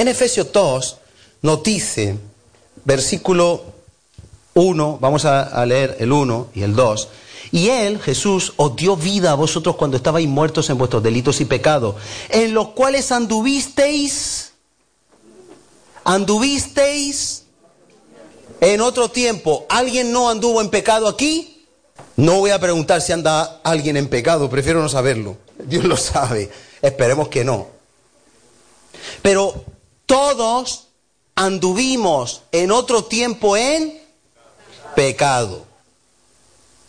En Efesios 2 nos dice, versículo 1, vamos a, a leer el 1 y el 2, y Él, Jesús, os dio vida a vosotros cuando estabais muertos en vuestros delitos y pecados, en los cuales anduvisteis, anduvisteis en otro tiempo. ¿Alguien no anduvo en pecado aquí? No voy a preguntar si anda alguien en pecado, prefiero no saberlo. Dios lo sabe. Esperemos que no. Pero todos anduvimos en otro tiempo en pecado.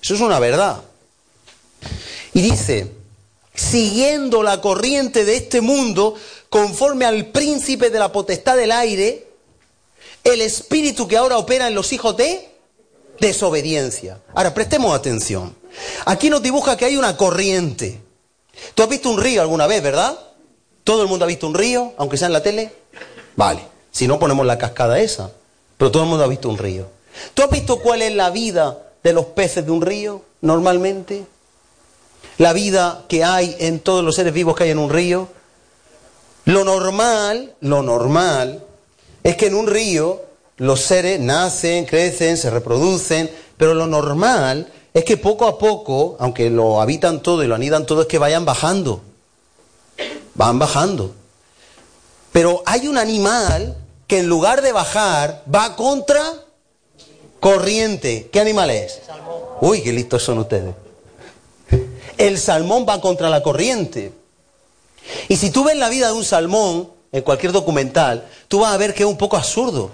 Eso es una verdad. Y dice, siguiendo la corriente de este mundo, conforme al príncipe de la potestad del aire, el espíritu que ahora opera en los hijos de desobediencia. Ahora, prestemos atención. Aquí nos dibuja que hay una corriente. ¿Tú has visto un río alguna vez, verdad? ¿Todo el mundo ha visto un río, aunque sea en la tele? Vale, si no ponemos la cascada esa. Pero todo el mundo ha visto un río. ¿Tú has visto cuál es la vida de los peces de un río normalmente? La vida que hay en todos los seres vivos que hay en un río. Lo normal, lo normal, es que en un río los seres nacen, crecen, se reproducen, pero lo normal es que poco a poco, aunque lo habitan todo y lo anidan todo, es que vayan bajando. Van bajando. Pero hay un animal que en lugar de bajar va contra corriente. ¿Qué animal es? Uy, qué listos son ustedes. El salmón va contra la corriente. Y si tú ves la vida de un salmón en cualquier documental, tú vas a ver que es un poco absurdo.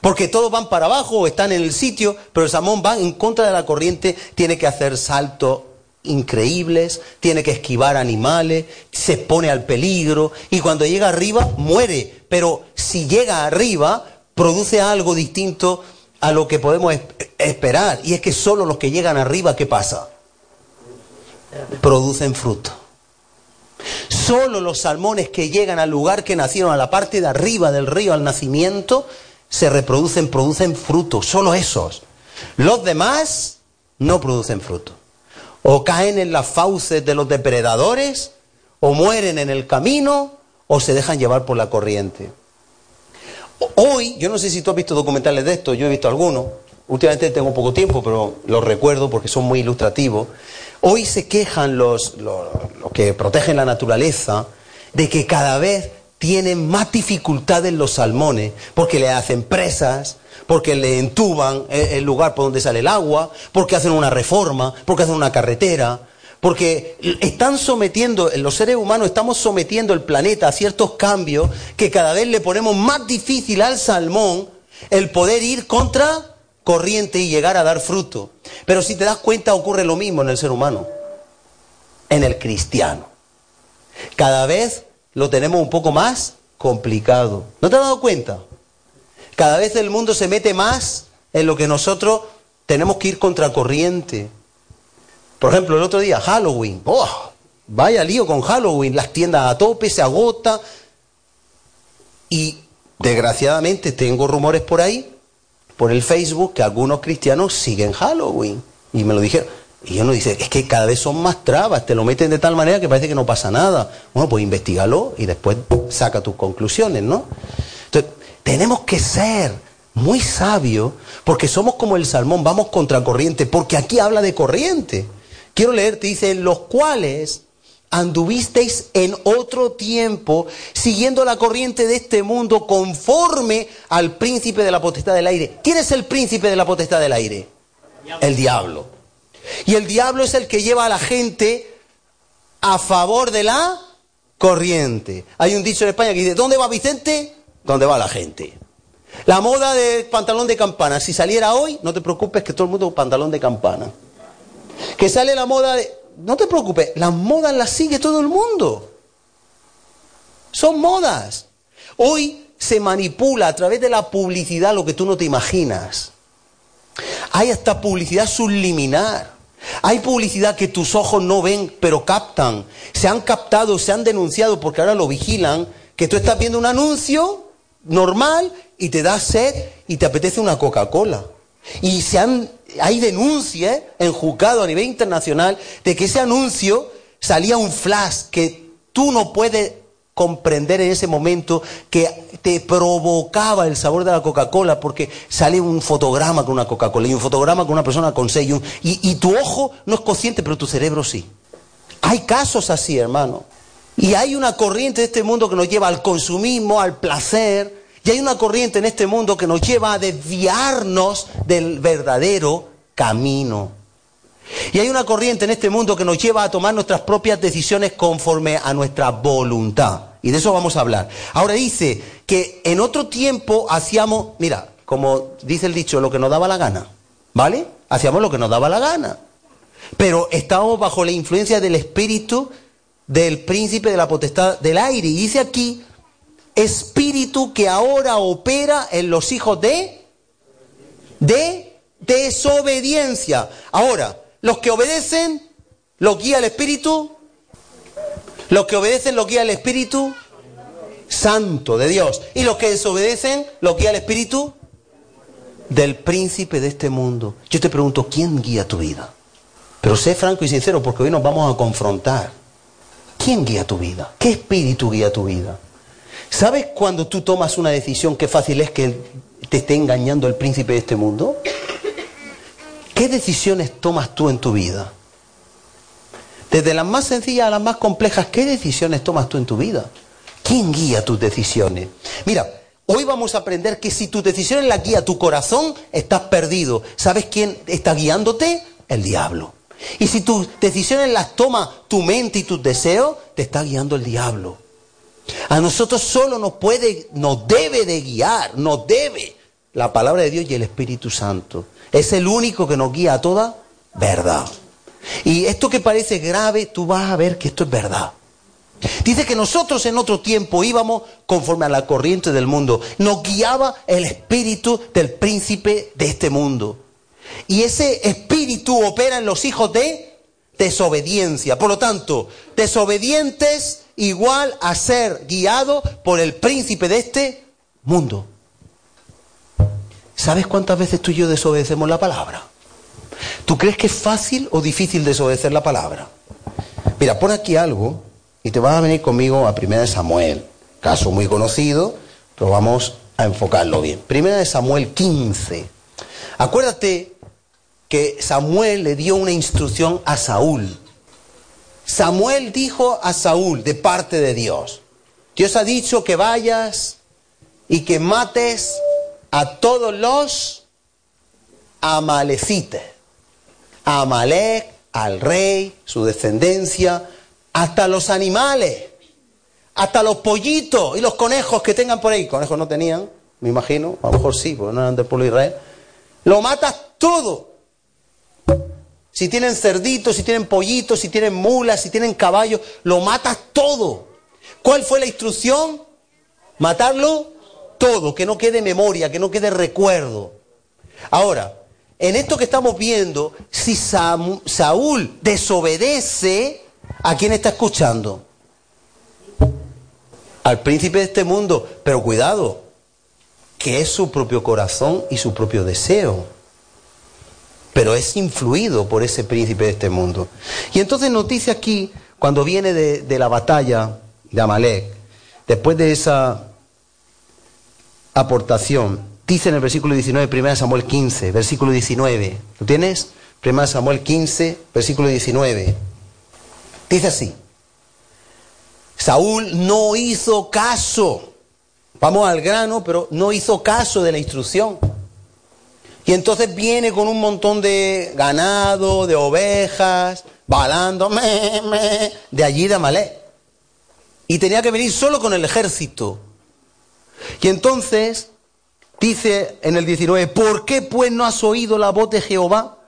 Porque todos van para abajo o están en el sitio, pero el salmón va en contra de la corriente, tiene que hacer saltos increíbles, tiene que esquivar animales, se pone al peligro y cuando llega arriba muere. Pero si llega arriba, produce algo distinto a lo que podemos esperar. Y es que solo los que llegan arriba, ¿qué pasa? Producen fruto. Solo los salmones que llegan al lugar que nacieron, a la parte de arriba del río, al nacimiento, se reproducen, producen fruto. Solo esos. Los demás no producen fruto. O caen en las fauces de los depredadores, o mueren en el camino, o se dejan llevar por la corriente. Hoy, yo no sé si tú has visto documentales de esto, yo he visto algunos. Últimamente tengo poco tiempo, pero los recuerdo porque son muy ilustrativos. Hoy se quejan los, los, que protegen la naturaleza de que cada vez tienen más dificultades los salmones porque le hacen presas, porque le entuban el lugar por donde sale el agua, porque hacen una reforma, porque hacen una carretera, porque están sometiendo, los seres humanos estamos sometiendo el planeta a ciertos cambios que cada vez le ponemos más difícil al salmón el poder ir contra corriente y llegar a dar fruto. Pero si te das cuenta ocurre lo mismo en el ser humano, en el cristiano. Cada vez lo tenemos un poco más complicado. ¿No te has dado cuenta? Cada vez el mundo se mete más en lo que nosotros tenemos que ir contra corriente. Por ejemplo, el otro día, Halloween. ¡Oh! Vaya lío con Halloween. Las tiendas a tope, se agota. Y desgraciadamente tengo rumores por ahí por el Facebook que algunos cristianos siguen Halloween. Y me lo dijeron. Y yo no dice, es que cada vez son más trabas, te lo meten de tal manera que parece que no pasa nada. Bueno, pues investigalo y después saca tus conclusiones, ¿no? Tenemos que ser muy sabios porque somos como el salmón, vamos contra corriente, porque aquí habla de corriente. Quiero leerte, dice, los cuales anduvisteis en otro tiempo, siguiendo la corriente de este mundo conforme al príncipe de la potestad del aire. ¿Quién es el príncipe de la potestad del aire? El diablo. Y el diablo es el que lleva a la gente a favor de la corriente. Hay un dicho en España que dice, ¿dónde va Vicente? ¿Dónde va la gente? La moda de pantalón de campana, si saliera hoy, no te preocupes que todo el mundo pantalón de campana. Que sale la moda de no te preocupes, las modas las sigue todo el mundo. Son modas. Hoy se manipula a través de la publicidad lo que tú no te imaginas. Hay hasta publicidad subliminar. Hay publicidad que tus ojos no ven, pero captan. Se han captado, se han denunciado porque ahora lo vigilan, que tú estás viendo un anuncio normal y te da sed y te apetece una Coca-Cola. Y se han hay denuncias en juzgado a nivel internacional de que ese anuncio salía un flash que tú no puedes comprender en ese momento que te provocaba el sabor de la Coca-Cola porque sale un fotograma con una Coca-Cola y un fotograma con una persona con sello y, y tu ojo no es consciente, pero tu cerebro sí. Hay casos así, hermano. Y hay una corriente de este mundo que nos lleva al consumismo, al placer, y hay una corriente en este mundo que nos lleva a desviarnos del verdadero camino. Y hay una corriente en este mundo que nos lleva a tomar nuestras propias decisiones conforme a nuestra voluntad. Y de eso vamos a hablar. Ahora dice que en otro tiempo hacíamos, mira, como dice el dicho, lo que nos daba la gana. ¿Vale? Hacíamos lo que nos daba la gana. Pero estábamos bajo la influencia del espíritu del príncipe de la potestad del aire. Y dice aquí, espíritu que ahora opera en los hijos de, de desobediencia. Ahora, los que obedecen, los guía el espíritu. Los que obedecen, los guía el espíritu santo de Dios. Y los que desobedecen, los guía el espíritu del príncipe de este mundo. Yo te pregunto, ¿quién guía tu vida? Pero sé franco y sincero porque hoy nos vamos a confrontar. ¿Quién guía tu vida? ¿Qué espíritu guía tu vida? ¿Sabes cuando tú tomas una decisión qué fácil es que te esté engañando el príncipe de este mundo? ¿Qué decisiones tomas tú en tu vida? Desde las más sencillas a las más complejas, ¿qué decisiones tomas tú en tu vida? ¿Quién guía tus decisiones? Mira, hoy vamos a aprender que si tus decisiones las guía tu corazón, estás perdido. ¿Sabes quién está guiándote? El diablo. Y si tus decisiones las toma tu mente y tus deseos, te está guiando el diablo. A nosotros solo nos puede, nos debe de guiar, nos debe la palabra de Dios y el Espíritu Santo. Es el único que nos guía a toda verdad. Y esto que parece grave, tú vas a ver que esto es verdad. Dice que nosotros en otro tiempo íbamos conforme a la corriente del mundo. Nos guiaba el espíritu del príncipe de este mundo. Y ese espíritu opera en los hijos de desobediencia. Por lo tanto, desobedientes igual a ser guiado por el príncipe de este mundo. ¿Sabes cuántas veces tú y yo desobedecemos la palabra? ¿Tú crees que es fácil o difícil desobedecer la palabra? Mira, pon aquí algo y te vas a venir conmigo a Primera de Samuel, caso muy conocido, pero vamos a enfocarlo bien. Primera de Samuel 15. Acuérdate que Samuel le dio una instrucción a Saúl. Samuel dijo a Saúl de parte de Dios, Dios ha dicho que vayas y que mates a todos los amalecites. A Amalek, al rey, su descendencia, hasta los animales, hasta los pollitos y los conejos que tengan por ahí. Conejos no tenían, me imagino, a lo mejor sí, porque no eran del pueblo de Israel. Lo matas todo si tienen cerditos, si tienen pollitos, si tienen mulas, si tienen caballos, lo matas todo. ¿Cuál fue la instrucción? Matarlo todo, que no quede memoria, que no quede recuerdo. Ahora, en esto que estamos viendo, si Saúl desobedece, ¿a quién está escuchando? Al príncipe de este mundo. Pero cuidado, que es su propio corazón y su propio deseo pero es influido por ese príncipe de este mundo. Y entonces nos dice aquí, cuando viene de, la batalla de Amalek, después de esa aportación, dice en el versículo 19, 1 Samuel 15, versículo 19, ¿lo tienes? 1 Samuel 15, versículo 19. Dice así, Saúl no hizo caso, vamos al grano, pero no hizo caso de la instrucción. Y entonces viene con un montón de ganado, de ovejas, balando, de allí de Amalé. Y tenía que venir solo con el ejército. Y entonces dice en el 19, ¿por qué pues no has oído la voz de Jehová?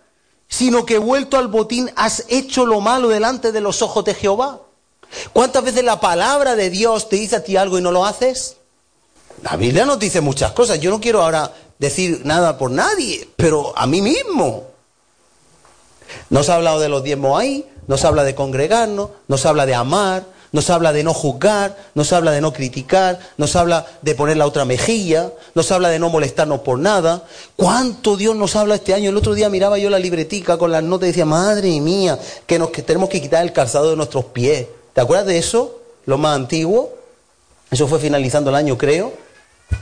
Sino que vuelto al botín has hecho lo malo delante de los ojos de Jehová. ¿Cuántas veces la palabra de Dios te dice a ti algo y no lo haces? La Biblia nos dice muchas cosas. Yo no quiero ahora decir nada por nadie, pero a mí mismo. Nos ha hablado de los diezmos ahí, nos habla de congregarnos, nos habla de amar, nos habla de no juzgar, nos habla de no criticar, nos habla de poner la otra mejilla, nos habla de no molestarnos por nada. ¿Cuánto Dios nos habla este año? El otro día miraba yo la libretica con las notas y decía, madre mía, que nos que tenemos que quitar el calzado de nuestros pies. ¿Te acuerdas de eso? Lo más antiguo. Eso fue finalizando el año, creo.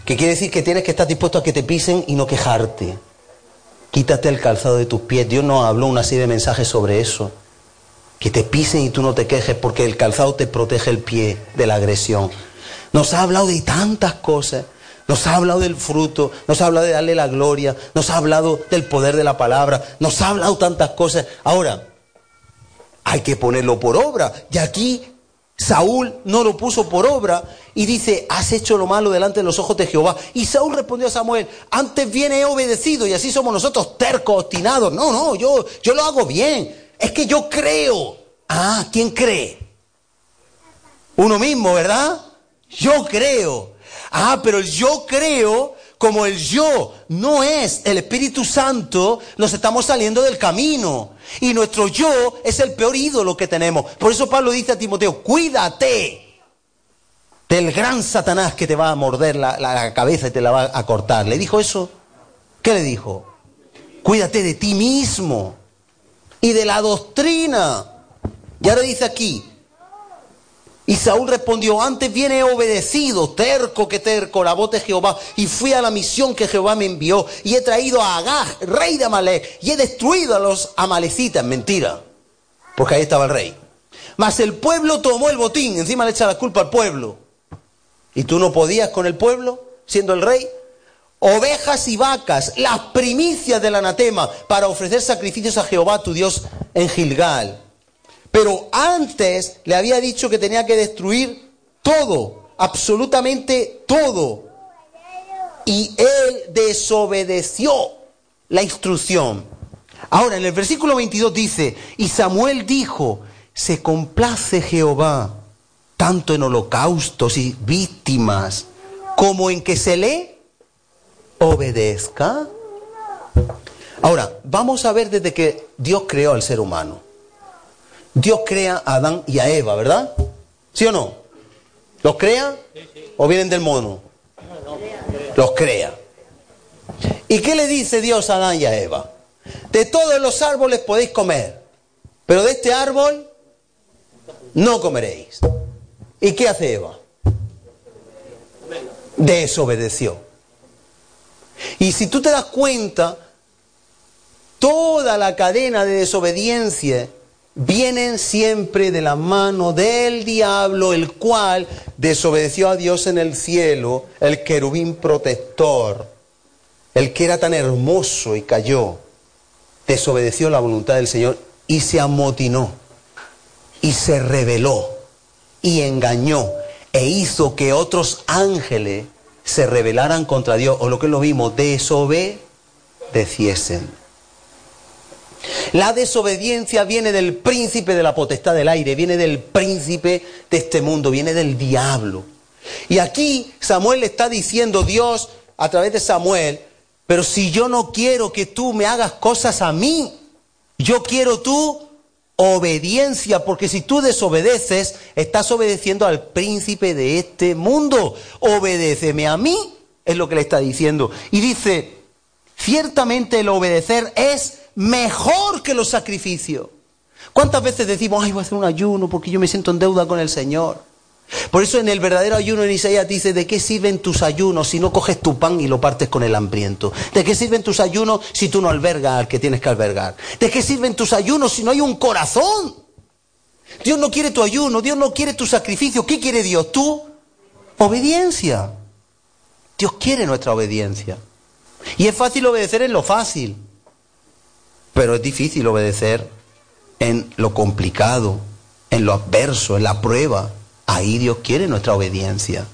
Que quiere decir que tienes que estar dispuesto a que te pisen y no quejarte. Quítate el calzado de tus pies. Dios nos habló una serie de mensajes sobre eso. Que te pisen y tú no te quejes porque el calzado te protege el pie de la agresión. Nos ha hablado de tantas cosas. Nos ha hablado del fruto, nos ha hablado de darle la gloria, nos ha hablado del poder de la palabra, nos ha hablado tantas cosas. Ahora, hay que ponerlo por obra. Y aquí Saúl no lo puso por obra y dice, has hecho lo malo delante de los ojos de Jehová. Y Saúl respondió a Samuel, antes bien he obedecido y así somos nosotros tercos, obstinados. No, no, yo, yo lo hago bien. Es que yo creo. Ah, ¿quién cree? Uno mismo, ¿verdad? Yo creo. Ah, pero yo creo, como el yo no es el Espíritu Santo, nos estamos saliendo del camino. Y nuestro yo es el peor ídolo que tenemos. Por eso Pablo dice a Timoteo, cuídate del gran Satanás que te va a morder la, cabeza y te la va a cortar. ¿Le dijo eso? ¿Qué le dijo? Cuídate de ti mismo y de la doctrina. Y ahora dice aquí, y Saúl respondió, antes viene obedecido, terco que terco, la voz de Jehová, y fui a la misión que Jehová me envió, y he traído a Agag, rey de Amalek, y he destruido a los amalecitas. Mentira, porque ahí estaba el rey. Mas el pueblo tomó el botín, encima le echa la culpa al pueblo. ¿Y tú no podías con el pueblo, siendo el rey? Ovejas y vacas, las primicias del anatema, para ofrecer sacrificios a Jehová tu Dios en Gilgal. Pero antes le había dicho que tenía que destruir todo, absolutamente todo. Y él desobedeció la instrucción. Ahora, en el versículo 22 dice, y Samuel dijo, se complace Jehová tanto en holocaustos y víctimas como en que se le obedezca. Ahora, vamos a ver desde que Dios creó al ser humano. Dios crea a Adán y a Eva, ¿verdad? ¿Sí o no? ¿Los crea o vienen del mono? Los crea. ¿Y qué le dice Dios a Adán y a Eva? De todos los árboles podéis comer, pero de este árbol no comeréis. ¿Y qué hace Eva? Desobedeció. Y si tú te das cuenta, toda la cadena de desobediencia vienen siempre de la mano del diablo, el cual desobedeció a Dios en el cielo, el querubín protector, el que era tan hermoso y cayó, desobedeció la voluntad del Señor y se amotinó y se rebeló y engañó e hizo que otros ángeles se rebelaran contra Dios, o lo que lo vimos, desobedeciesen. La desobediencia viene del príncipe de la potestad del aire, viene del príncipe de este mundo, viene del diablo. Y aquí Samuel le está diciendo Dios a través de Samuel, pero si yo no quiero que tú me hagas cosas a mí, yo quiero tu obediencia, porque si tú desobedeces, estás obedeciendo al príncipe de este mundo. Obedéceme a mí, es lo que le está diciendo. Y dice, ciertamente el obedecer es mejor que los sacrificios. ¿Cuántas veces decimos, ay, voy a hacer un ayuno porque yo me siento en deuda con el Señor? Por eso en el verdadero ayuno en Isaías dice, ¿de qué sirven tus ayunos si no coges tu pan y lo partes con el hambriento? ¿De qué sirven tus ayunos si tú no albergas al que tienes que albergar? ¿De qué sirven tus ayunos si no hay un corazón? Dios no quiere tu ayuno, Dios no quiere tu sacrificio. ¿Qué quiere Dios? Tu obediencia. Dios quiere nuestra obediencia. Y es fácil obedecer en lo fácil. Pero es difícil obedecer en lo complicado, en lo adverso, en la prueba. Ahí Dios quiere nuestra obediencia.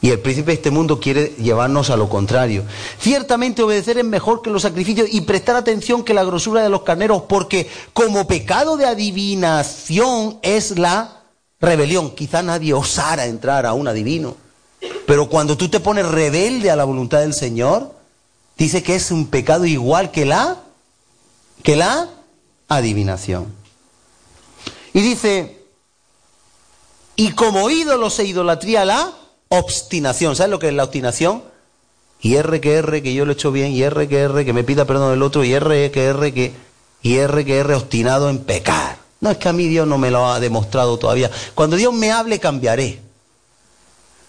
Y el príncipe de este mundo quiere llevarnos a lo contrario. Ciertamente obedecer es mejor que los sacrificios y prestar atención que la grosura de los carneros, porque como pecado de adivinación es la rebelión. Quizá nadie osara entrar a un adivino. Pero cuando tú te pones rebelde a la voluntad del Señor, dice que es un pecado igual que la que la adivinación. Y dice, y como ídolos e idolatría la obstinación. ¿Sabes lo que es la obstinación? Y R que R que yo lo he hecho bien, y R que R que me pida perdón el otro, y R que R que, y R que R obstinado en pecar. No es que a mí Dios no me lo ha demostrado todavía. Cuando Dios me hable cambiaré.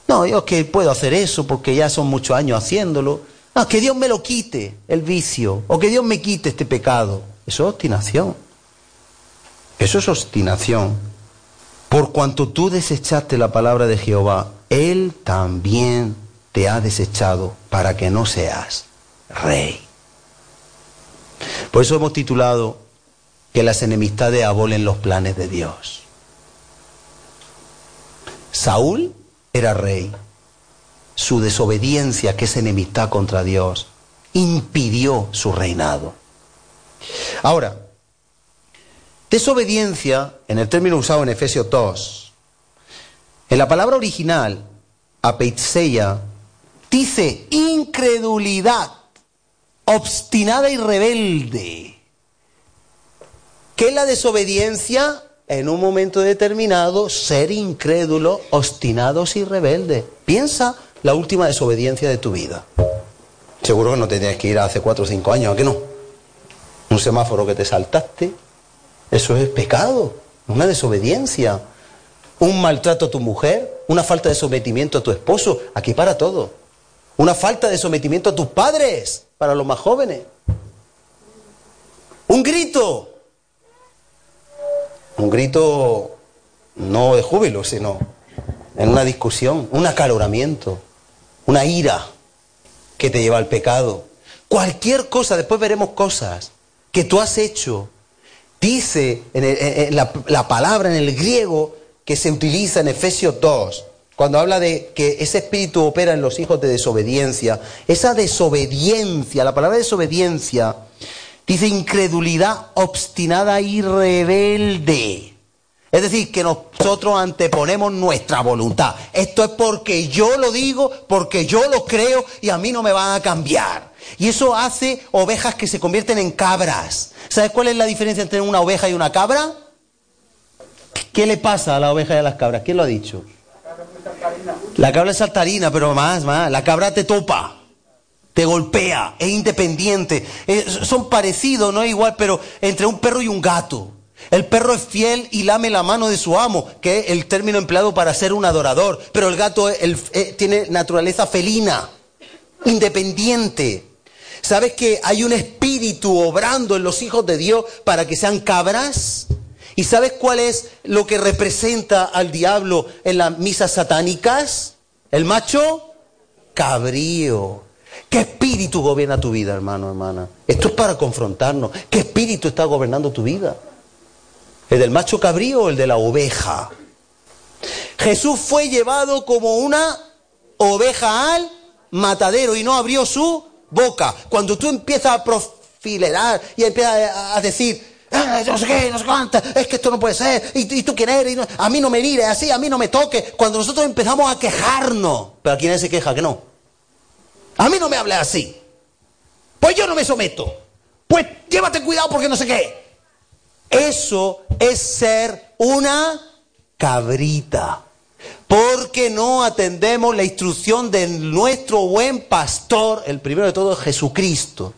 No, yo que puedo hacer eso porque ya son muchos años haciéndolo. No, que Dios me lo quite, el vicio, o que Dios me quite este pecado. Eso es obstinación. Eso es obstinación. Por cuanto tú desechaste la palabra de Jehová, Él también te ha desechado para que no seas rey. Por eso hemos titulado que las enemistades abolen los planes de Dios. Saúl era rey. Su desobediencia, que es enemistad contra Dios, impidió su reinado. Ahora, desobediencia, en el término usado en Efesios 2, en la palabra original, apeitseia, dice incredulidad, obstinada y rebelde. ¿Qué es la desobediencia? En un momento determinado, ser incrédulo, obstinados y rebeldes. Piensa la última desobediencia de tu vida. Seguro que no tenías que ir hace cuatro o cinco años, ¿a qué no? Un semáforo que te saltaste, eso es pecado, una desobediencia. Un maltrato a tu mujer, una falta de sometimiento a tu esposo, aquí para todo. Una falta de sometimiento a tus padres, para los más jóvenes. Un grito. Un grito no de júbilo, sino en una discusión, un acaloramiento, una ira que te lleva al pecado. Cualquier cosa, después veremos cosas que tú has hecho. Dice en, la, la palabra en el griego que se utiliza en Efesios 2, cuando habla de que ese espíritu opera en los hijos de desobediencia, esa desobediencia, la palabra desobediencia, dice incredulidad obstinada y rebelde. Es decir, que nosotros anteponemos nuestra voluntad. Esto es porque yo lo digo, porque yo lo creo y a mí no me van a cambiar. Y eso hace ovejas que se convierten en cabras. ¿Sabes cuál es la diferencia entre una oveja y una cabra? ¿Qué le pasa a la oveja y a las cabras? ¿Quién lo ha dicho? La cabra es saltarina, pero más, más. La cabra te topa, te golpea, es independiente. son parecidos, no es igual, pero entre un perro y un gato. El perro es fiel y lame la mano de su amo, que es el término empleado para ser un adorador. Pero el gato eh, tiene naturaleza felina, independiente. ¿Sabes que hay un espíritu obrando en los hijos de Dios para que sean cabras? ¿Y sabes cuál es lo que representa al diablo en las misas satánicas? El macho cabrío. ¿Qué espíritu gobierna tu vida, hermano, hermana? Esto es para confrontarnos. ¿Qué espíritu está gobernando tu vida? ¿El del macho cabrío o el de la oveja? Jesús fue llevado como una oveja al matadero y no abrió su boca. Cuando tú empiezas a profilerar y empiezas a decir, Ah, no sé qué, no sé cuánta, es que esto no puede ser, y, tú quién eres, a mí no me mires así, a mí no me toque. Cuando nosotros empezamos a quejarnos, pero ¿a quién se queja que no? A mí no me hable así. Pues yo no me someto. Pues llévate cuidado porque no sé qué. Eso es ser una cabrita. Porque no atendemos la instrucción de nuestro buen pastor, el primero de todo Jesucristo.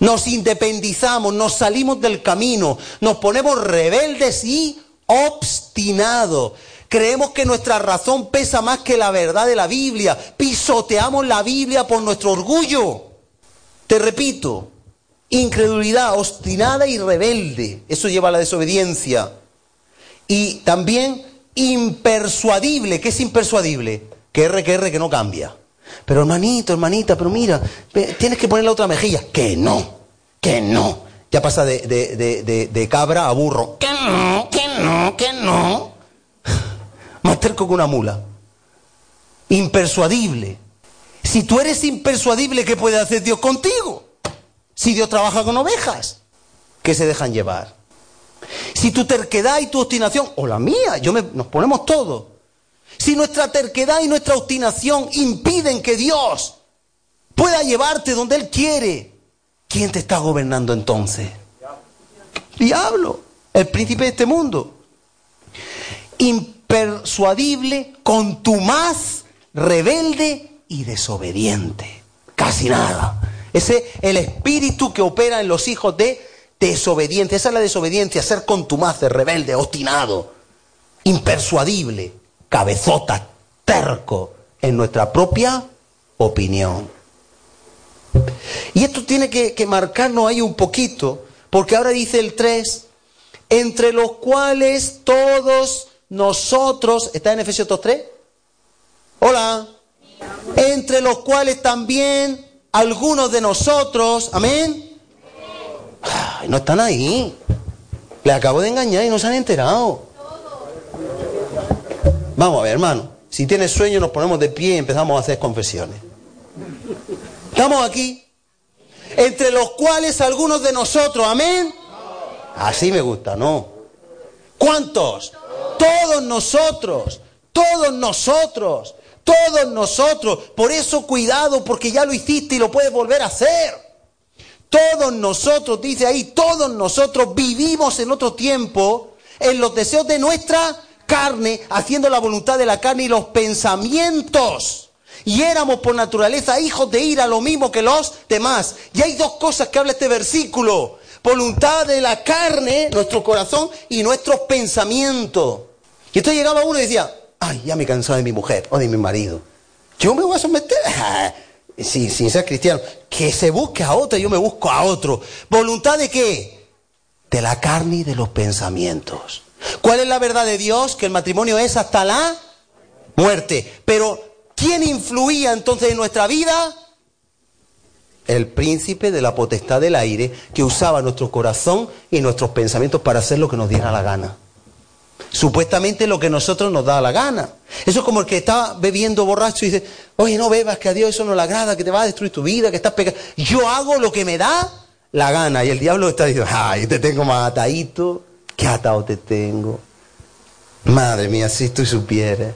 Nos independizamos, nos salimos del camino, nos ponemos rebeldes y obstinados. Creemos que nuestra razón pesa más que la verdad de la Biblia. Pisoteamos la Biblia por nuestro orgullo. Te repito, incredulidad, obstinada y rebelde. Eso lleva a la desobediencia. Y también impersuadible. ¿Qué es impersuadible? Que R, que R, que no cambia. Pero hermanito, hermanita, pero mira, tienes que poner la otra mejilla. Que no, que no. Ya pasa de, de, cabra a burro. Que no, que no, que no. Más terco que una mula. Impersuadible. Si tú eres impersuadible, ¿qué puede hacer Dios contigo? Si Dios trabaja con ovejas, que se dejan llevar. Si tu terquedad y tu obstinación, o la mía, yo me, nos ponemos todos, si nuestra terquedad y nuestra obstinación impiden que Dios pueda llevarte donde Él quiere, ¿quién te está gobernando entonces? Diablo, el príncipe de este mundo. Impersuadible, contumaz, rebelde y desobediente. Casi nada. Ese es el espíritu que opera en los hijos de desobediente. Esa es la desobediencia, ser contumaz, rebelde, obstinado, impersuadible cabezota, tercos en nuestra propia opinión. Y esto tiene que, que marcarnos ahí un poquito, porque ahora dice el 3, entre los cuales todos nosotros, ¿está en Efesios 2.3? Hola. Entre los cuales también algunos de nosotros, amén. no están ahí. Le acabo de engañar y no se han enterado. Vamos a ver, hermano. Si tienes sueño, nos ponemos de pie y empezamos a hacer confesiones. Estamos aquí. Entre los cuales algunos de nosotros, amén. Así me gusta, ¿no? ¿Cuántos? Todos nosotros, todos nosotros, todos nosotros. Por eso cuidado, porque ya lo hiciste y lo puedes volver a hacer. Todos nosotros, dice ahí, todos nosotros vivimos en otro tiempo en los deseos de nuestra carne, haciendo la voluntad de la carne y los pensamientos. Y éramos por naturaleza hijos de ira, lo mismo que los demás. Y hay dos cosas que habla este versículo voluntad de la carne, nuestro corazón y nuestros pensamientos. Y entonces llegaba uno y decía, ay, ya me cansado de mi mujer o de mi marido. Yo me voy a someter, sin, sin ser cristiano, que se busque a otro, yo me busco a otro. ¿Voluntad de qué? De la carne y de los pensamientos. ¿Cuál es la verdad de Dios? Que el matrimonio es hasta la muerte. Pero, ¿quién influía entonces en nuestra vida? el príncipe de la potestad del aire que usaba nuestro corazón y nuestros pensamientos para hacer lo que nos diera la gana. Supuestamente lo que nosotros nos da la gana. Eso es como el que está bebiendo borracho y dice, oye, no bebas, que a Dios eso no le agrada, que te va a destruir tu vida, que estás pecando. Yo hago lo que me da la gana. Y el diablo está diciendo, ay, te tengo más atadito, qué atado te tengo. Madre mía, si tú supieras,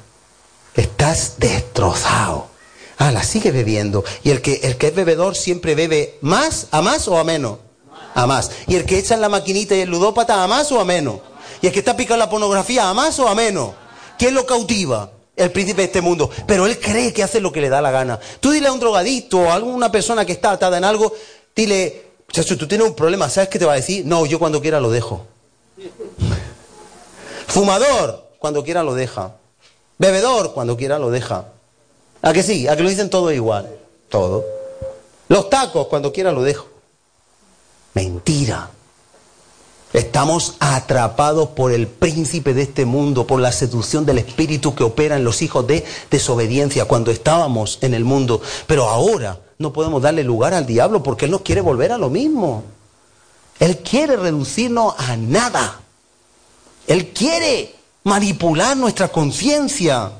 estás destrozado. Ah, la sigue bebiendo. Y el que, el que es bebedor siempre bebe más, a más o a menos. A más. Y el que echa en la maquinita y el ludópata, a más o a menos. Y el que está picando la pornografía, a más o a menos. ¿Quién lo cautiva? El príncipe de este mundo. Pero él cree que hace lo que le da la gana. Tú dile a un drogadicto o a alguna persona que está atada en algo, dile, chacho, tú tienes un problema, ¿sabes qué te va a decir? No, yo cuando quiera lo dejo. Fumador, cuando quiera lo deja. Bebedor, cuando quiera lo deja. ¿A que sí? ¿A que lo dicen todo igual? Todo. Los tacos, cuando quiera lo dejo. Mentira. Estamos atrapados por el príncipe de este mundo, por la seducción del espíritu que opera en los hijos de desobediencia cuando estábamos en el mundo. Pero ahora no podemos darle lugar al diablo porque él nos quiere volver a lo mismo. Él quiere reducirnos a nada. Él quiere manipular nuestra conciencia.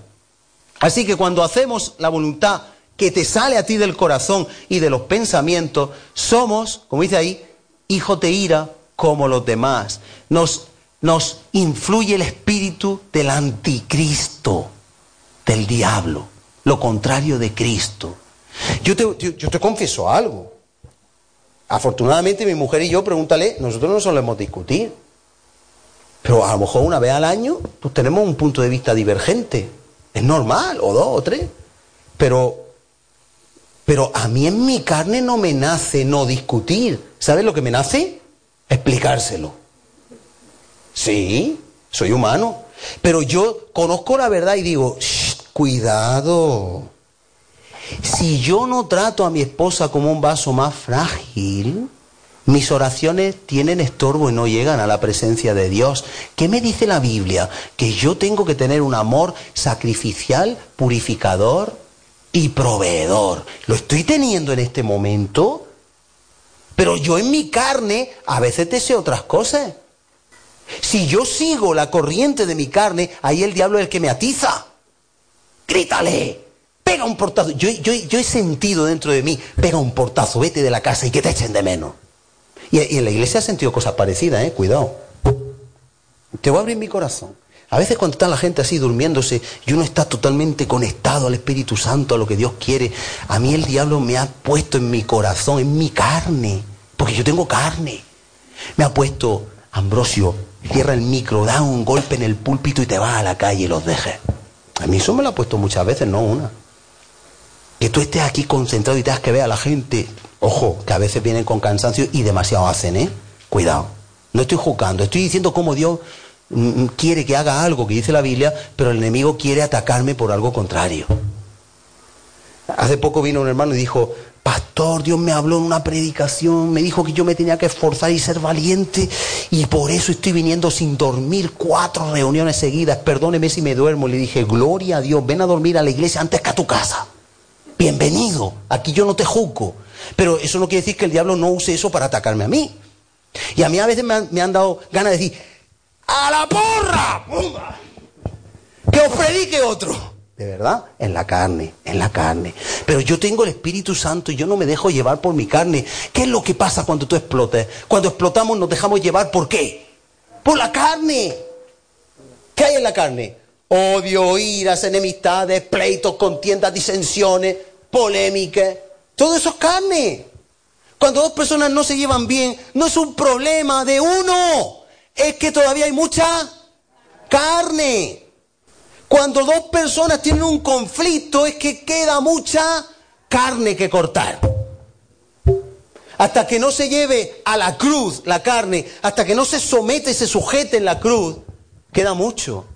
Así que cuando hacemos la voluntad que te sale a ti del corazón y de los pensamientos, somos, como dice ahí, hijos de ira como los demás. Nos, nos influye el espíritu del anticristo, del diablo, lo contrario de Cristo. Yo te, yo te confieso algo. Afortunadamente mi mujer y yo, pregúntale, nosotros no solemos discutir. Pero a lo mejor una vez al año pues tenemos un punto de vista divergente. Es normal, o dos o tres. Pero, pero a mí en mi carne no me nace no discutir. ¿Sabes lo que me nace? Explicárselo. Sí, soy humano. Pero yo conozco la verdad y digo, cuidado. Si yo no trato a mi esposa como un vaso más frágil, mis oraciones tienen estorbo y no llegan a la presencia de Dios. ¿Qué me dice la Biblia? Que yo tengo que tener un amor sacrificial, purificador y proveedor. ¿Lo estoy teniendo en este momento? Pero yo en mi carne a veces deseo otras cosas. Si yo sigo la corriente de mi carne, ahí el diablo es el que me atiza. Grítale, pega un portazo. Yo, he sentido dentro de mí, pega un portazo, vete de la casa y que te echen de menos. Y, en la iglesia he sentido cosas parecidas, ¿eh? Cuidado. Te voy a abrir mi corazón. A veces cuando está la gente así durmiéndose y uno está totalmente conectado al Espíritu Santo, a lo que Dios quiere, a mí el diablo me ha puesto en mi corazón, en mi carne, porque yo tengo carne. Me ha puesto, Ambrosio, cierra el micro, da un golpe en el púlpito y te vas a la calle y los dejes. A mí eso me lo ha puesto muchas veces, no una. Que tú estés aquí concentrado y tengas que ver a la gente Ojo, que a veces vienen con cansancio y demasiado hacen, ¿eh? Cuidado. No estoy juzgando, estoy diciendo cómo Dios quiere que haga algo que dice la Biblia, pero el enemigo quiere atacarme por algo contrario. Hace poco vino un hermano y dijo, pastor, Dios me habló en una predicación, me dijo que yo me tenía que esforzar y ser valiente y por eso estoy viniendo sin dormir cuatro reuniones seguidas. Perdóneme si me duermo. Le dije, gloria a Dios, ven a dormir a la iglesia antes que a tu casa. Bienvenido, aquí yo no te juzgo. Pero eso no quiere decir que el diablo no use eso para atacarme a mí. Y a mí a veces me han, me han dado ganas de decir, ¡a la porra! Que os predique otro. De verdad, en la carne, en la carne. Pero yo tengo el Espíritu Santo y yo no me dejo llevar por mi carne. ¿Qué es lo que pasa cuando tú explotes? Cuando explotamos nos dejamos llevar, ¿por qué? Por la carne. ¿Qué hay en la carne? Odio, iras, enemistades, pleitos, contiendas, disensiones, polémicas. Todo eso es carne. Cuando dos personas no se llevan bien, no es un problema de uno. Es que todavía hay mucha carne. Cuando dos personas tienen un conflicto es que queda mucha carne que cortar. Hasta que no se lleve a la cruz la carne, hasta que no se somete y se sujete en la cruz, queda mucho.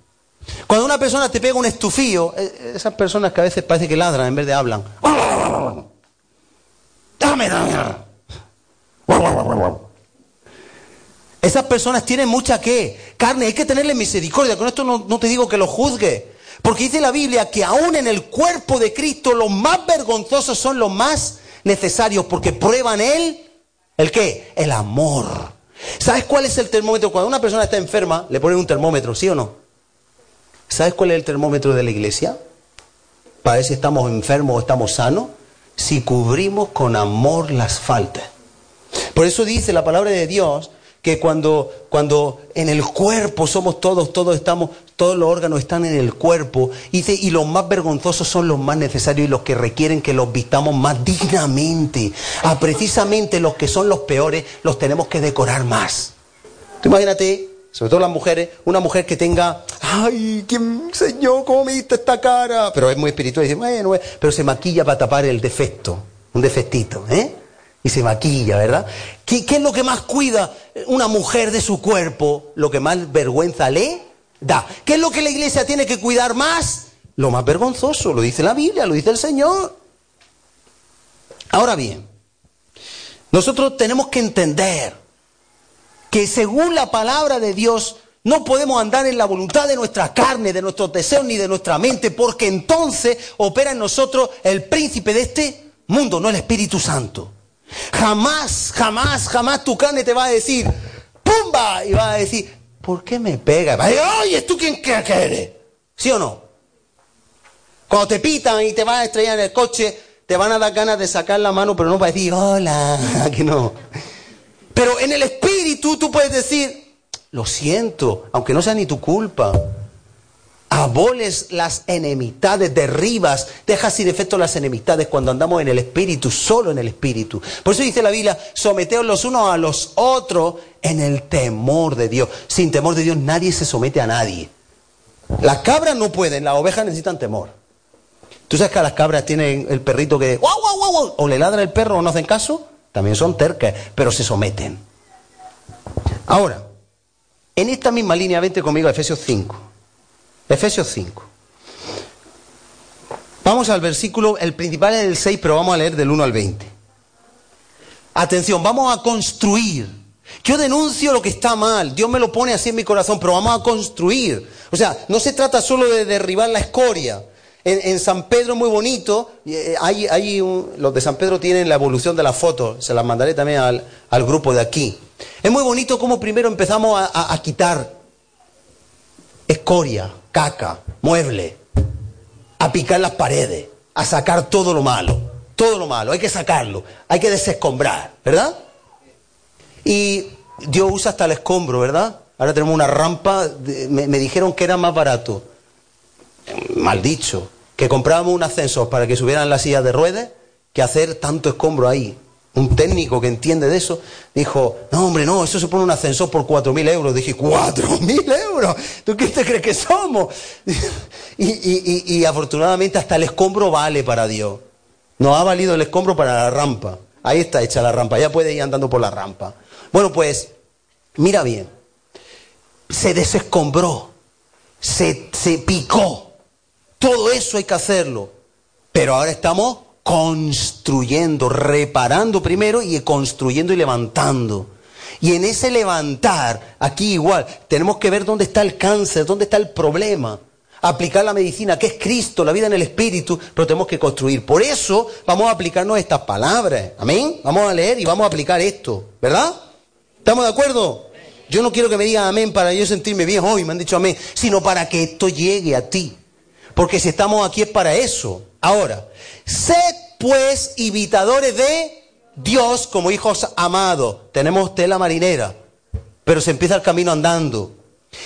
Cuando una persona te pega un estufío, eh, esas personas que a veces parece que ladran en vez de hablan. Dame, dame. Esas personas tienen mucha qué? Carne, hay que tenerle misericordia. Con esto no, no, te digo que lo juzgue. Porque dice la Biblia que aún en el cuerpo de Cristo los más vergonzosos son los más necesarios porque prueban él, ¿el qué? El amor. ¿Sabes cuál es el termómetro? Cuando una persona está enferma, le ponen un termómetro, ¿sí o no? ¿Sabes cuál es el termómetro de la iglesia? Para ver si estamos enfermos o estamos sanos. Si cubrimos con amor las faltas. Por eso dice la palabra de Dios que cuando, cuando en el cuerpo somos todos, todos estamos, todos los órganos están en el cuerpo, y, y los más vergonzosos son los más necesarios y los que requieren que los vistamos más dignamente. A precisamente los que son los peores los tenemos que decorar más. Tú imagínate, sobre todo las mujeres, una mujer que tenga, ay, ¿quién, Señor, cómo me diste esta cara? Pero es muy espiritual, y dice, bueno, pero se maquilla para tapar el defecto, un defectito, ¿eh? Y se maquilla, ¿verdad? ¿Qué, ¿Qué, es lo que más cuida una mujer de su cuerpo? Lo que más vergüenza le da. ¿Qué es lo que la iglesia tiene que cuidar más? Lo más vergonzoso, lo dice la Biblia, lo dice el Señor. Ahora bien, nosotros tenemos que entender que según la palabra de Dios, no podemos andar en la voluntad de nuestra carne, de nuestros deseos ni de nuestra mente, porque entonces opera en nosotros el príncipe de este mundo, no el Espíritu Santo. Jamás, jamás, jamás tu carne te va a decir, ¡pumba! Y va a decir, ¿por qué me pega? Va a decir, oye, ¿tú quién eres? ¿Sí o no? Cuando te pitan y te vas a estrellar en el coche, te van a dar ganas de sacar la mano, pero no para decir, hola, que no. Pero en el espíritu tú puedes decir, lo siento, aunque no sea ni tu culpa. Aboles las enemistades, derribas, dejas sin efecto las enemistades cuando andamos en el Espíritu, solo en el Espíritu. Por eso dice la Biblia, someteos los unos a los otros en el temor de Dios. Sin temor de Dios nadie se somete a nadie. Las cabras no pueden, las ovejas necesitan temor. ¿Tú sabes que las cabras tienen el perrito que ¡guau, guau, guau, guau! o le ladra el perro o no hacen caso? También son tercas, pero se someten. Ahora, en esta misma línea, vente conmigo a Efesios 5. Efesios 5. Vamos al versículo, el principal es el 6, pero vamos a leer del 1 al 20. Atención, vamos a construir. Yo denuncio lo que está mal, Dios me lo pone así en mi corazón, pero vamos a construir. O sea, no se trata solo de derribar la escoria. En, San Pedro muy bonito, eh, hay, un, los de San Pedro tienen la evolución de la foto, se las mandaré también al, grupo de aquí. Es muy bonito cómo primero empezamos a quitar escoria, caca, mueble, a picar las paredes, a sacar todo lo malo, todo lo malo, hay que sacarlo, hay que desescombrar, ¿verdad? Y Dios usa hasta el escombro, ¿verdad? Ahora tenemos una rampa, me, me dijeron que era más barato, mal dicho, que comprábamos un ascensor para que subieran las sillas de ruedas que hacer tanto escombro ahí. Un técnico que entiende de eso dijo, no hombre, no, eso se pone un ascensor por cuatro mil euros. Dije, cuatro mil euros, ¿tú qué te crees que somos? y afortunadamente hasta el escombro vale para Dios. Nos ha valido el escombro para la rampa. Ahí está hecha la rampa, ya puede ir andando por la rampa. Bueno, pues, mira bien. se desescombró, se, se picó. Todo eso hay que hacerlo. Pero ahora estamos construyendo, reparando primero y construyendo y levantando. Y en ese levantar, aquí igual, tenemos que ver dónde está el cáncer, dónde está el problema. Aplicar la medicina, que es Cristo, la vida en el Espíritu, pero tenemos que construir. Por eso vamos a aplicarnos estas palabras. Amén. Vamos a leer y vamos a aplicar esto. ¿Verdad? ¿Estamos de acuerdo? Yo no quiero que me digan amén para yo sentirme bien hoy, me han dicho amén, sino para que esto llegue a ti. Porque si estamos aquí es para eso. Ahora, sed pues imitadores de Dios como hijos amados. Tenemos tela marinera, pero se empieza el camino andando.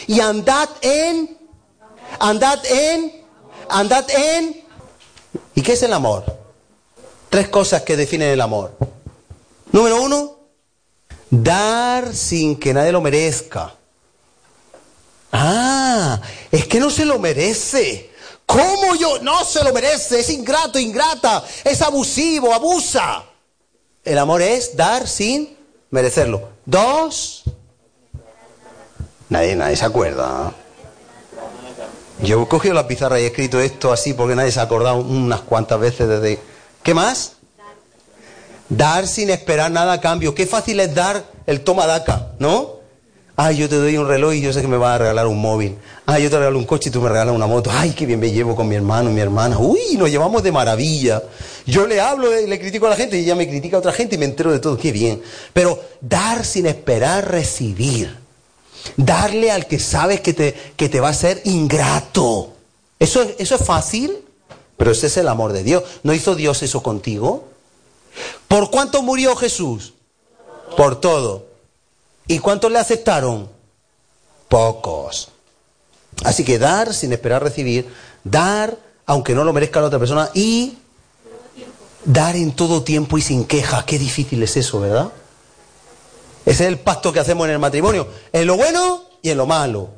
Y andad en, andad en, andad en. ¿Y qué es el amor? Tres cosas que definen el amor. Número uno, dar sin que nadie lo merezca. Ah, es que no se lo merece. ¿Cómo yo? No se lo merece, es ingrato, ingrata, es abusivo, abusa. El amor es dar sin merecerlo. Dos. Nadie, nadie se acuerda. Yo he cogido la pizarra y he escrito esto así porque nadie se ha acordado unas cuantas veces desde... ¿Qué más? Dar sin esperar nada a cambio. Qué fácil es dar el toma daca, ¿no? Ay, yo te doy un reloj y yo sé que me vas a regalar un móvil. Ay, yo te regalo un coche y tú me regalas una moto. Ay, qué bien me llevo con mi hermano y mi hermana. Uy, nos llevamos de maravilla. Yo le hablo y le critico a la gente y ella me critica a otra gente y me entero de todo. Qué bien. Pero dar sin esperar recibir. Darle al que sabes que te, que te va a ser ingrato. ¿Eso, ¿Eso es fácil? Pero ese es el amor de Dios. ¿No hizo Dios eso contigo? ¿Por cuánto murió Jesús? Por todo. ¿Y cuántos le aceptaron? Pocos. Así que dar sin esperar recibir, dar aunque no lo merezca la otra persona y dar en todo tiempo y sin quejas. Qué difícil es eso, ¿verdad? Ese es el pacto que hacemos en el matrimonio, en lo bueno y en lo malo.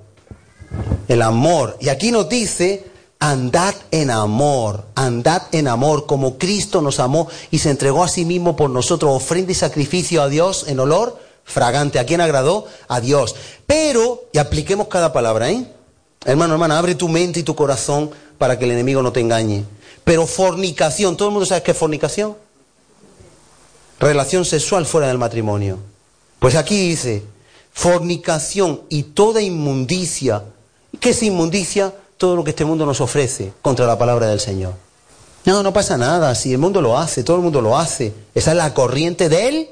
El amor. Y aquí nos dice, andad en amor, andad en amor, como Cristo nos amó y se entregó a sí mismo por nosotros, ofrenda y sacrificio a Dios en olor fragante. ¿A quién agradó? A Dios. Pero, y apliquemos cada palabra, ¿eh? Hermano, hermana, abre tu mente y tu corazón para que el enemigo no te engañe. Pero fornicación, ¿todo el mundo sabe qué es fornicación? Relación sexual fuera del matrimonio. Pues aquí dice, fornicación y toda inmundicia. ¿Qué es inmundicia? Todo lo que este mundo nos ofrece contra la palabra del Señor. No, no pasa nada, si el mundo lo hace, todo el mundo lo hace. Esa es la corriente del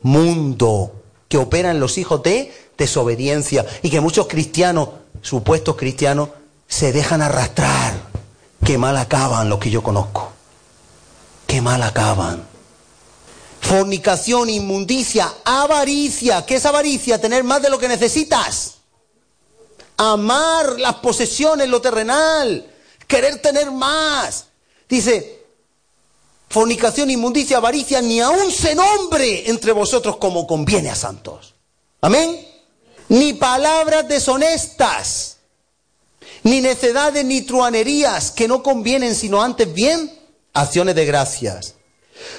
mundo que operan los hijos de desobediencia y que muchos cristianos, supuestos cristianos, se dejan arrastrar. Qué mal acaban los que yo conozco. Qué mal acaban. Fornicación, inmundicia, avaricia. ¿Qué es avaricia? Tener más de lo que necesitas. Amar las posesiones, lo terrenal. Querer tener más. Dice, fornicación, inmundicia, avaricia, ni aún se nombre entre vosotros como conviene a santos. Amén. Ni palabras deshonestas, ni necedades, ni truanerías que no convienen, sino antes bien acciones de gracias.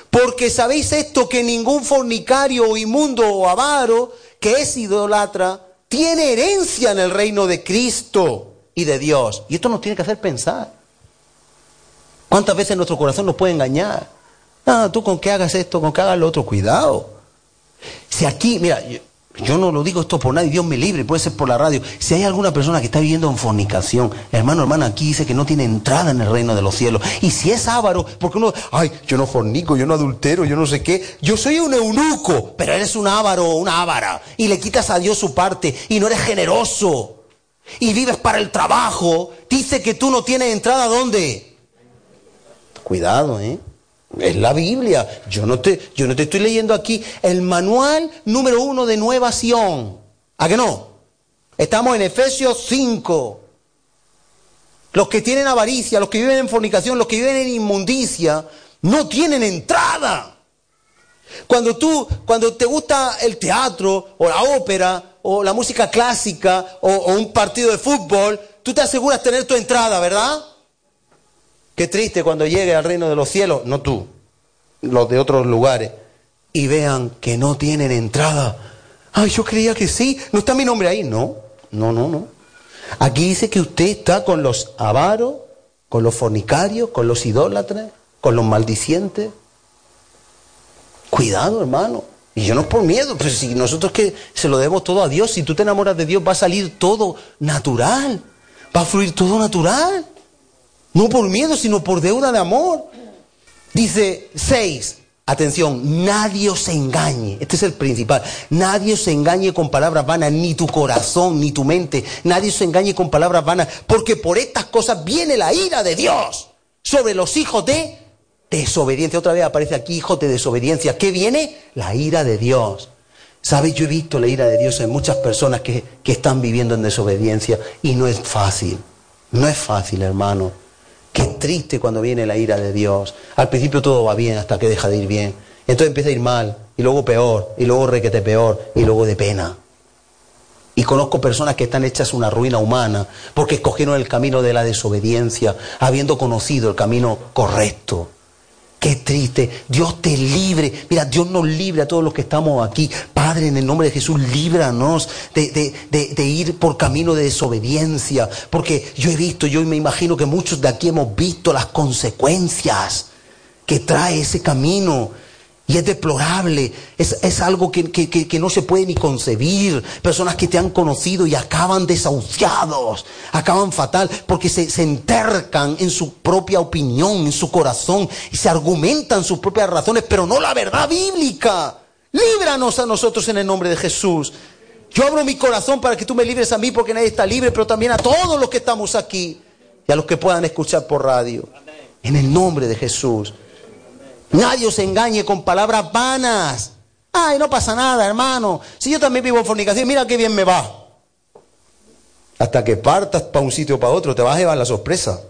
Porque sabéis esto, que ningún fornicario o inmundo o avaro que es idolatra tiene herencia en el reino de Cristo y de Dios. Y esto nos tiene que hacer pensar. ¿Cuántas veces nuestro corazón nos puede engañar? Ah, tú con que hagas esto, con que hagas lo otro, cuidado. Si aquí, mira, yo, no lo digo esto por nadie, Dios me libre, puede ser por la radio. Si hay alguna persona que está viviendo en fornicación, hermano, hermana, aquí dice que no tiene entrada en el reino de los cielos. Y si es avaro, porque uno, ay, yo no fornico, yo no adultero, yo no sé qué, yo soy un eunuco, pero eres un avaro o una ávara, y le quitas a Dios su parte, y no eres generoso, y vives para el trabajo, dice que tú no tienes entrada, ¿dónde? Cuidado, ¿eh? Es la Biblia. Yo no, te, yo no te estoy leyendo aquí el manual número uno de Nueva Sion. ¿A qué no? Estamos en Efesios 5. Los que tienen avaricia, los que viven en fornicación, los que viven en inmundicia, no tienen entrada. Cuando tú, cuando te gusta el teatro o la ópera o la música clásica o, o un partido de fútbol, tú te aseguras tener tu entrada, ¿verdad? Qué triste cuando llegue al reino de los cielos, no tú, los de otros lugares, y vean que no tienen entrada. Ay, yo creía que sí, no está mi nombre ahí, no. No, no, no. Aquí dice que usted está con los avaros, con los fornicarios, con los idólatras, con los maldicientes. Cuidado, hermano. Y yo no es por miedo, pero si nosotros que se lo debemos todo a Dios, si tú te enamoras de Dios va a salir todo natural, va a fluir todo natural. No por miedo, sino por deuda de amor. Dice 6, Atención, nadie os engañe. Este es el principal. Nadie os engañe con palabras vanas, ni tu corazón, ni tu mente. Nadie os engañe con palabras vanas, porque por estas cosas viene la ira de Dios sobre los hijos de desobediencia. Otra vez aparece aquí hijos de desobediencia. ¿Qué viene? La ira de Dios. ¿Sabes? Yo he visto la ira de Dios en muchas personas que, que están viviendo en desobediencia y no es fácil. No es fácil, hermano. Qué triste cuando viene la ira de Dios. Al principio todo va bien hasta que deja de ir bien. Entonces empieza a ir mal, y luego peor, y luego requete peor, y luego de pena. Y conozco personas que están hechas una ruina humana porque escogieron el camino de la desobediencia, habiendo conocido el camino correcto. Qué triste. Dios te libre. Mira, Dios nos libre a todos los que estamos aquí. Padre, en el nombre de Jesús, líbranos de, de, ir por camino de desobediencia. Porque yo he visto, yo me imagino que muchos de aquí hemos visto las consecuencias que trae ese camino. Y es deplorable, es, algo que, que, no se puede ni concebir. Personas que te han conocido y acaban desahuciados, acaban fatal, porque se, se entercan en su propia opinión, en su corazón, y se argumentan sus propias razones, pero no la verdad bíblica. Líbranos a nosotros en el nombre de Jesús. Yo abro mi corazón para que tú me libres a mí, porque nadie está libre, pero también a todos los que estamos aquí y a los que puedan escuchar por radio. En el nombre de Jesús. Nadie os engañe con palabras vanas. Ay, no pasa nada, hermano. Si yo también vivo en fornicación, mira qué bien me va. Hasta que partas para un sitio o para otro, te vas a llevar la sorpresa.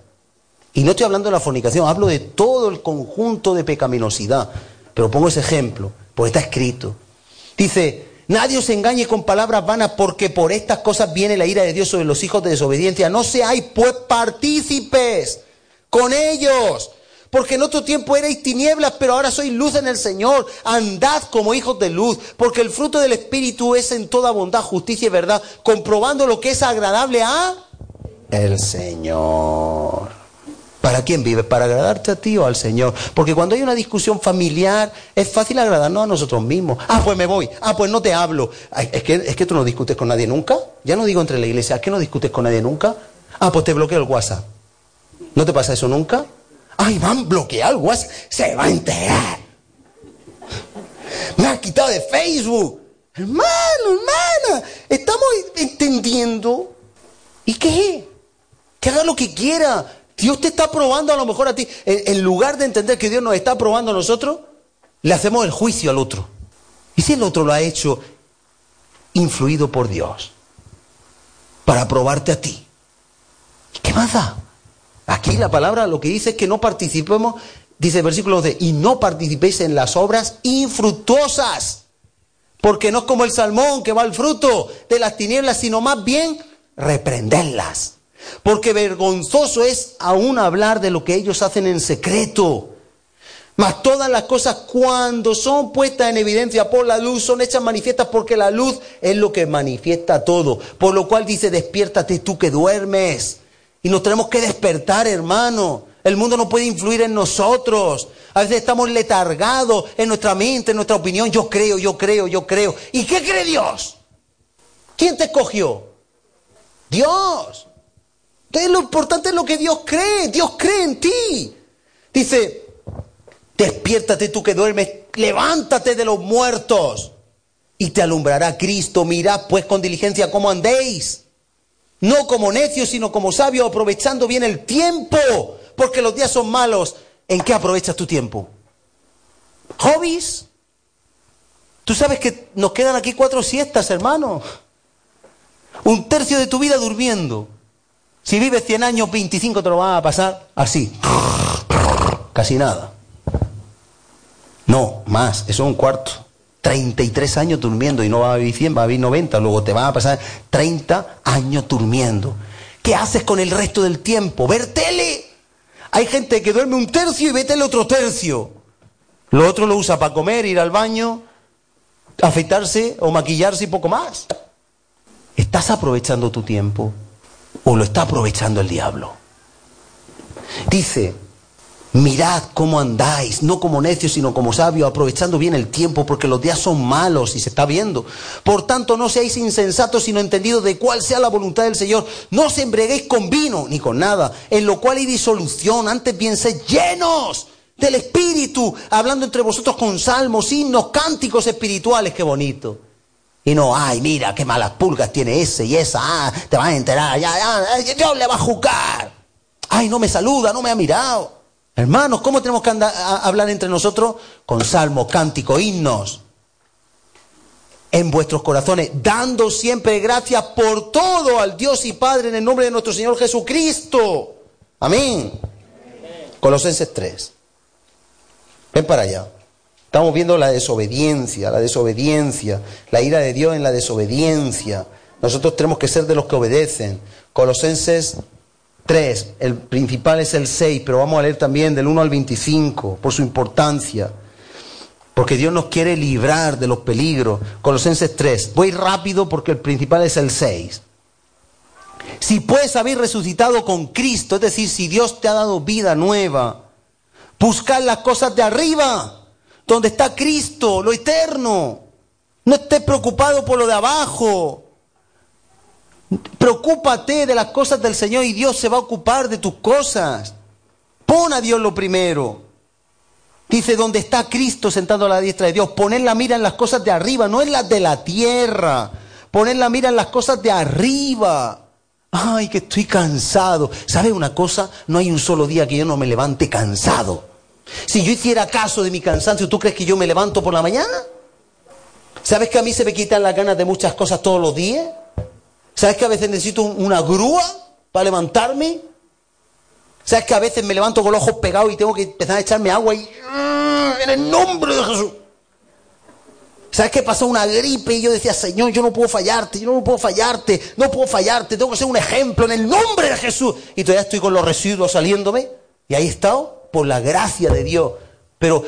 Y no estoy hablando de la fornicación, hablo de todo el conjunto de pecaminosidad. Pero pongo ese ejemplo, porque está escrito. Dice, nadie os engañe con palabras vanas, porque por estas cosas viene la ira de Dios sobre los hijos de desobediencia. No seáis pues partícipes con ellos. Porque en otro tiempo erais tinieblas, pero ahora sois luz en el Señor. Andad como hijos de luz, porque el fruto del Espíritu es en toda bondad, justicia y verdad, comprobando lo que es agradable a el Señor. ¿Para quién vives? ¿Para agradarte a ti o al Señor? Porque cuando hay una discusión familiar es fácil agradarnos a nosotros mismos. Ah, pues me voy. Ah, pues no te hablo. Es que, es que tú no discutes con nadie nunca. Ya no digo entre la iglesia, ¿es que no discutes con nadie nunca? Ah, pues te bloqueo el WhatsApp. ¿No te pasa eso nunca? Ay, van bloquear el WhatsApp. Se va a enterar. Me ha quitado de Facebook. Hermano, hermana, estamos entendiendo. ¿Y qué? Que haga lo que quiera. Dios te está probando a lo mejor a ti. En, lugar de entender que Dios nos está probando a nosotros, le hacemos el juicio al otro. ¿Y si el otro lo ha hecho influido por Dios? Para probarte a ti. ¿Qué más da? Aquí la palabra lo que dice es que no participemos, dice el versículo 11, y no participéis en las obras infructuosas. Porque no es como el salmón que va al fruto de las tinieblas, sino más bien reprenderlas. Porque vergonzoso es aún hablar de lo que ellos hacen en secreto. Mas todas las cosas cuando son puestas en evidencia por la luz son hechas manifiestas porque la luz es lo que manifiesta todo. Por lo cual dice, despiértate tú que duermes y nos tenemos que despertar, hermano. El mundo no puede influir en nosotros. A veces estamos letargados en nuestra mente, en nuestra opinión. Yo creo, yo creo, yo creo. ¿Y qué cree Dios? ¿Quién te escogió? Dios. Entonces lo importante es lo que Dios cree. Dios cree en ti. Dice, despiértate tú que duermes, levántate de los muertos y te alumbrará Cristo. Mirad pues con diligencia cómo andéis no como necios, sino como sabios, aprovechando bien el tiempo, porque los días son malos. ¿En qué aprovechas tu tiempo? ¿Hobbies? Tú sabes que nos quedan aquí cuatro siestas, hermano. Un tercio de tu vida durmiendo. Si vives 100 años, 25 te lo van a pasar así. Casi nada. No, más, eso es un cuarto. 33 años durmiendo y no va a vivir 100, va a vivir 90, luego te van a pasar 30 años durmiendo. ¿Qué haces con el resto del tiempo? Ver tele. Hay gente que duerme un tercio y ve tele otro tercio. Lo otro lo usa para comer, ir al baño, afeitarse o maquillarse y poco más. ¿estás aprovechando tu tiempo o lo está aprovechando el diablo? Dice, Mirad cómo andáis, no como necios, sino como sabios, aprovechando bien el tiempo, porque los días son malos y se está viendo. Por tanto, no seáis insensatos, sino entendidos de cuál sea la voluntad del Señor. No os embreguéis con vino, ni con nada, en lo cual hay disolución. Antes bien, sed llenos del Espíritu, hablando entre vosotros con salmos, himnos, cánticos espirituales. Qué bonito. Y no, ay, mira, qué malas pulgas tiene ese y esa, ah, te vas a enterar, ya, ya, Dios le va a juzgar. Ay, no me saluda, no me ha mirado. Hermanos, ¿cómo tenemos que hablar entre nosotros? Con salmos, cánticos, himnos. En vuestros corazones, dando siempre gracias por todo al Dios y Padre en el nombre de nuestro Señor Jesucristo. Amén. Colosenses 3. Ven para allá. Estamos viendo la desobediencia, la desobediencia, la ira de Dios en la desobediencia. Nosotros tenemos que ser de los que obedecen. Colosenses Tres, el principal es el 6, pero vamos a leer también del 1 al 25 por su importancia. Porque Dios nos quiere librar de los peligros. Colosenses 3. Voy rápido porque el principal es el 6. Si pues habéis resucitado con Cristo, es decir, si Dios te ha dado vida nueva, buscad las cosas de arriba, donde está Cristo, lo eterno. No estés preocupado por lo de abajo. Preocúpate de las cosas del Señor y Dios se va a ocupar de tus cosas. Pon a Dios lo primero. Dice, donde está Cristo sentado a la diestra de Dios, poner la mira en las cosas de arriba, no en las de la tierra. Poner la mira en las cosas de arriba. Ay, que estoy cansado. ¿Sabes una cosa? No hay un solo día que yo no me levante cansado. Si yo hiciera caso de mi cansancio, ¿tú crees que yo me levanto por la mañana? ¿Sabes que a mí se me quitan las ganas de muchas cosas todos los días? ¿Sabes que a veces necesito una grúa para levantarme? ¿Sabes que a veces me levanto con los ojos pegados y tengo que empezar a echarme agua y... ¡ah! En el nombre de Jesús. ¿Sabes que pasó una gripe y yo decía, Señor, yo no puedo fallarte, yo no puedo fallarte, no puedo fallarte, tengo que ser un ejemplo en el nombre de Jesús. Y todavía estoy con los residuos saliéndome. Y ahí he estado, por la gracia de Dios. Pero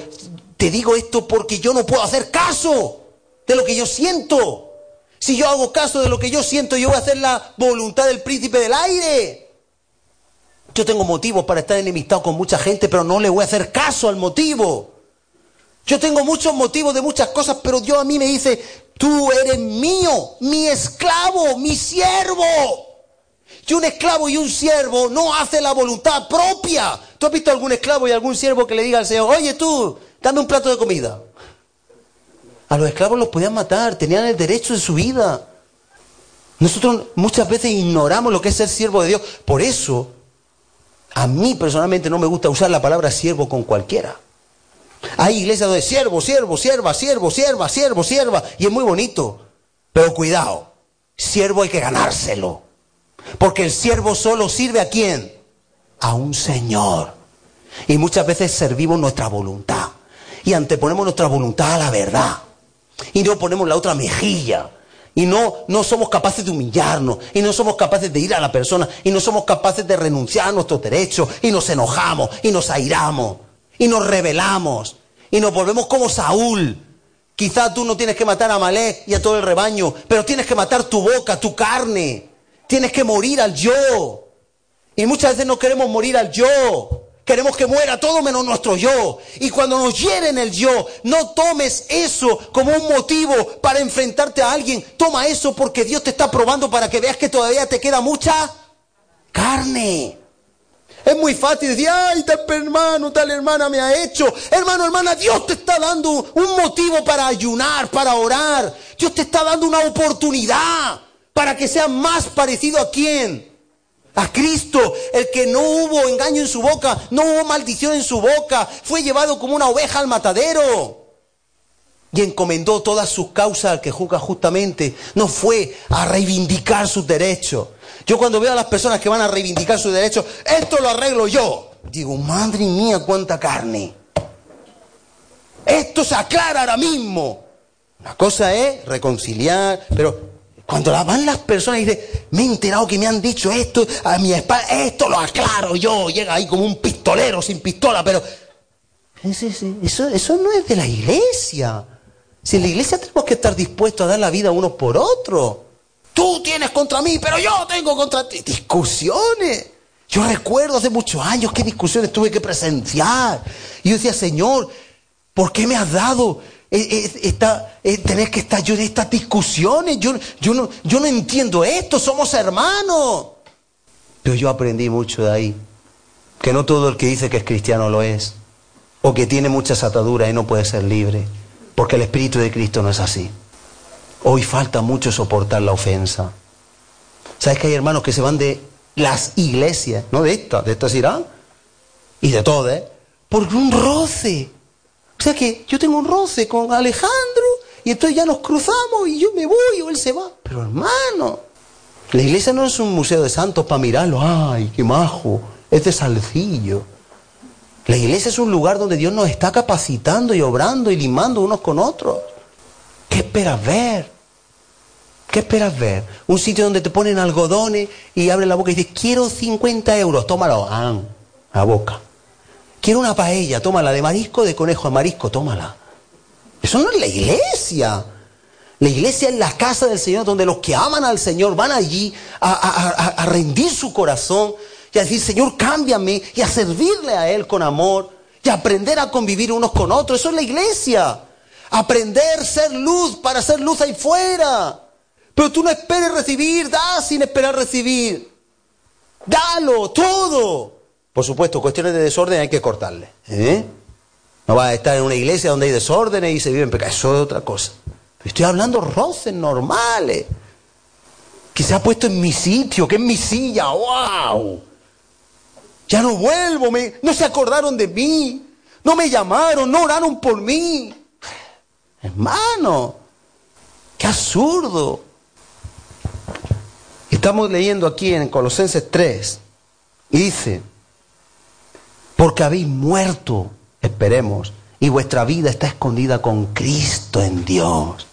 te digo esto porque yo no puedo hacer caso de lo que yo siento. Si yo hago caso de lo que yo siento, yo voy a hacer la voluntad del príncipe del aire. Yo tengo motivos para estar enemistado con mucha gente, pero no le voy a hacer caso al motivo. Yo tengo muchos motivos de muchas cosas, pero Dios a mí me dice, tú eres mío, mi esclavo, mi siervo. Y un esclavo y un siervo no hace la voluntad propia. ¿Tú has visto algún esclavo y algún siervo que le diga al Señor, oye tú, dame un plato de comida? A los esclavos los podían matar, tenían el derecho de su vida. Nosotros muchas veces ignoramos lo que es ser siervo de Dios. Por eso, a mí personalmente no me gusta usar la palabra siervo con cualquiera. Hay iglesias donde siervo, siervo, sierva, siervo, sierva, siervo, sierva, y es muy bonito. Pero cuidado, siervo hay que ganárselo. Porque el siervo solo sirve a quién? A un Señor. Y muchas veces servimos nuestra voluntad. Y anteponemos nuestra voluntad a la verdad y no ponemos la otra mejilla. Y no, no somos capaces de humillarnos, y no somos capaces de ir a la persona, y no somos capaces de renunciar a nuestros derechos, y nos enojamos, y nos airamos, y nos rebelamos, y nos volvemos como Saúl. Quizá tú no tienes que matar a Malek y a todo el rebaño, pero tienes que matar tu boca, tu carne. Tienes que morir al yo. Y muchas veces no queremos morir al yo. Queremos que muera todo menos nuestro yo. Y cuando nos hieren el yo, no tomes eso como un motivo para enfrentarte a alguien. Toma eso porque Dios te está probando para que veas que todavía te queda mucha carne. Es muy fácil decir, ay, tal hermano, tal hermana me ha hecho. Hermano, hermana, Dios te está dando un motivo para ayunar, para orar. Dios te está dando una oportunidad para que sea más parecido a quién? A Cristo, el que no hubo engaño en su boca, no hubo maldición en su boca, fue llevado como una oveja al matadero. Y encomendó todas sus causas al que juzga justamente. No fue a reivindicar sus derechos. Yo cuando veo a las personas que van a reivindicar sus derechos, esto lo arreglo yo. Digo, madre mía, cuánta carne. Esto se aclara ahora mismo. Una cosa es reconciliar, pero cuando van las personas y dicen, me he enterado que me han dicho esto, a mi espalda, esto lo aclaro yo, llega ahí como un pistolero sin pistola, pero eso, eso no es de la iglesia. Si en la iglesia tenemos que estar dispuestos a dar la vida unos por otros. Tú tienes contra mí, pero yo tengo contra ti. Discusiones. Yo recuerdo hace muchos años qué discusiones tuve que presenciar. Y yo decía, Señor, ¿por qué me has dado esta, tener que estar yo en estas discusiones? Yo, yo, no, yo no entiendo esto, somos hermanos. Pero yo aprendí mucho de ahí. Que no todo el que dice que es cristiano lo es. O que tiene muchas ataduras y no puede ser libre. Porque el Espíritu de Cristo no es así. Hoy falta mucho soportar la ofensa. ¿Sabes que hay hermanos que se van de las iglesias, no de estas, de estas irán, y de todas, ¿eh? por un roce. O sea que yo tengo un roce con Alejandro y entonces ya nos cruzamos y yo me voy o él se va. Pero hermano, la iglesia no es un museo de santos para mirarlo, ay, qué majo, es de salcillo. La iglesia es un lugar donde Dios nos está capacitando y obrando y limando unos con otros. ¿Qué esperas ver? ¿Qué esperas ver? Un sitio donde te ponen algodones y abres la boca y dices, quiero 50 euros, tómalo, ah, la boca. Quiero una paella, tómala, de marisco, de conejo a marisco, tómala. Eso no es la iglesia. La iglesia es la casa del Señor, donde los que aman al Señor van allí a, rendir su corazón y a decir, Señor, cámbiame y a servirle a Él con amor y a aprender a convivir unos con otros. Eso es la iglesia. Aprender ser luz para ser luz ahí fuera. Pero tú no esperes recibir, da sin esperar recibir. Dalo, todo. Por supuesto, cuestiones de desorden hay que cortarle. ¿eh? No vas a estar en una iglesia donde hay desórdenes y se vive en pecado. Eso es otra cosa. Estoy hablando roces normales. Que se ha puesto en mi sitio, que es mi silla. ¡Wow! Ya no vuelvo. no se acordaron de mí. No me llamaron, no oraron por mí. Hermano, qué absurdo. Estamos leyendo aquí en Colosenses 3 y dice, porque habéis muerto, esperemos, y vuestra vida está escondida con Cristo en Dios.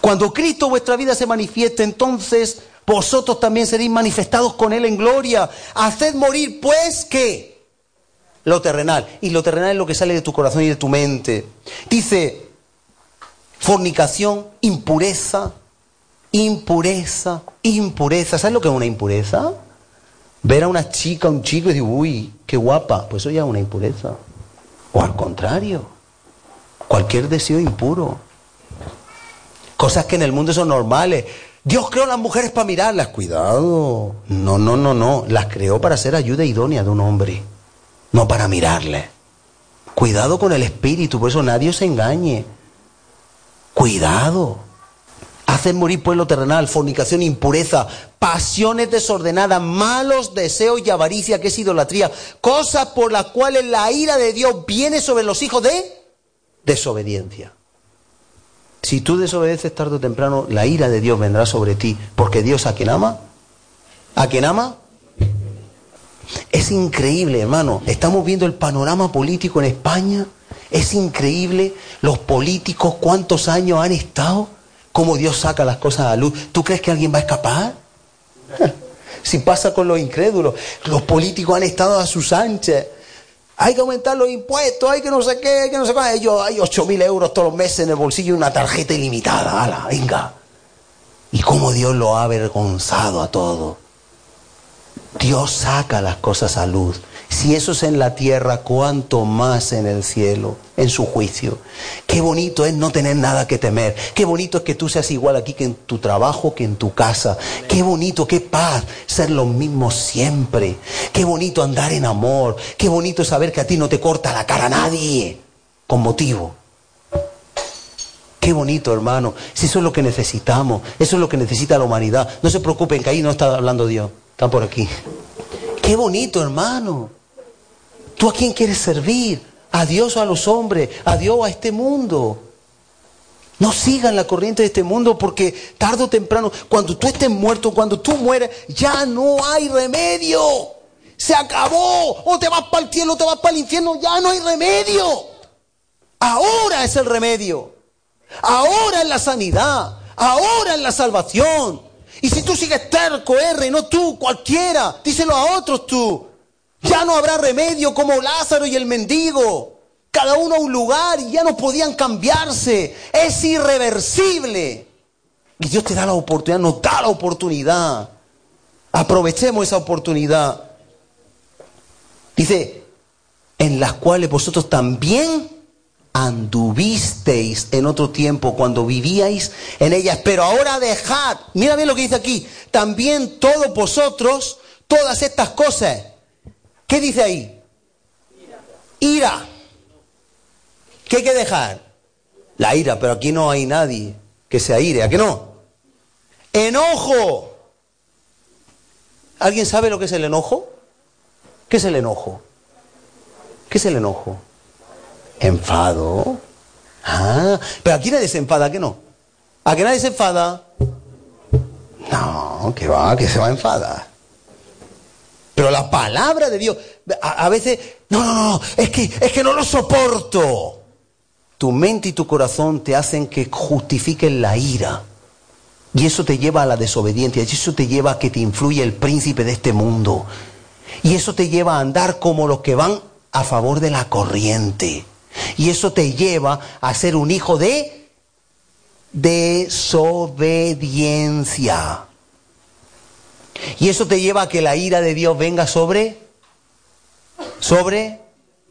Cuando Cristo vuestra vida se manifieste, entonces vosotros también seréis manifestados con Él en gloria. Haced morir, pues, ¿qué? Lo terrenal. Y lo terrenal es lo que sale de tu corazón y de tu mente. Dice, fornicación, impureza, Impureza, impureza. ¿Sabes lo que es una impureza? Ver a una chica, un chico y decir, uy, qué guapa. Pues eso ya es una impureza. O al contrario, cualquier deseo impuro. Cosas que en el mundo son normales. Dios creó a las mujeres para mirarlas. Cuidado. No, no, no, no. Las creó para ser ayuda idónea de un hombre. No para mirarle. Cuidado con el espíritu. Por eso nadie se engañe. Cuidado. Hacer morir pueblo terrenal, fornicación, impureza, pasiones desordenadas, malos deseos y avaricia, que es idolatría, cosas por las cuales la ira de Dios viene sobre los hijos de desobediencia. Si tú desobedeces tarde o temprano, la ira de Dios vendrá sobre ti, porque Dios a quien ama, a quien ama, es increíble, hermano. Estamos viendo el panorama político en España. Es increíble los políticos cuántos años han estado cómo Dios saca las cosas a luz. ¿Tú crees que alguien va a escapar? Si pasa con los incrédulos, los políticos han estado a sus anchas. Hay que aumentar los impuestos, hay que no sé qué, hay que no sé qué. Ellos hay 8 mil euros todos los meses en el bolsillo y una tarjeta ilimitada. ¡Hala, venga! Y cómo Dios lo ha avergonzado a todo. Dios saca las cosas a luz. Si eso es en la tierra, cuánto más en el cielo, en su juicio. Qué bonito es no tener nada que temer. Qué bonito es que tú seas igual aquí que en tu trabajo, que en tu casa. Qué bonito, qué paz ser los mismos siempre. Qué bonito andar en amor. Qué bonito saber que a ti no te corta la cara nadie con motivo. Qué bonito, hermano. Si eso es lo que necesitamos, eso es lo que necesita la humanidad. No se preocupen que ahí no está hablando Dios. Están por aquí. Qué bonito, hermano. ¿Tú a quién quieres servir? ¿A Dios o a los hombres? ¿A Dios o a este mundo? No sigan la corriente de este mundo porque tarde o temprano, cuando tú estés muerto, cuando tú mueres, ya no hay remedio. Se acabó. O te vas para el cielo o te vas para el infierno, ya no hay remedio. Ahora es el remedio. Ahora es la sanidad. Ahora es la salvación. Y si tú sigues terco, R, no tú, cualquiera, díselo a otros tú. Ya no habrá remedio como Lázaro y el mendigo. Cada uno a un lugar y ya no podían cambiarse. Es irreversible. Y Dios te da la oportunidad, nos da la oportunidad. Aprovechemos esa oportunidad. Dice, en las cuales vosotros también anduvisteis en otro tiempo cuando vivíais en ellas, pero ahora dejad, mira bien lo que dice aquí, también todos vosotros, todas estas cosas. ¿Qué dice ahí? Ira. ¿Qué hay que dejar? La ira, pero aquí no hay nadie que se aire, ¿a qué no? Enojo. ¿Alguien sabe lo que es el enojo? ¿Qué es el enojo? ¿Qué es el enojo? Enfado. Ah, pero aquí nadie se enfada, ¿qué no? ¿A qué nadie se enfada? No, que va, que se va a enfadar. Pero la palabra de Dios, a, veces, no, no, no, es que, es que no lo soporto. Tu mente y tu corazón te hacen que justifiquen la ira. Y eso te lleva a la desobediencia, y eso te lleva a que te influya el príncipe de este mundo. Y eso te lleva a andar como los que van a favor de la corriente. Y eso te lleva a ser un hijo de desobediencia. Y eso te lleva a que la ira de Dios venga sobre, sobre,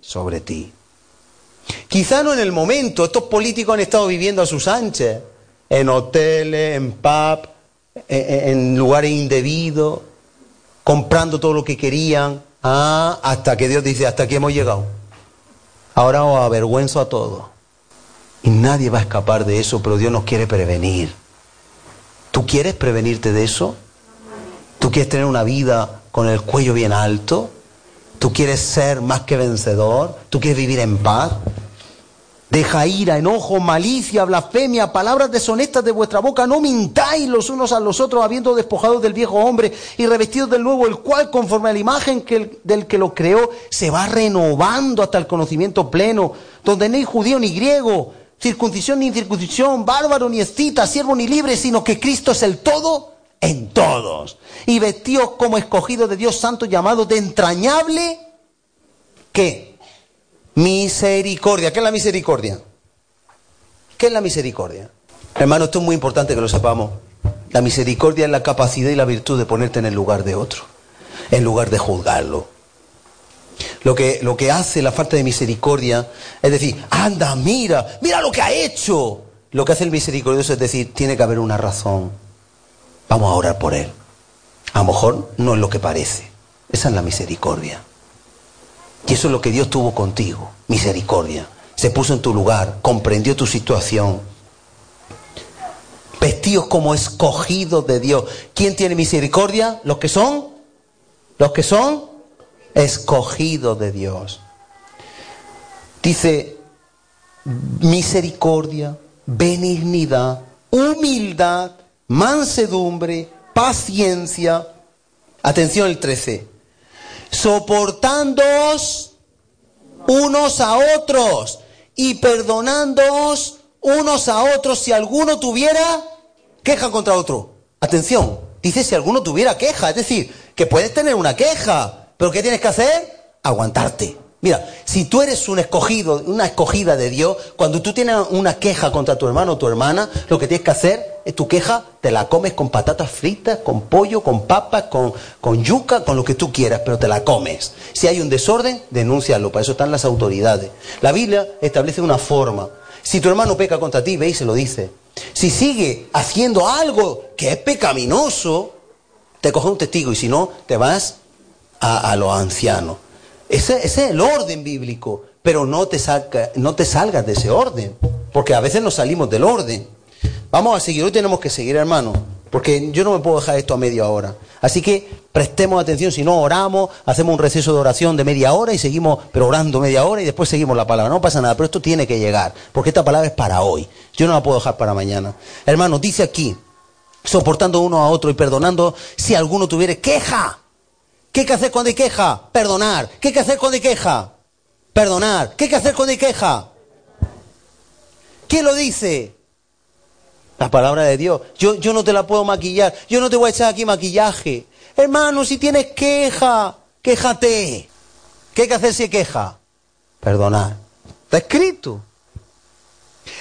sobre ti. Quizá no en el momento, estos políticos han estado viviendo a sus anchas, en hoteles, en pub, en, lugares indebidos, comprando todo lo que querían, Ah, hasta que Dios dice, hasta aquí hemos llegado. Ahora os avergüenzo a todos. Y nadie va a escapar de eso, pero Dios nos quiere prevenir. ¿Tú quieres prevenirte de eso? ¿Tú quieres tener una vida con el cuello bien alto? ¿Tú quieres ser más que vencedor? ¿Tú quieres vivir en paz? Deja ira, enojo, malicia, blasfemia, palabras deshonestas de vuestra boca. No mintáis los unos a los otros, habiendo despojado del viejo hombre y revestidos del nuevo, el cual, conforme a la imagen del que lo creó, se va renovando hasta el conocimiento pleno, donde no hay judío ni griego, circuncisión ni incircuncisión, bárbaro ni escita, siervo ni libre, sino que Cristo es el todo en todos. Y vestidos como escogidos de Dios santo, llamados de entrañable, ¿qué? Misericordia. ¿Qué es la misericordia? ¿Qué es la misericordia? Hermano, esto es muy importante que lo sepamos. La misericordia es la capacidad y la virtud de ponerte en el lugar de otro, en lugar de juzgarlo. Lo que, lo que hace la falta de misericordia es decir, anda, mira, mira lo que ha hecho. Lo que hace el misericordioso es decir, tiene que haber una razón. Vamos a orar por él. A lo mejor no es lo que parece. Esa es la misericordia. Y eso es lo que Dios tuvo contigo, misericordia. Se puso en tu lugar, comprendió tu situación. Vestidos como escogidos de Dios. ¿Quién tiene misericordia? Los que son, los que son escogidos de Dios. Dice misericordia, benignidad, humildad, mansedumbre, paciencia. Atención el 13 soportándoos unos a otros y perdonándoos unos a otros si alguno tuviera queja contra otro. Atención, dice si alguno tuviera queja, es decir, que puedes tener una queja, pero ¿qué tienes que hacer? Aguantarte. Mira, si tú eres un escogido, una escogida de Dios, cuando tú tienes una queja contra tu hermano o tu hermana, lo que tienes que hacer es tu queja, te la comes con patatas fritas, con pollo, con papas, con, con yuca, con lo que tú quieras, pero te la comes. Si hay un desorden, denúncialo, para eso están las autoridades. La Biblia establece una forma. Si tu hermano peca contra ti, ve y se lo dice. Si sigue haciendo algo que es pecaminoso, te coge un testigo y si no, te vas a, a los ancianos. Ese, ese, es el orden bíblico, pero no te, saca, no te salgas de ese orden, porque a veces nos salimos del orden. Vamos a seguir, hoy tenemos que seguir, hermano, porque yo no me puedo dejar esto a media hora. Así que prestemos atención, si no oramos, hacemos un receso de oración de media hora y seguimos, pero orando media hora y después seguimos la palabra. No pasa nada, pero esto tiene que llegar, porque esta palabra es para hoy. Yo no la puedo dejar para mañana. Hermano, dice aquí, soportando uno a otro y perdonando si alguno tuviera queja. ¿Qué hay que hacer cuando hay queja? Perdonar. ¿Qué hay que hacer cuando hay queja? Perdonar. ¿Qué hay que hacer cuando hay queja? ¿Quién lo dice? La palabra de Dios. Yo, yo no te la puedo maquillar. Yo no te voy a echar aquí maquillaje. Hermano, si tienes queja, quéjate. ¿Qué hay que hacer si hay queja? Perdonar. Está escrito.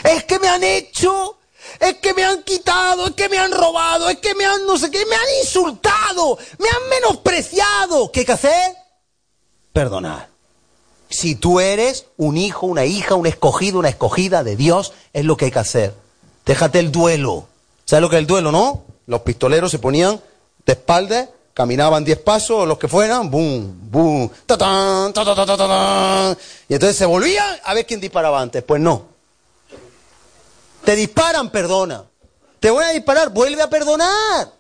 Es que me han hecho, Es que me han quitado, es que me han robado, es que me han no sé qué, me han insultado, me han menospreciado. ¿Qué hay que hacer? Perdonar. Si tú eres un hijo, una hija, un escogido, una escogida de Dios, es lo que hay que hacer. Déjate el duelo. ¿Sabes lo que es el duelo, no? Los pistoleros se ponían de espaldas, caminaban diez pasos, los que fueran, boom, boom, ta ta ta ta ta ta Y entonces se volvían a ver quién disparaba antes. Pues no. Te disparan, perdona. Te voy a disparar, vuelve a perdonar.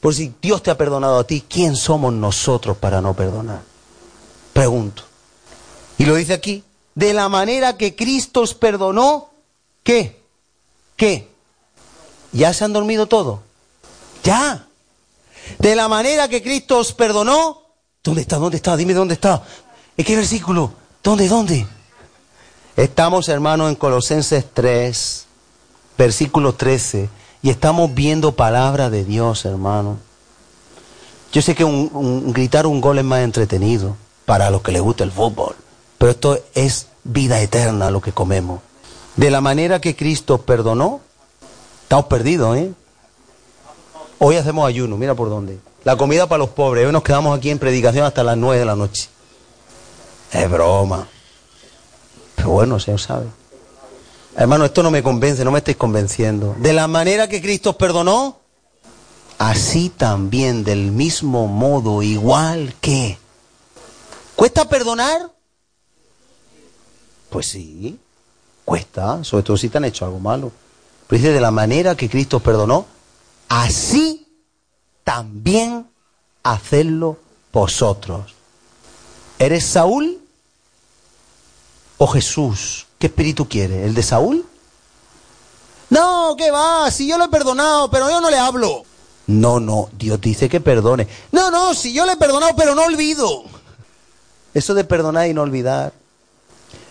Por si Dios te ha perdonado a ti, ¿quién somos nosotros para no perdonar? Pregunto. Y lo dice aquí, de la manera que Cristo os perdonó, ¿qué? ¿Qué? ¿Ya se han dormido todos? Ya. De la manera que Cristo os perdonó. ¿Dónde está? ¿Dónde está? Dime dónde está. ¿En qué versículo? ¿Dónde? ¿Dónde? Estamos, hermanos, en Colosenses 3, versículo 13. Y estamos viendo palabra de Dios, hermano. Yo sé que un, gritar un gol es más entretenido para los que les gusta el fútbol. Pero esto es vida eterna lo que comemos. De la manera que Cristo perdonó, estamos perdidos, ¿eh? Hoy hacemos ayuno, mira por dónde. La comida para los pobres. Hoy nos quedamos aquí en predicación hasta las nueve de la noche. Es broma. Bueno, Señor sabe. Hermano, esto no me convence, no me estáis convenciendo. De la manera que Cristo os perdonó, así también, del mismo modo, igual que. ¿Cuesta perdonar? Pues sí, cuesta, sobre todo si te han hecho algo malo. Pero dice, de la manera que Cristo perdonó, así también hacedlo vosotros. ¿Eres Saúl o Jesús? ¿Qué espíritu quiere? ¿El de Saúl? No, ¿qué va? Si yo lo he perdonado, pero yo no le hablo. No, no, Dios dice que perdone. No, no, si yo le he perdonado, pero no olvido. Eso de perdonar y no olvidar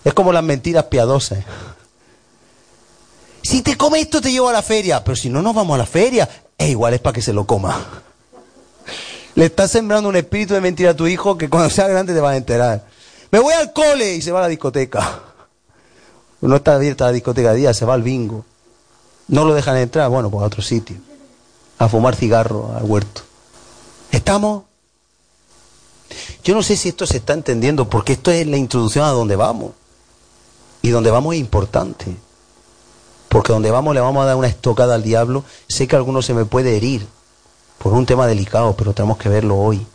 es como las mentiras piadosas. Si te come esto, te llevo a la feria. Pero si no nos vamos a la feria, es igual, es para que se lo coma. Le estás sembrando un espíritu de mentira a tu hijo que cuando sea grande te va a enterar. Me voy al cole y se va a la discoteca. No está abierta la discoteca de día, se va al bingo. No lo dejan entrar, bueno, pues a otro sitio. A fumar cigarro al huerto. ¿Estamos? Yo no sé si esto se está entendiendo, porque esto es la introducción a donde vamos. Y donde vamos es importante. Porque donde vamos le vamos a dar una estocada al diablo. Sé que alguno se me puede herir por un tema delicado, pero tenemos que verlo hoy.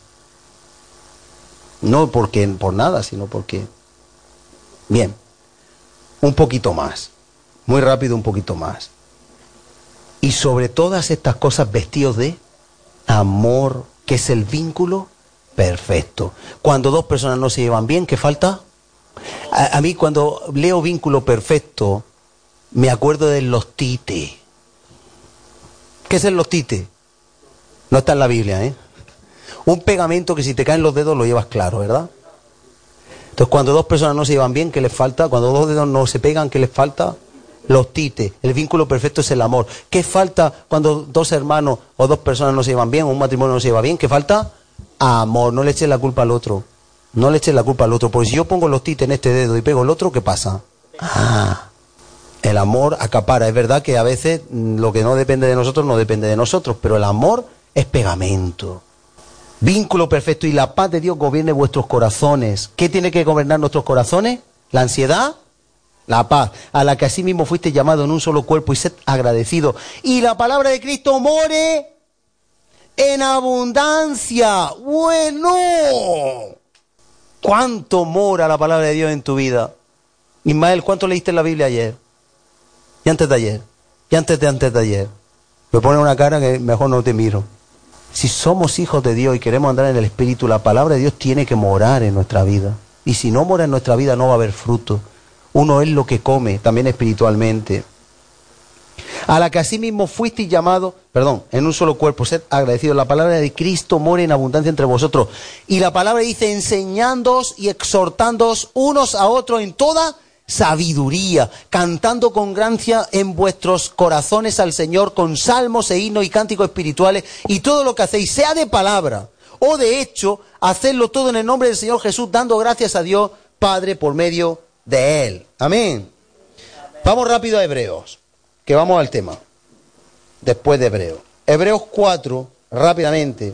No porque por nada, sino porque. Bien, un poquito más. Muy rápido, un poquito más. Y sobre todas estas cosas vestidos de amor, que es el vínculo perfecto. Cuando dos personas no se llevan bien, ¿qué falta? A, mí cuando leo vínculo perfecto, me acuerdo de los tite. ¿Qué es el los tite? No está en la Biblia, ¿eh? Un pegamento que si te caen los dedos lo llevas claro, ¿verdad? Entonces, cuando dos personas no se llevan bien, ¿qué les falta? Cuando dos dedos no se pegan, ¿qué les falta? Los tite. El vínculo perfecto es el amor. ¿Qué falta cuando dos hermanos o dos personas no se llevan bien o un matrimonio no se lleva bien? ¿Qué falta? Amor. No le eches la culpa al otro. No le eches la culpa al otro. Porque si yo pongo los tites en este dedo y pego el otro, ¿qué pasa? Ah. El amor acapara. Es verdad que a veces mm, lo que no depende de nosotros no depende de nosotros, pero el amor es pegamento. Vínculo perfecto y la paz de Dios gobierne vuestros corazones. ¿Qué tiene que gobernar nuestros corazones? ¿La ansiedad? La paz, a la que así mismo fuiste llamado en un solo cuerpo y sed agradecido. Y la palabra de Cristo more en abundancia. Bueno, ¿cuánto mora la palabra de Dios en tu vida? Ismael, ¿cuánto leíste en la Biblia ayer? Y antes de ayer. Y antes de antes de ayer. Me pone una cara que mejor no te miro. Si somos hijos de Dios y queremos andar en el Espíritu, la palabra de Dios tiene que morar en nuestra vida. Y si no mora en nuestra vida, no va a haber fruto. Uno es lo que come, también espiritualmente. A la que asimismo fuiste llamado, perdón, en un solo cuerpo, sed agradecido. La palabra de Cristo mora en abundancia entre vosotros. Y la palabra dice, enseñándoos y exhortándoos unos a otros en toda sabiduría, cantando con gracia en vuestros corazones al Señor con salmos e himnos y cánticos espirituales y todo lo que hacéis, sea de palabra o de hecho, hacedlo todo en el nombre del Señor Jesús, dando gracias a Dios Padre por medio de Él. Amén. Vamos rápido a Hebreos, que vamos al tema, después de Hebreos. Hebreos 4, rápidamente.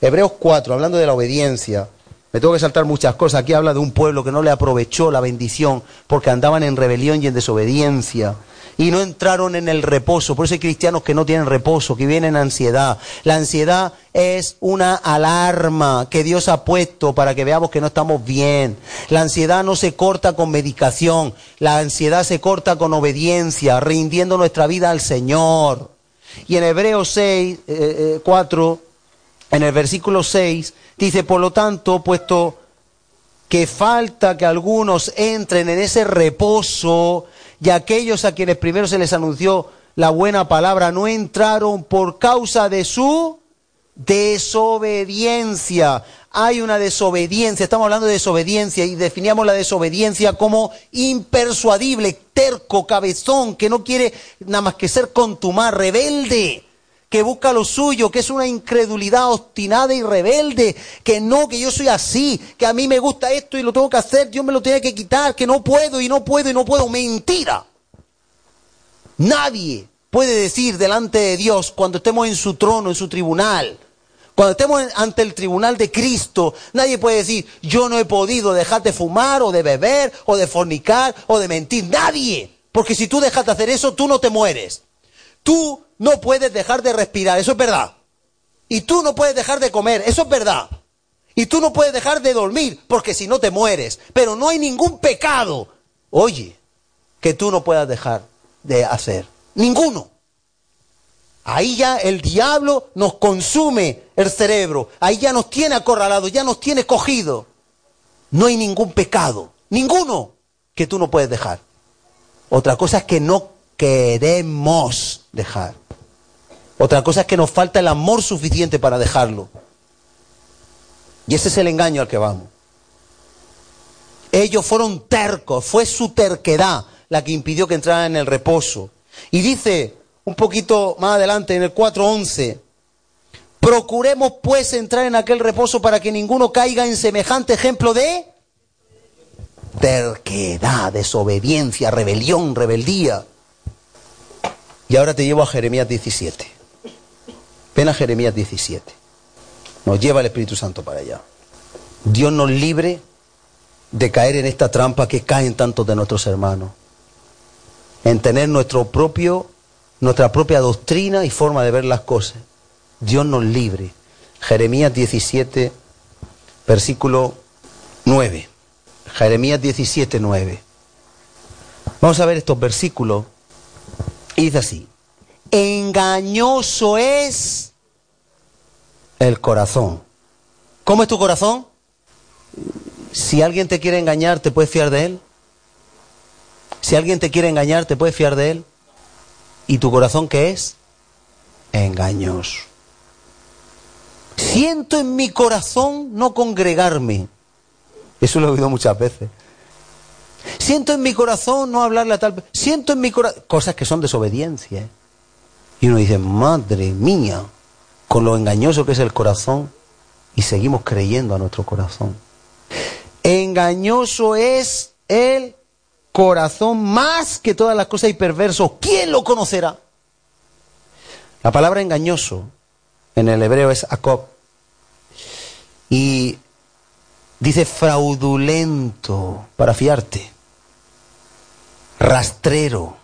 Hebreos 4, hablando de la obediencia. Me tengo que saltar muchas cosas. Aquí habla de un pueblo que no le aprovechó la bendición porque andaban en rebelión y en desobediencia y no entraron en el reposo. Por eso hay cristianos que no tienen reposo, que vienen ansiedad. La ansiedad es una alarma que Dios ha puesto para que veamos que no estamos bien. La ansiedad no se corta con medicación, la ansiedad se corta con obediencia, rindiendo nuestra vida al Señor. Y en Hebreos 6, 4, eh, eh, en el versículo 6, dice, por lo tanto, puesto que falta que algunos entren en ese reposo, y aquellos a quienes primero se les anunció la buena palabra no entraron por causa de su desobediencia. Hay una desobediencia, estamos hablando de desobediencia y definíamos la desobediencia como impersuadible, terco, cabezón, que no quiere nada más que ser contumar, rebelde que busca lo suyo, que es una incredulidad obstinada y rebelde, que no, que yo soy así, que a mí me gusta esto y lo tengo que hacer, Dios me lo tiene que quitar, que no puedo y no puedo y no puedo. Mentira. Nadie puede decir delante de Dios cuando estemos en su trono, en su tribunal, cuando estemos ante el tribunal de Cristo, nadie puede decir, yo no he podido dejar de fumar o de beber o de fornicar o de mentir. Nadie. Porque si tú dejas de hacer eso, tú no te mueres. Tú no puedes dejar de respirar, eso es verdad. Y tú no puedes dejar de comer, eso es verdad. Y tú no puedes dejar de dormir, porque si no te mueres. Pero no hay ningún pecado, oye, que tú no puedas dejar de hacer. Ninguno. Ahí ya el diablo nos consume el cerebro. Ahí ya nos tiene acorralado, ya nos tiene cogido. No hay ningún pecado, ninguno que tú no puedes dejar. Otra cosa es que no queremos dejar. Otra cosa es que nos falta el amor suficiente para dejarlo. Y ese es el engaño al que vamos. Ellos fueron tercos, fue su terquedad la que impidió que entraran en el reposo. Y dice un poquito más adelante, en el 4.11, procuremos pues entrar en aquel reposo para que ninguno caiga en semejante ejemplo de terquedad, desobediencia, rebelión, rebeldía. Y ahora te llevo a Jeremías 17. Ven a Jeremías 17. Nos lleva el Espíritu Santo para allá. Dios nos libre de caer en esta trampa que caen tantos de nuestros hermanos. En tener nuestro propio, nuestra propia doctrina y forma de ver las cosas. Dios nos libre. Jeremías 17, versículo 9. Jeremías 17, 9. Vamos a ver estos versículos y dice así, engañoso es el corazón. ¿Cómo es tu corazón? Si alguien te quiere engañar, ¿te puedes fiar de él? Si alguien te quiere engañar, ¿te puedes fiar de él? ¿Y tu corazón qué es? Engañoso. Siento en mi corazón no congregarme. Eso lo he oído muchas veces. Siento en mi corazón no hablarle a tal. Siento en mi corazón. Cosas que son desobediencia. Y uno dice, madre mía, con lo engañoso que es el corazón. Y seguimos creyendo a nuestro corazón. Engañoso es el corazón más que todas las cosas y perverso. ¿Quién lo conocerá? La palabra engañoso en el hebreo es akob. Y dice fraudulento para fiarte rastrero,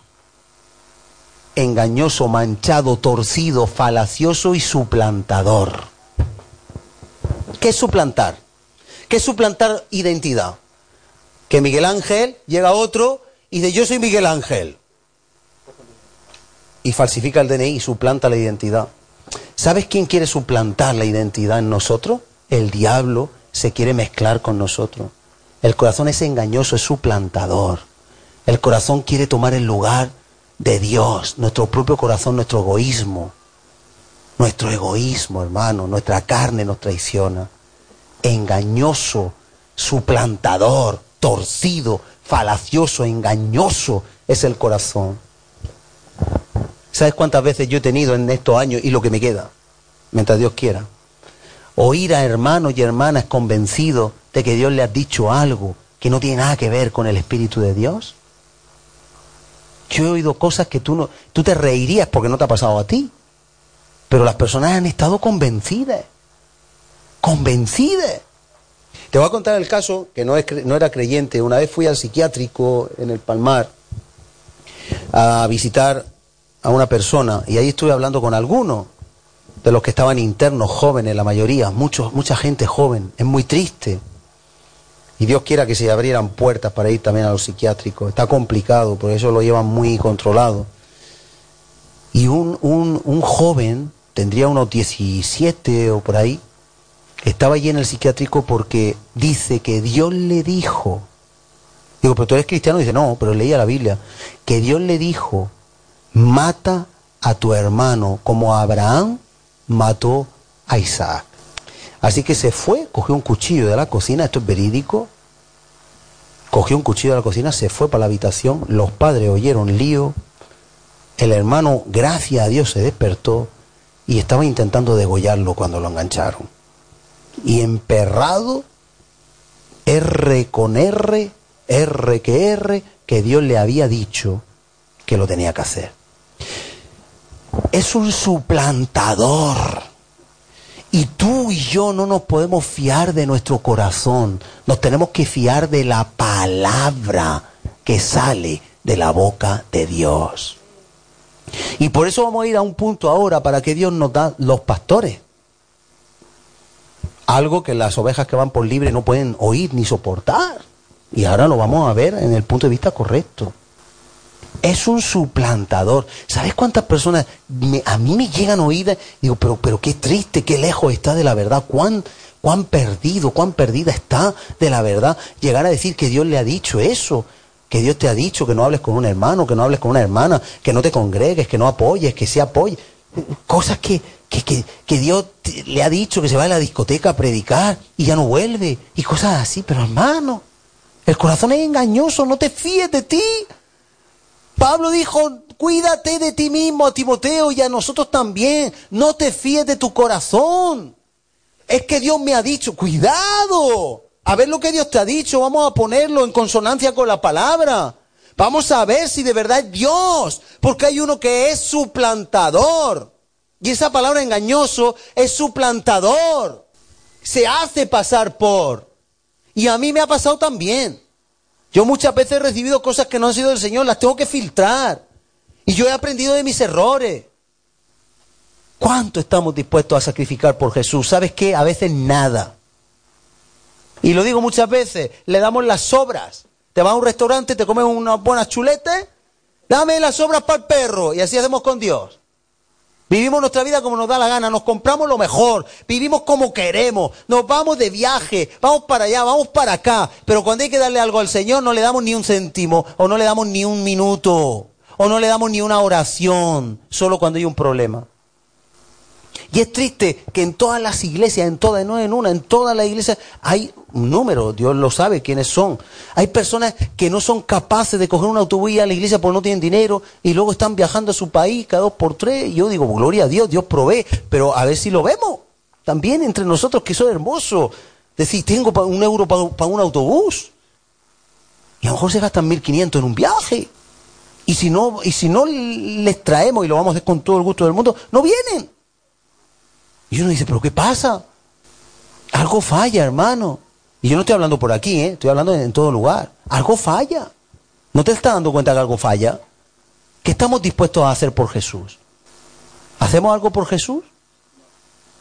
engañoso, manchado, torcido, falacioso y suplantador. ¿Qué es suplantar? ¿Qué es suplantar identidad? Que Miguel Ángel llega otro y dice yo soy Miguel Ángel. Y falsifica el DNI y suplanta la identidad. ¿Sabes quién quiere suplantar la identidad en nosotros? El diablo se quiere mezclar con nosotros. El corazón es engañoso, es suplantador. El corazón quiere tomar el lugar de Dios, nuestro propio corazón, nuestro egoísmo. Nuestro egoísmo, hermano, nuestra carne nos traiciona. Engañoso, suplantador, torcido, falacioso, engañoso es el corazón. ¿Sabes cuántas veces yo he tenido en estos años y lo que me queda? Mientras Dios quiera. Oír a hermanos y hermanas convencidos de que Dios le ha dicho algo que no tiene nada que ver con el Espíritu de Dios. Yo he oído cosas que tú no, tú te reirías porque no te ha pasado a ti. Pero las personas han estado convencidas. Convencidas. Te voy a contar el caso que no, es, no era creyente. Una vez fui al psiquiátrico en el Palmar a visitar a una persona y ahí estuve hablando con algunos de los que estaban internos, jóvenes, la mayoría, muchos, mucha gente joven. Es muy triste. Y Dios quiera que se abrieran puertas para ir también a los psiquiátricos. Está complicado, por eso lo llevan muy controlado. Y un, un, un joven, tendría unos 17 o por ahí, estaba allí en el psiquiátrico porque dice que Dios le dijo, digo, pero tú eres cristiano, dice, no, pero leía la Biblia, que Dios le dijo, mata a tu hermano como Abraham mató a Isaac. Así que se fue, cogió un cuchillo de la cocina, esto es verídico, cogió un cuchillo de la cocina, se fue para la habitación, los padres oyeron lío, el hermano, gracias a Dios, se despertó y estaba intentando degollarlo cuando lo engancharon. Y emperrado, R con R, R que R, que Dios le había dicho que lo tenía que hacer. Es un suplantador. Y tú y yo no nos podemos fiar de nuestro corazón, nos tenemos que fiar de la palabra que sale de la boca de Dios. Y por eso vamos a ir a un punto ahora para que Dios nos da los pastores. Algo que las ovejas que van por libre no pueden oír ni soportar. Y ahora lo vamos a ver en el punto de vista correcto. Es un suplantador. ¿Sabes cuántas personas a mí me llegan oídas? Digo, pero, pero qué triste, qué lejos está de la verdad. ¿Cuán, cuán perdido, cuán perdida está de la verdad. Llegar a decir que Dios le ha dicho eso. Que Dios te ha dicho que no hables con un hermano, que no hables con una hermana, que no te congregues, que no apoyes, que se apoye. Cosas que, que, que, que Dios le ha dicho que se va a la discoteca a predicar y ya no vuelve. Y cosas así. Pero hermano, el corazón es engañoso, no te fíes de ti. Pablo dijo, cuídate de ti mismo a Timoteo y a nosotros también. No te fíes de tu corazón. Es que Dios me ha dicho, cuidado. A ver lo que Dios te ha dicho, vamos a ponerlo en consonancia con la palabra. Vamos a ver si de verdad es Dios, porque hay uno que es suplantador. Y esa palabra engañoso es suplantador. Se hace pasar por. Y a mí me ha pasado también. Yo muchas veces he recibido cosas que no han sido del Señor, las tengo que filtrar. Y yo he aprendido de mis errores. ¿Cuánto estamos dispuestos a sacrificar por Jesús? ¿Sabes qué? A veces nada. Y lo digo muchas veces, le damos las sobras. Te vas a un restaurante, te comes unas buenas chuletas, dame las sobras para el perro. Y así hacemos con Dios. Vivimos nuestra vida como nos da la gana, nos compramos lo mejor, vivimos como queremos, nos vamos de viaje, vamos para allá, vamos para acá, pero cuando hay que darle algo al Señor no le damos ni un céntimo, o no le damos ni un minuto, o no le damos ni una oración, solo cuando hay un problema. Y es triste que en todas las iglesias, en todas, no en una, en todas las iglesias hay un número, Dios lo sabe quiénes son. Hay personas que no son capaces de coger un autobús y a la iglesia porque no tienen dinero y luego están viajando a su país cada dos por tres. Y yo digo, gloria a Dios, Dios provee, pero a ver si lo vemos. También entre nosotros, que eso es hermoso. Decir, tengo un euro para un autobús. Y a lo mejor se gastan 1.500 en un viaje. Y si no, y si no les traemos y lo vamos a hacer con todo el gusto del mundo, no vienen. Y uno dice, ¿pero qué pasa? Algo falla, hermano. Y yo no estoy hablando por aquí, ¿eh? estoy hablando en todo lugar. Algo falla. ¿No te estás dando cuenta que algo falla? ¿Qué estamos dispuestos a hacer por Jesús? ¿Hacemos algo por Jesús?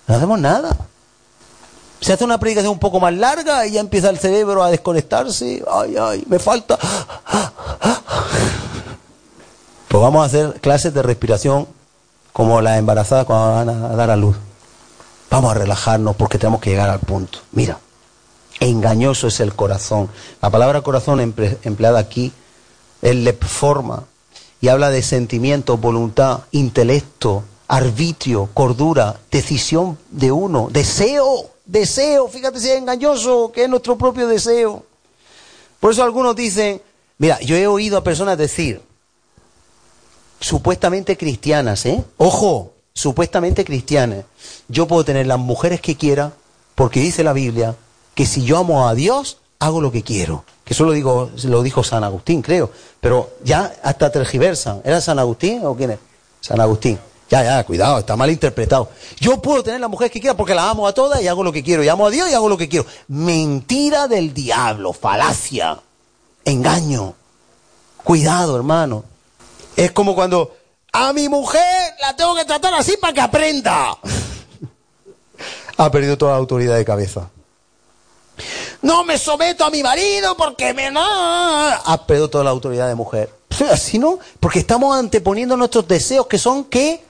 No hacemos nada. Se hace una predicación un poco más larga y ya empieza el cerebro a desconectarse. Ay, ay, me falta. Pues vamos a hacer clases de respiración como las embarazadas cuando van a dar a luz. Vamos a relajarnos porque tenemos que llegar al punto. Mira, engañoso es el corazón. La palabra corazón empleada aquí es lepforma y habla de sentimiento, voluntad, intelecto, arbitrio, cordura, decisión de uno, deseo, deseo. Fíjate si es engañoso, que es nuestro propio deseo. Por eso algunos dicen, mira, yo he oído a personas decir, supuestamente cristianas, ¿eh? Ojo, supuestamente cristianas, yo puedo tener las mujeres que quiera, porque dice la Biblia que si yo amo a Dios, hago lo que quiero. Que eso lo, digo, lo dijo San Agustín, creo. Pero ya hasta tergiversan. ¿Era San Agustín o quién es? San Agustín. Ya, ya, cuidado, está mal interpretado. Yo puedo tener la mujer que quiera porque la amo a todas y hago lo que quiero. Y amo a Dios y hago lo que quiero. Mentira del diablo, falacia, engaño. Cuidado, hermano. Es como cuando a mi mujer la tengo que tratar así para que aprenda. ha perdido toda la autoridad de cabeza. No me someto a mi marido porque me... Ha perdido toda la autoridad de mujer. Así no, porque estamos anteponiendo nuestros deseos que son qué?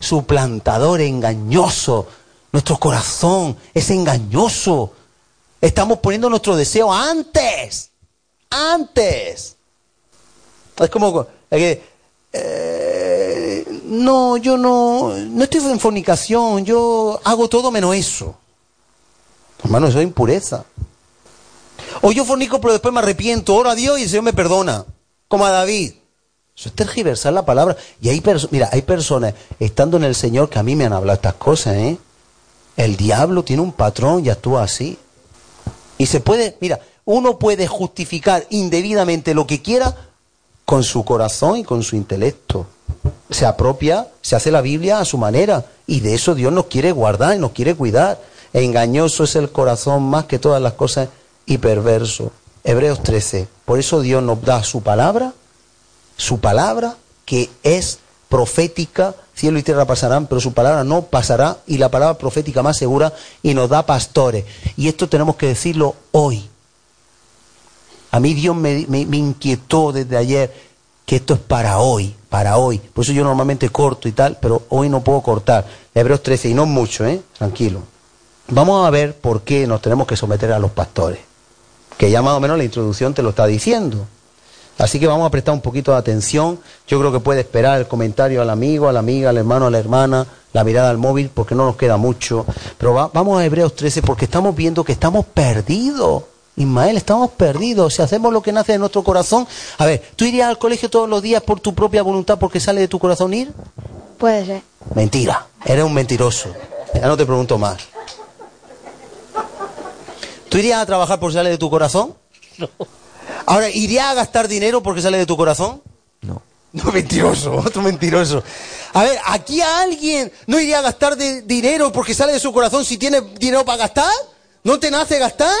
suplantador, engañoso. Nuestro corazón es engañoso. Estamos poniendo nuestro deseo antes. Antes. Es como que, eh, no, yo no, no estoy en fornicación, yo hago todo menos eso. Hermano, eso es impureza. O yo fornico, pero después me arrepiento, oro a Dios y el Señor me perdona. Como a David. Eso es tergiversar la palabra. Y hay mira, hay personas estando en el Señor que a mí me han hablado estas cosas, ¿eh? El diablo tiene un patrón y actúa así. Y se puede, mira, uno puede justificar indebidamente lo que quiera con su corazón y con su intelecto. Se apropia, se hace la Biblia a su manera. Y de eso Dios nos quiere guardar y nos quiere cuidar. Engañoso es el corazón más que todas las cosas y perverso. Hebreos 13. Por eso Dios nos da su palabra su palabra que es profética, cielo y tierra pasarán, pero su palabra no pasará y la palabra profética más segura y nos da pastores. Y esto tenemos que decirlo hoy. A mí Dios me, inquietó desde ayer que esto es para hoy, para hoy. Por eso yo normalmente corto y tal, pero hoy no puedo cortar. Hebreos 13, y no mucho, ¿eh? Tranquilo. Vamos a ver por qué nos tenemos que someter a los pastores. Que ya más o menos la introducción te lo está diciendo. Así que vamos a prestar un poquito de atención. Yo creo que puede esperar el comentario al amigo, a la amiga, al hermano, a la hermana, la mirada al móvil, porque no nos queda mucho. Pero vamos a Hebreos 13 porque estamos viendo que estamos perdidos. Ismael, estamos perdidos. Si hacemos lo que nace de nuestro corazón. A ver, ¿tú irías al colegio todos los días por tu propia voluntad porque sale de tu corazón ir? Puede ser. Mentira. Eres un mentiroso. Ya no te pregunto más. ¿Tú irías a trabajar por sale de tu corazón? No. Ahora, ¿iría a gastar dinero porque sale de tu corazón? No. No, mentiroso, otro mentiroso. A ver, ¿aquí a alguien no iría a gastar dinero porque sale de su corazón si tiene dinero para gastar? ¿No te nace gastar?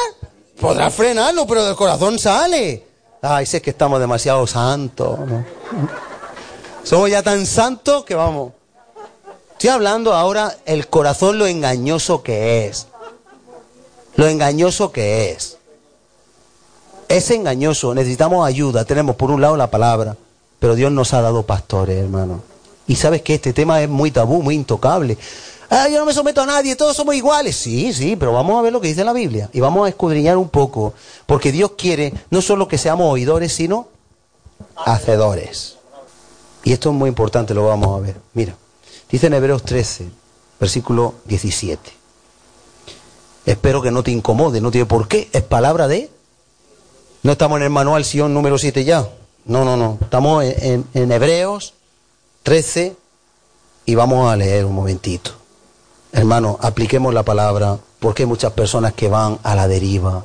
Podrás frenarlo, pero del corazón sale. Ay, sé que estamos demasiado santos. Somos ya tan santos que vamos. Estoy hablando ahora el corazón lo engañoso que es. Lo engañoso que es. Es engañoso, necesitamos ayuda. Tenemos por un lado la palabra, pero Dios nos ha dado pastores, hermano. Y sabes que este tema es muy tabú, muy intocable. Ah, yo no me someto a nadie, todos somos iguales. Sí, sí, pero vamos a ver lo que dice la Biblia y vamos a escudriñar un poco, porque Dios quiere no solo que seamos oidores, sino hacedores. Y esto es muy importante, lo vamos a ver. Mira, dice en Hebreos 13, versículo 17. Espero que no te incomode, no tiene por qué, es palabra de no estamos en el manual Sion número 7 ya. No, no, no. Estamos en, Hebreos 13 y vamos a leer un momentito. Hermano, apliquemos la palabra porque hay muchas personas que van a la deriva,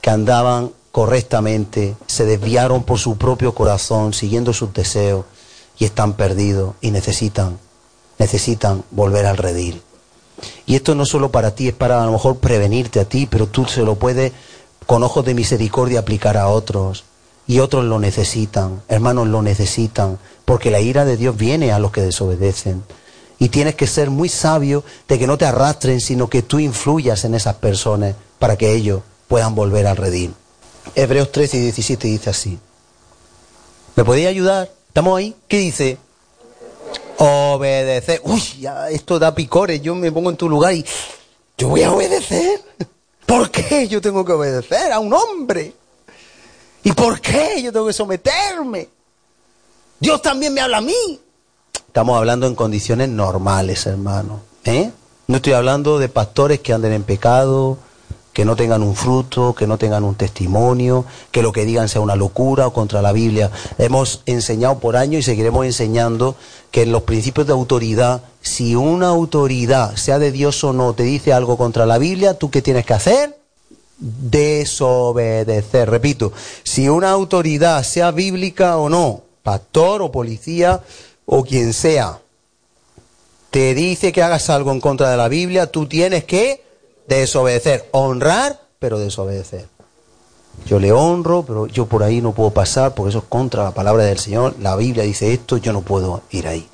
que andaban correctamente, se desviaron por su propio corazón, siguiendo sus deseos y están perdidos y necesitan, necesitan volver al redil. Y esto no solo para ti, es para a lo mejor prevenirte a ti, pero tú se lo puedes con ojos de misericordia aplicar a otros. Y otros lo necesitan, hermanos lo necesitan, porque la ira de Dios viene a los que desobedecen. Y tienes que ser muy sabio de que no te arrastren, sino que tú influyas en esas personas para que ellos puedan volver al redil. Hebreos 13 y 17 dice así. ¿Me podéis ayudar? ¿Estamos ahí? ¿Qué dice? Obedecer. Uy, ya esto da picores. Yo me pongo en tu lugar y yo voy a obedecer. ¿Por qué yo tengo que obedecer a un hombre? ¿Y por qué yo tengo que someterme? Dios también me habla a mí. Estamos hablando en condiciones normales, hermano. ¿eh? No estoy hablando de pastores que anden en pecado, que no tengan un fruto, que no tengan un testimonio, que lo que digan sea una locura o contra la Biblia. Hemos enseñado por años y seguiremos enseñando que en los principios de autoridad, si una autoridad, sea de Dios o no, te dice algo contra la Biblia, ¿tú qué tienes que hacer? desobedecer. Repito, si una autoridad, sea bíblica o no, pastor o policía o quien sea, te dice que hagas algo en contra de la Biblia, tú tienes que desobedecer. Honrar, pero desobedecer. Yo le honro, pero yo por ahí no puedo pasar porque eso es contra la palabra del Señor. La Biblia dice esto, yo no puedo ir ahí.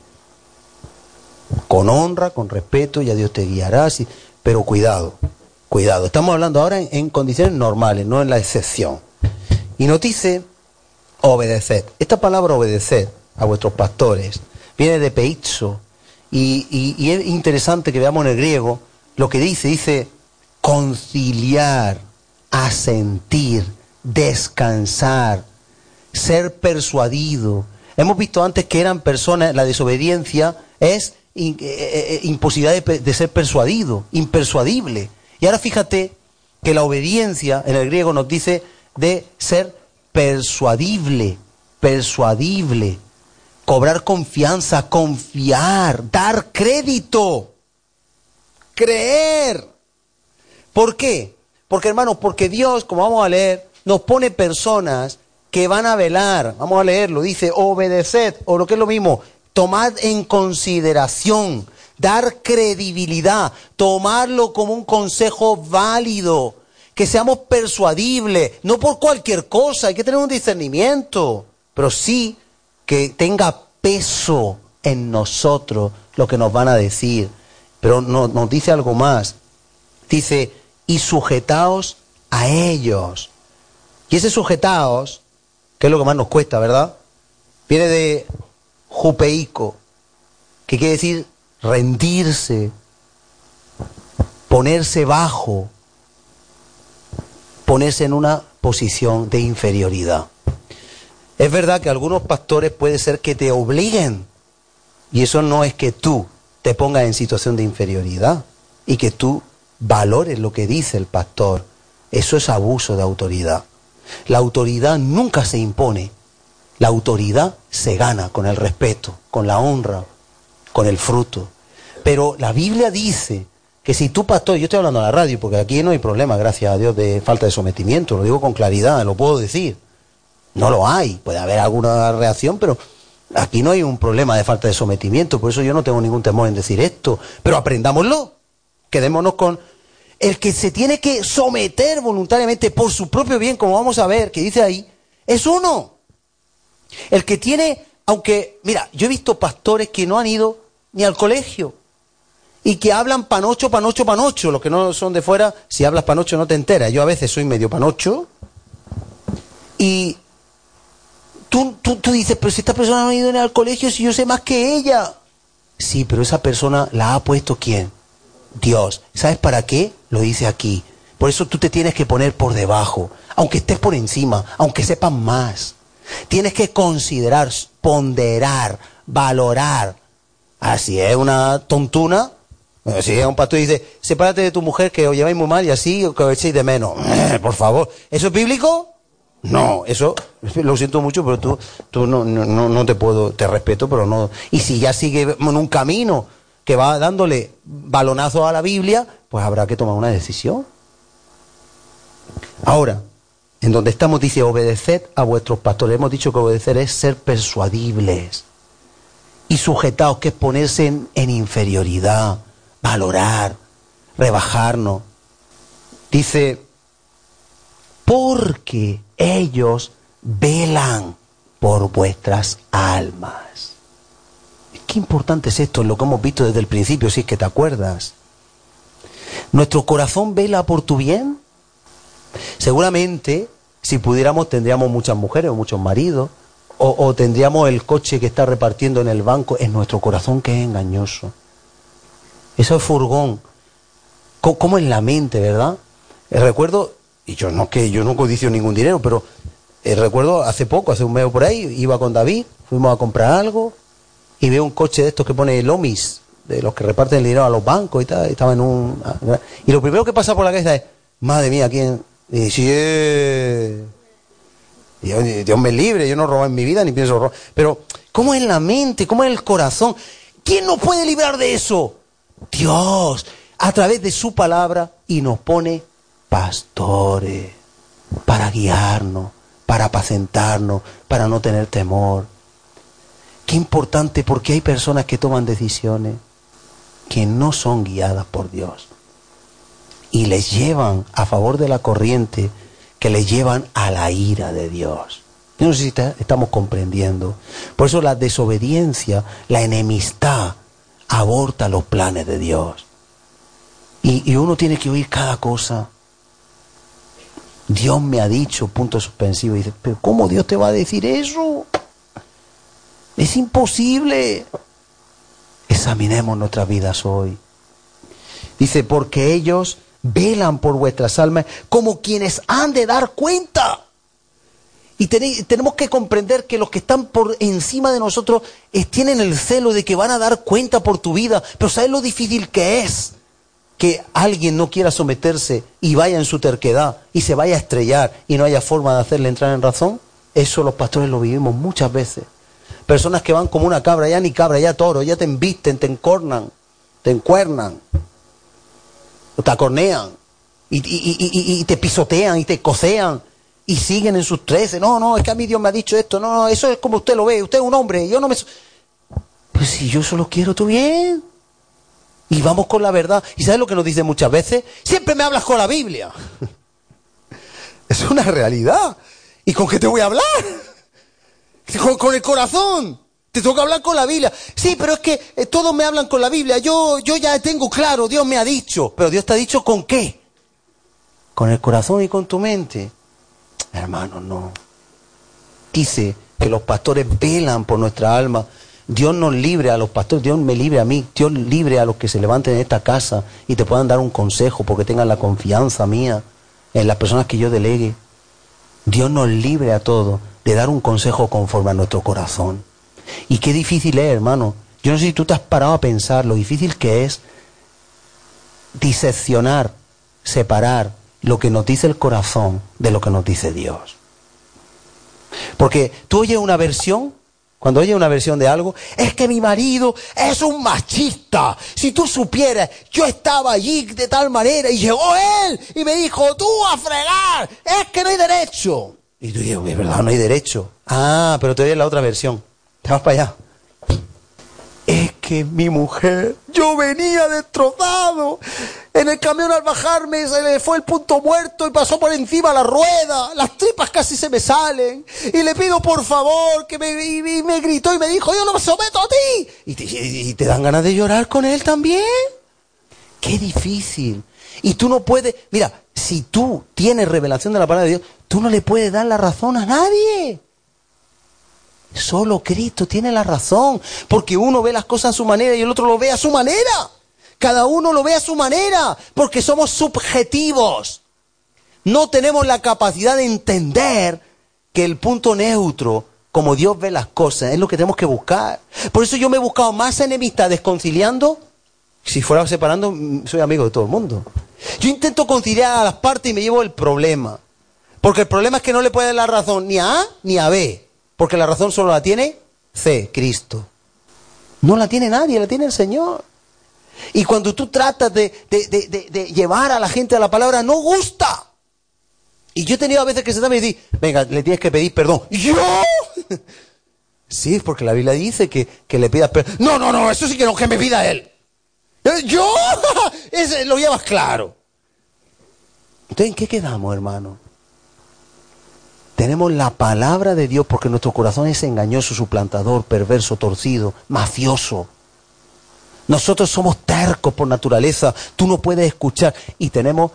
Con honra, con respeto, ya Dios te guiará, pero cuidado, cuidado. Estamos hablando ahora en, condiciones normales, no en la excepción. Y nos dice obedecer. Esta palabra obedecer a vuestros pastores viene de peizo y, es interesante que veamos en el griego lo que dice, dice conciliar asentir, descansar, ser persuadido. Hemos visto antes que eran personas, la desobediencia es eh, eh, eh, imposibilidad de, ser persuadido, impersuadible. Y ahora fíjate que la obediencia en el griego nos dice de ser persuadible, persuadible, cobrar confianza, confiar, dar crédito, creer. ¿Por qué? Porque hermanos, porque Dios, como vamos a leer, nos pone personas que van a velar. Vamos a leerlo. Dice, obedeced, o lo que es lo mismo, tomad en consideración, dar credibilidad, tomarlo como un consejo válido, que seamos persuadibles, no por cualquier cosa, hay que tener un discernimiento, pero sí que tenga peso en nosotros lo que nos van a decir. Pero nos dice algo más. Dice, y sujetaos a ellos. Y ese sujetaos, que es lo que más nos cuesta, ¿verdad? Viene de jupeico, que quiere decir rendirse, ponerse bajo, ponerse en una posición de inferioridad. Es verdad que algunos pastores puede ser que te obliguen, y eso no es que tú te pongas en situación de inferioridad y que tú valores lo que dice el pastor. Eso es abuso de autoridad. La autoridad nunca se impone. La autoridad se gana con el respeto, con la honra, con el fruto. Pero la Biblia dice que si tú, pastor, yo estoy hablando a la radio, porque aquí no hay problema, gracias a Dios, de falta de sometimiento, lo digo con claridad, lo puedo decir. No lo hay, puede haber alguna reacción, pero aquí no hay un problema de falta de sometimiento, por eso yo no tengo ningún temor en decir esto, pero aprendámoslo. Quedémonos con el que se tiene que someter voluntariamente por su propio bien, como vamos a ver, que dice ahí, es uno. El que tiene, aunque, mira, yo he visto pastores que no han ido ni al colegio y que hablan panocho, panocho, panocho. Los que no son de fuera, si hablas panocho no te enteras. Yo a veces soy medio panocho y tú, tú, tú dices, pero si esta persona no ha ido al colegio, si yo sé más que ella. Sí, pero esa persona la ha puesto quién? Dios. ¿Sabes para qué? Lo dice aquí. Por eso tú te tienes que poner por debajo, aunque estés por encima, aunque sepas más. Tienes que considerar, ponderar, valorar. Así es una tontuna. Si es un pastor dice, sepárate de tu mujer que os lleváis muy mal y así que echéis de menos. por favor. ¿Eso es bíblico? No, eso lo siento mucho, pero tú, tú no, no, no te puedo, te respeto, pero no. Y si ya sigue en un camino que va dándole balonazo a la Biblia, pues habrá que tomar una decisión. Ahora, en donde estamos dice, obedeced a vuestros pastores. Hemos dicho que obedecer es ser persuadibles y sujetados, que es ponerse en, en inferioridad, valorar, rebajarnos. Dice, porque ellos velan por vuestras almas. Qué importante es esto, lo que hemos visto desde el principio, si es que te acuerdas. ¿Nuestro corazón vela por tu bien? Seguramente, si pudiéramos, tendríamos muchas mujeres o muchos maridos, o, tendríamos el coche que está repartiendo en el banco, en nuestro corazón que es engañoso. Eso es furgón. ¿Cómo, en la mente, verdad? Eh, recuerdo, y yo no que yo no codicio ningún dinero, pero eh, recuerdo hace poco, hace un mes por ahí, iba con David, fuimos a comprar algo, y veo un coche de estos que pone Lomis, de los que reparten el dinero a los bancos y tal, estaba en un... Y lo primero que pasa por la cabeza es, madre mía, ¿quién? Y si Dios, me libre, yo no robo en mi vida ni pienso robar. Pero, ¿cómo es la mente? ¿Cómo es el corazón? ¿Quién nos puede librar de eso? Dios, a través de su palabra y nos pone pastores para guiarnos, para apacentarnos, para no tener temor. Qué importante porque hay personas que toman decisiones que no son guiadas por Dios y les llevan a favor de la corriente que les llevan a la ira de Dios. Yo no sé si estamos comprendiendo. Por eso la desobediencia, la enemistad, aborta los planes de Dios. Y, y uno tiene que oír cada cosa. Dios me ha dicho, punto suspensivo. Y dice, pero ¿cómo Dios te va a decir eso? Es imposible. Examinemos nuestras vidas hoy. Dice, porque ellos velan por vuestras almas como quienes han de dar cuenta. Y tenemos que comprender que los que están por encima de nosotros tienen el celo de que van a dar cuenta por tu vida. Pero ¿sabes lo difícil que es? Que alguien no quiera someterse y vaya en su terquedad y se vaya a estrellar y no haya forma de hacerle entrar en razón. Eso los pastores lo vivimos muchas veces. Personas que van como una cabra, ya ni cabra, ya toro, ya te embisten, te encornan, te encuernan, te acornean y, y te pisotean y te cocean y siguen en sus trece. No, no, es que a mí Dios me ha dicho esto. No, no, eso es como usted lo ve. Usted es un hombre. Yo no me. Pues si yo solo quiero tu bien. Y vamos con la verdad. ¿Y sabes lo que nos dicen muchas veces? Siempre me hablas con la Biblia. es una realidad. ¿Y con qué te voy a hablar? Con, el corazón. Te que hablar con la Biblia. Sí, pero es que eh, todos me hablan con la Biblia. Yo, yo ya tengo claro, Dios me ha dicho. Pero Dios te ha dicho con qué? Con el corazón y con tu mente. Hermano, no. Dice que los pastores velan por nuestra alma. Dios nos libre a los pastores, Dios me libre a mí, Dios libre a los que se levanten en esta casa y te puedan dar un consejo porque tengan la confianza mía en las personas que yo delegue. Dios nos libre a todos de dar un consejo conforme a nuestro corazón. Y qué difícil es, hermano. Yo no sé si tú te has parado a pensar lo difícil que es diseccionar, separar lo que nos dice el corazón de lo que nos dice Dios. Porque tú oyes una versión, cuando oyes una versión de algo, es que mi marido es un machista. Si tú supieras, yo estaba allí de tal manera y llegó él y me dijo, tú a fregar, es que no hay derecho. Y tú dices, es verdad, no hay derecho. Ah, pero te oyes la otra versión. Te vas para allá que mi mujer, yo venía destrozado. En el camión al bajarme se le fue el punto muerto y pasó por encima la rueda. Las tripas casi se me salen. Y le pido por favor que me, y, me gritó y me dijo, yo no me someto a ti. Y te, y te dan ganas de llorar con él también. Qué difícil. Y tú no puedes, mira, si tú tienes revelación de la palabra de Dios, tú no le puedes dar la razón a nadie. Solo Cristo tiene la razón, porque uno ve las cosas a su manera y el otro lo ve a su manera. Cada uno lo ve a su manera, porque somos subjetivos. No tenemos la capacidad de entender que el punto neutro, como Dios ve las cosas, es lo que tenemos que buscar. Por eso yo me he buscado más enemistades conciliando. Si fuera separando, soy amigo de todo el mundo. Yo intento conciliar a las partes y me llevo el problema. Porque el problema es que no le puede dar la razón ni a A ni a B. Porque la razón solo la tiene C, Cristo. No la tiene nadie, la tiene el Señor. Y cuando tú tratas de, llevar a la gente a la palabra, no gusta. Y yo he tenido a veces que se da y decir, venga, le tienes que pedir perdón. ¿Yo? Sí, porque la Biblia dice que, le pidas perdón. No, no, no, eso sí que no, que me pida él. ¿Yo? Lo llevas claro. Entonces, ¿en qué quedamos, hermano? Tenemos la palabra de Dios porque nuestro corazón es engañoso, suplantador, perverso, torcido, mafioso. Nosotros somos tercos por naturaleza, tú no puedes escuchar. Y tenemos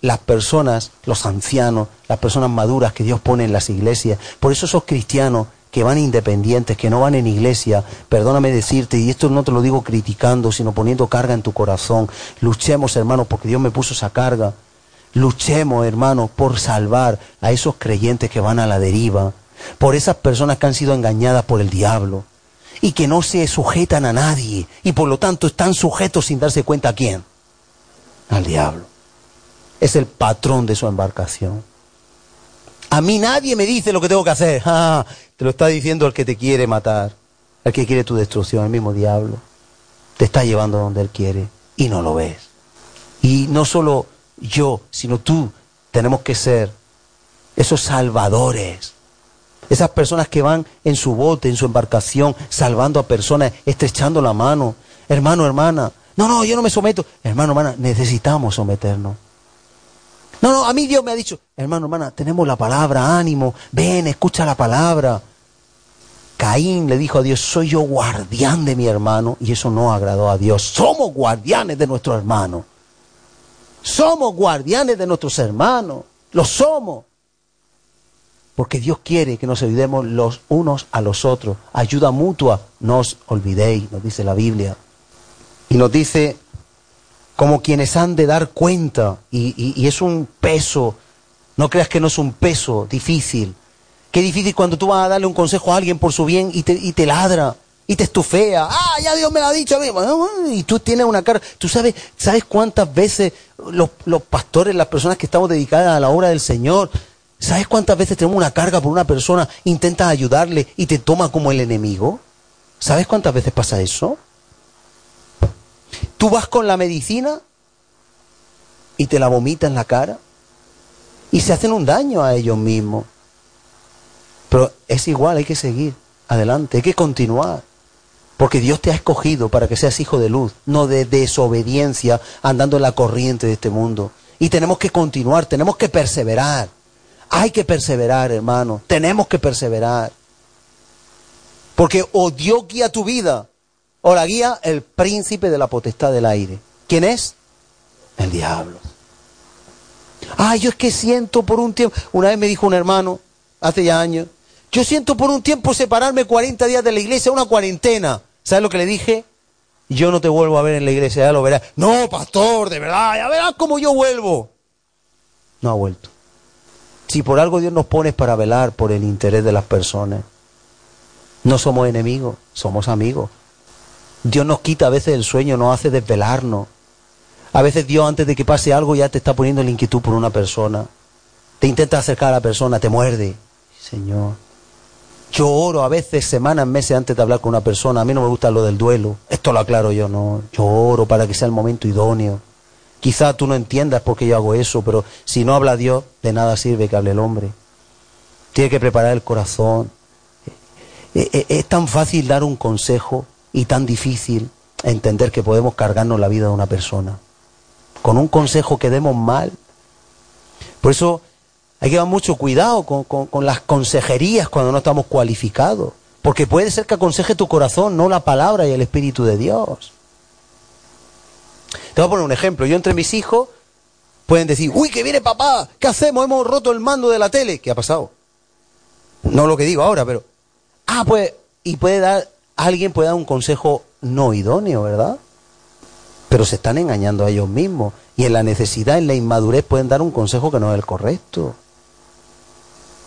las personas, los ancianos, las personas maduras que Dios pone en las iglesias. Por eso esos cristianos que van independientes, que no van en iglesia, perdóname decirte, y esto no te lo digo criticando, sino poniendo carga en tu corazón. Luchemos, hermanos, porque Dios me puso esa carga. Luchemos, hermanos, por salvar a esos creyentes que van a la deriva, por esas personas que han sido engañadas por el diablo y que no se sujetan a nadie y por lo tanto están sujetos sin darse cuenta a quién. Al diablo. Es el patrón de su embarcación. A mí nadie me dice lo que tengo que hacer. Ah, te lo está diciendo el que te quiere matar, el que quiere tu destrucción, el mismo diablo. Te está llevando donde él quiere y no lo ves. Y no solo yo, sino tú. Tenemos que ser esos salvadores. Esas personas que van en su bote, en su embarcación, salvando a personas, estrechando la mano. Hermano, hermana. No, no, yo no me someto. Hermano, hermana, necesitamos someternos. No, no, a mí Dios me ha dicho, hermano, hermana, tenemos la palabra, ánimo, ven, escucha la palabra. Caín le dijo a Dios, soy yo guardián de mi hermano, y eso no agradó a Dios. Somos guardianes de nuestro hermano. Somos guardianes de nuestros hermanos. Lo somos. Porque Dios quiere que nos ayudemos los unos a los otros. Ayuda mutua, no os olvidéis, nos dice la Biblia. Y nos dice como quienes han de dar cuenta, y, es un peso, no creas que no es un peso difícil. Qué difícil cuando tú vas a darle un consejo a alguien por su bien y te, y te ladra y te estufea. Ah, ya Dios me lo ha dicho a mí. Y tú tienes una cara. Tú sabes, ¿sabes cuántas veces los, los, pastores, las personas que estamos dedicadas a la obra del Señor, ¿sabes cuántas veces tenemos una carga por una persona, intentas ayudarle y te toma como el enemigo? ¿Sabes cuántas veces pasa eso? Tú vas con la medicina y te la vomita en la cara y se hacen un daño a ellos mismos. Pero es igual, hay que seguir adelante, hay que continuar. Porque Dios te ha escogido para que seas hijo de luz, no de desobediencia andando en la corriente de este mundo. Y tenemos que continuar, tenemos que perseverar. Hay que perseverar, hermano. Tenemos que perseverar. Porque o Dios guía tu vida o la guía el príncipe de la potestad del aire. ¿Quién es? El diablo. Ay, yo es que siento por un tiempo. Una vez me dijo un hermano, hace ya años, yo siento por un tiempo separarme 40 días de la iglesia, una cuarentena. ¿Sabes lo que le dije? Yo no te vuelvo a ver en la iglesia, ya lo verás. No, pastor, de verdad, ya verás cómo yo vuelvo. No ha vuelto. Si por algo Dios nos pone para velar por el interés de las personas, no somos enemigos, somos amigos. Dios nos quita a veces el sueño, nos hace desvelarnos. A veces Dios antes de que pase algo ya te está poniendo la inquietud por una persona. Te intenta acercar a la persona, te muerde. Señor. Yo oro a veces semanas, meses antes de hablar con una persona. A mí no me gusta lo del duelo. Esto lo aclaro yo, no. Yo oro para que sea el momento idóneo. Quizá tú no entiendas por qué yo hago eso, pero si no habla Dios, de nada sirve que hable el hombre. Tiene que preparar el corazón. Eh, eh, es tan fácil dar un consejo y tan difícil entender que podemos cargarnos la vida de una persona. Con un consejo que demos mal. Por eso hay que llevar mucho cuidado con, las consejerías cuando no estamos cualificados. Porque puede ser que aconseje tu corazón, no la palabra y el Espíritu de Dios. Te voy a poner un ejemplo. Yo entre mis hijos pueden decir, uy, que viene papá, ¿qué hacemos? Hemos roto el mando de la tele. ¿Qué ha pasado? No lo que digo ahora, pero... Ah, pues... Y puede dar alguien puede dar un consejo no idóneo, ¿verdad? Pero se están engañando a ellos mismos. Y en la necesidad, en la inmadurez, pueden dar un consejo que no es el correcto.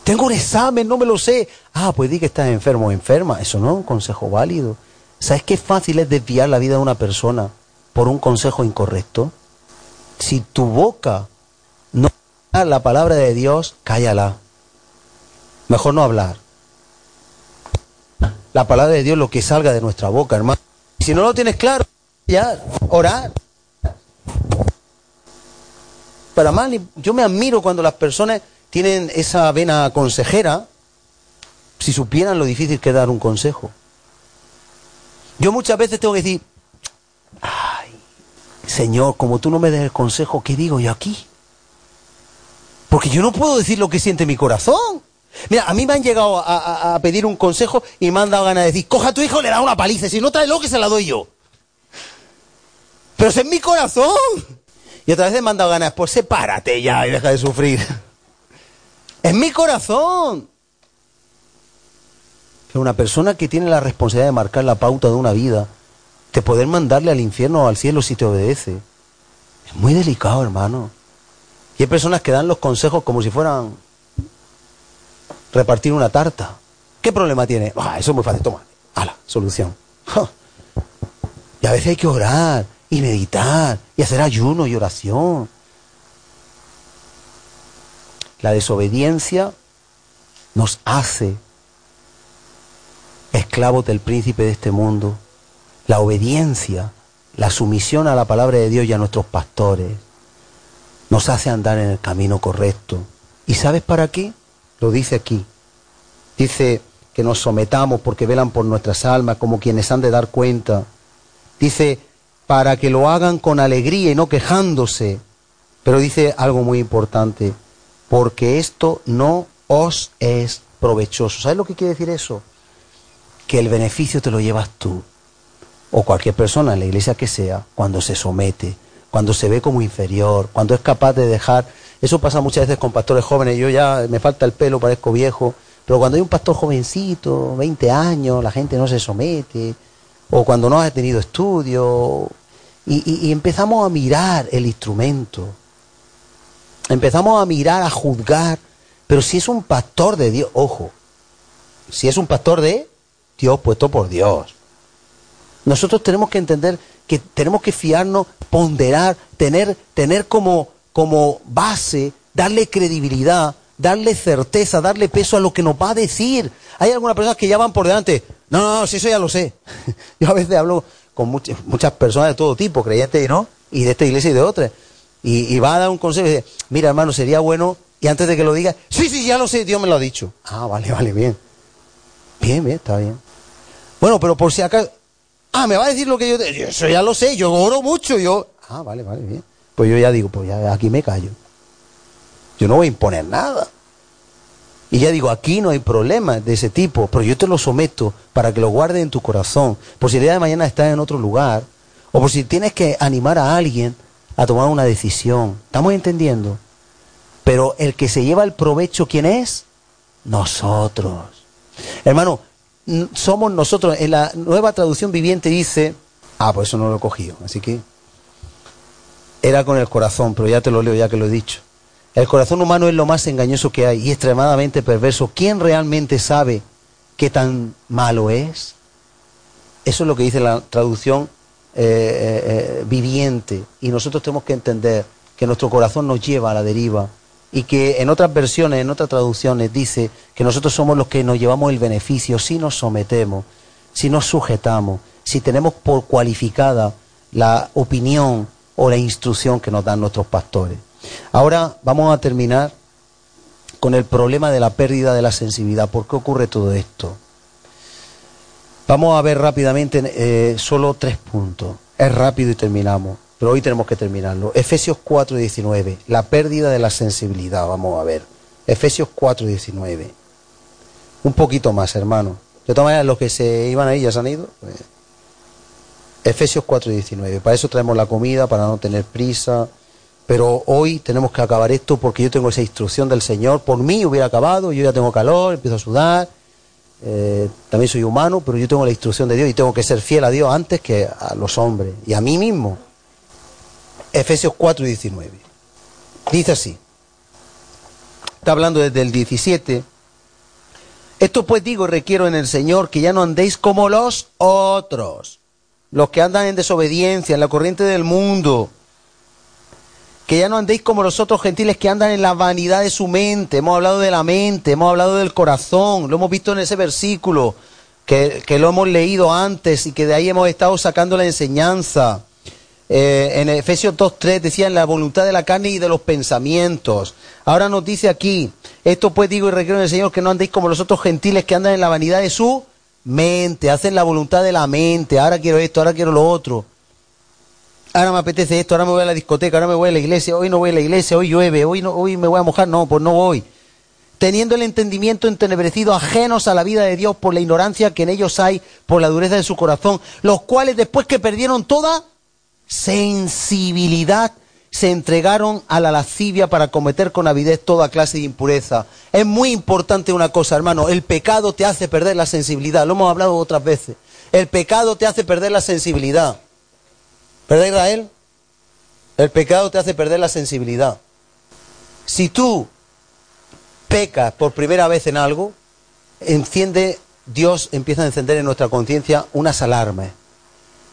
Tengo un examen, no me lo sé. Ah, pues di que estás enfermo o enferma. Eso no es un consejo válido. ¿Sabes qué fácil es desviar la vida de una persona por un consejo incorrecto? Si tu boca no la palabra de Dios, cállala. Mejor no hablar la palabra de Dios lo que salga de nuestra boca, hermano. Si no lo tienes claro, ya, orar. Para mal, yo me admiro cuando las personas tienen esa vena consejera, si supieran lo difícil que es dar un consejo. Yo muchas veces tengo que decir, ay, Señor, como tú no me des el consejo, ¿qué digo yo aquí? Porque yo no puedo decir lo que siente mi corazón. Mira, a mí me han llegado a, pedir un consejo y me han dado ganas de decir, coja a tu hijo, le da una paliza, si no trae lo que se la doy yo. Pero es en mi corazón. Y otra vez me han dado ganas, pues sepárate ya y deja de sufrir. Es mi corazón. Pero una persona que tiene la responsabilidad de marcar la pauta de una vida, de poder mandarle al infierno o al cielo si te obedece, es muy delicado, hermano. Y hay personas que dan los consejos como si fueran repartir una tarta. ¿Qué problema tiene? Ah, eso es muy fácil, toma. la solución. Y a veces hay que orar y meditar y hacer ayuno y oración. La desobediencia nos hace esclavos del príncipe de este mundo. La obediencia, la sumisión a la palabra de Dios y a nuestros pastores nos hace andar en el camino correcto. ¿Y sabes para qué? Lo dice aquí. Dice que nos sometamos porque velan por nuestras almas como quienes han de dar cuenta. Dice, para que lo hagan con alegría y no quejándose. Pero dice algo muy importante, porque esto no os es provechoso. ¿Sabes lo que quiere decir eso? Que el beneficio te lo llevas tú, o cualquier persona en la iglesia que sea, cuando se somete, cuando se ve como inferior, cuando es capaz de dejar... Eso pasa muchas veces con pastores jóvenes, yo ya me falta el pelo, parezco viejo, pero cuando hay un pastor jovencito, 20 años, la gente no se somete, o cuando no ha tenido estudio, y, y empezamos a mirar el instrumento, empezamos a mirar, a juzgar, pero si es un pastor de Dios, ojo, si es un pastor de Dios puesto por Dios. Nosotros tenemos que entender que tenemos que fiarnos, ponderar, tener, tener como, como base, darle credibilidad, darle certeza, darle peso a lo que nos va a decir. Hay algunas personas que ya van por delante. No, no, no, si eso ya lo sé. Yo a veces hablo con muchas, muchas personas de todo tipo, creyentes, ¿no? Y de esta iglesia y de otras. Y, va a dar un consejo y dice, mira hermano, sería bueno y antes de que lo diga, sí, sí, ya lo sé, Dios me lo ha dicho. Ah, vale, vale, bien. Bien, bien, está bien. Bueno, pero por si acaso, ah, me va a decir lo que yo, eso ya lo sé, yo oro mucho, yo, ah, vale, vale, bien. Pues yo ya digo, pues ya aquí me callo. Yo no voy a imponer nada. Y ya digo, aquí no hay problema de ese tipo, pero yo te lo someto para que lo guardes en tu corazón. Por si el día de mañana estás en otro lugar, o por si tienes que animar a alguien a tomar una decisión. ¿Estamos entendiendo? Pero el que se lleva el provecho, ¿quién es? Nosotros. Hermano, somos nosotros. En la nueva traducción viviente dice, ah, pues eso no lo he cogido, así que era con el corazón, pero ya te lo leo, ya que lo he dicho. El corazón humano es lo más engañoso que hay y extremadamente perverso. ¿Quién realmente sabe qué tan malo es? Eso es lo que dice la traducción eh, eh, eh, viviente. Y nosotros tenemos que entender que nuestro corazón nos lleva a la deriva y que en otras versiones, en otras traducciones dice que nosotros somos los que nos llevamos el beneficio si nos sometemos, si nos sujetamos, si tenemos por cualificada la opinión o la instrucción que nos dan nuestros pastores. Ahora vamos a terminar con el problema de la pérdida de la sensibilidad. ¿Por qué ocurre todo esto? Vamos a ver rápidamente eh, solo tres puntos. Es rápido y terminamos pero hoy tenemos que terminarlo. Efesios 4:19, la pérdida de la sensibilidad, vamos a ver. Efesios 4:19. Un poquito más, hermano. De todas maneras, los que se iban ahí ya se han ido. Pues. Efesios 4:19. Para eso traemos la comida, para no tener prisa. Pero hoy tenemos que acabar esto porque yo tengo esa instrucción del Señor. Por mí hubiera acabado, yo ya tengo calor, empiezo a sudar. Eh, también soy humano, pero yo tengo la instrucción de Dios y tengo que ser fiel a Dios antes que a los hombres y a mí mismo. Efesios 4 y 19. Dice así. Está hablando desde el 17. Esto pues digo requiero en el Señor que ya no andéis como los otros, los que andan en desobediencia, en la corriente del mundo, que ya no andéis como los otros gentiles que andan en la vanidad de su mente. Hemos hablado de la mente, hemos hablado del corazón, lo hemos visto en ese versículo, que, que lo hemos leído antes y que de ahí hemos estado sacando la enseñanza. Eh, en Efesios 2.3 decían la voluntad de la carne y de los pensamientos. Ahora nos dice aquí, esto pues digo y requiero en el Señor que no andéis como los otros gentiles que andan en la vanidad de su mente, hacen la voluntad de la mente, ahora quiero esto, ahora quiero lo otro. Ahora me apetece esto, ahora me voy a la discoteca, ahora me voy a la iglesia, hoy no voy a la iglesia, hoy llueve, hoy, no, hoy me voy a mojar, no, pues no voy. Teniendo el entendimiento entenebrecido, ajenos a la vida de Dios por la ignorancia que en ellos hay, por la dureza de su corazón, los cuales después que perdieron toda sensibilidad se entregaron a la lascivia para cometer con avidez toda clase de impureza. Es muy importante una cosa, hermano, el pecado te hace perder la sensibilidad, lo hemos hablado otras veces. El pecado te hace perder la sensibilidad. ¿Verdad, Israel? El pecado te hace perder la sensibilidad. Si tú pecas por primera vez en algo, enciende, Dios empieza a encender en nuestra conciencia unas alarmas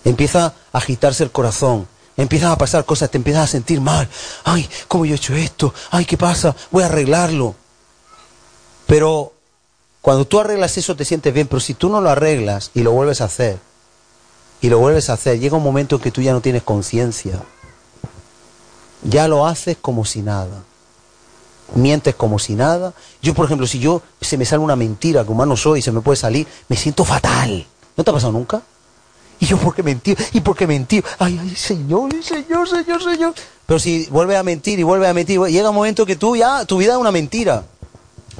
empieza a agitarse el corazón, empiezan a pasar cosas, te empiezas a sentir mal. Ay, ¿cómo yo he hecho esto? Ay, ¿qué pasa? Voy a arreglarlo. Pero cuando tú arreglas eso te sientes bien, pero si tú no lo arreglas y lo vuelves a hacer, y lo vuelves a hacer, llega un momento en que tú ya no tienes conciencia. ya lo haces como si nada. Mientes como si nada. Yo, por ejemplo, si yo se me sale una mentira, que humano soy, se me puede salir, me siento fatal. ¿No te ha pasado nunca? Y yo, ¿por qué mentí? ¿Y por qué mentí? Ay, ay, Señor, Señor, Señor, Señor. Pero si vuelves a mentir y vuelves a mentir, llega un momento que tú ya, tu vida es una mentira.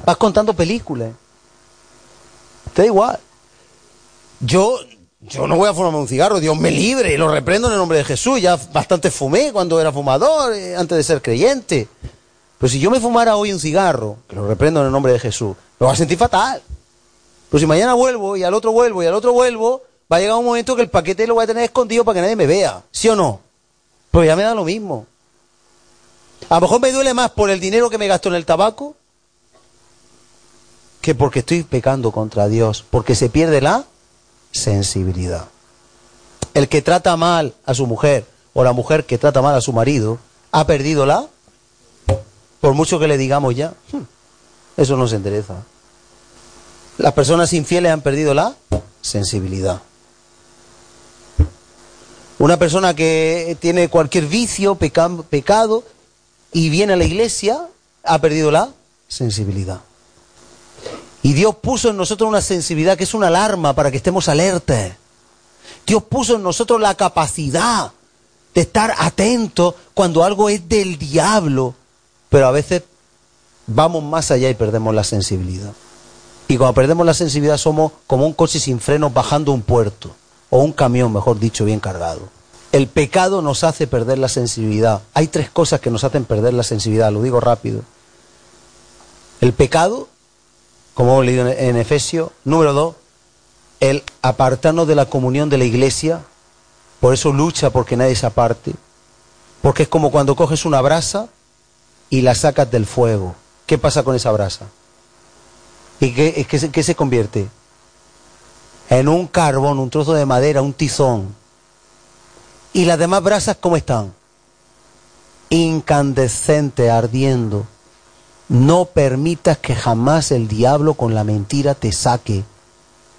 Vas contando películas. Te da igual. Yo, yo no voy a fumarme un cigarro, Dios me libre, y lo reprendo en el nombre de Jesús. Ya bastante fumé cuando era fumador, eh, antes de ser creyente. Pero si yo me fumara hoy un cigarro, que lo reprendo en el nombre de Jesús, me voy a sentir fatal. Pero si mañana vuelvo y al otro vuelvo y al otro vuelvo, va a llegar un momento que el paquete lo voy a tener escondido para que nadie me vea. ¿Sí o no? Pero ya me da lo mismo. A lo mejor me duele más por el dinero que me gasto en el tabaco que porque estoy pecando contra Dios, porque se pierde la sensibilidad. El que trata mal a su mujer o la mujer que trata mal a su marido ha perdido la, por mucho que le digamos ya, hmm, eso no se endereza. Las personas infieles han perdido la sensibilidad. Una persona que tiene cualquier vicio, pecado, y viene a la iglesia, ha perdido la sensibilidad. Y Dios puso en nosotros una sensibilidad que es una alarma para que estemos alertas. Dios puso en nosotros la capacidad de estar atentos cuando algo es del diablo, pero a veces vamos más allá y perdemos la sensibilidad. Y cuando perdemos la sensibilidad somos como un coche sin frenos bajando un puerto, o un camión, mejor dicho, bien cargado. El pecado nos hace perder la sensibilidad. Hay tres cosas que nos hacen perder la sensibilidad, lo digo rápido. El pecado, como hemos leído en Efesios, número dos, el apartarnos de la comunión de la iglesia, por eso lucha porque nadie se aparte, porque es como cuando coges una brasa y la sacas del fuego. ¿Qué pasa con esa brasa? ¿Y qué, qué, se convierte? En un carbón, un trozo de madera, un tizón. ¿Y las demás brasas cómo están? Incandescente, ardiendo. No permitas que jamás el diablo con la mentira te saque,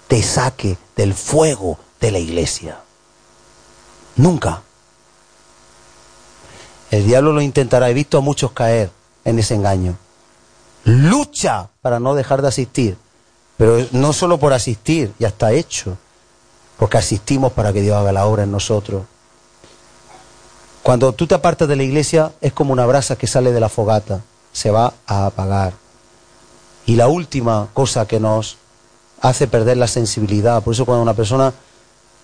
te saque del fuego de la iglesia. Nunca. El diablo lo intentará. He visto a muchos caer en ese engaño lucha para no dejar de asistir. Pero no solo por asistir, ya está hecho, porque asistimos para que Dios haga la obra en nosotros. Cuando tú te apartas de la iglesia es como una brasa que sale de la fogata, se va a apagar. Y la última cosa que nos hace perder la sensibilidad, por eso cuando una persona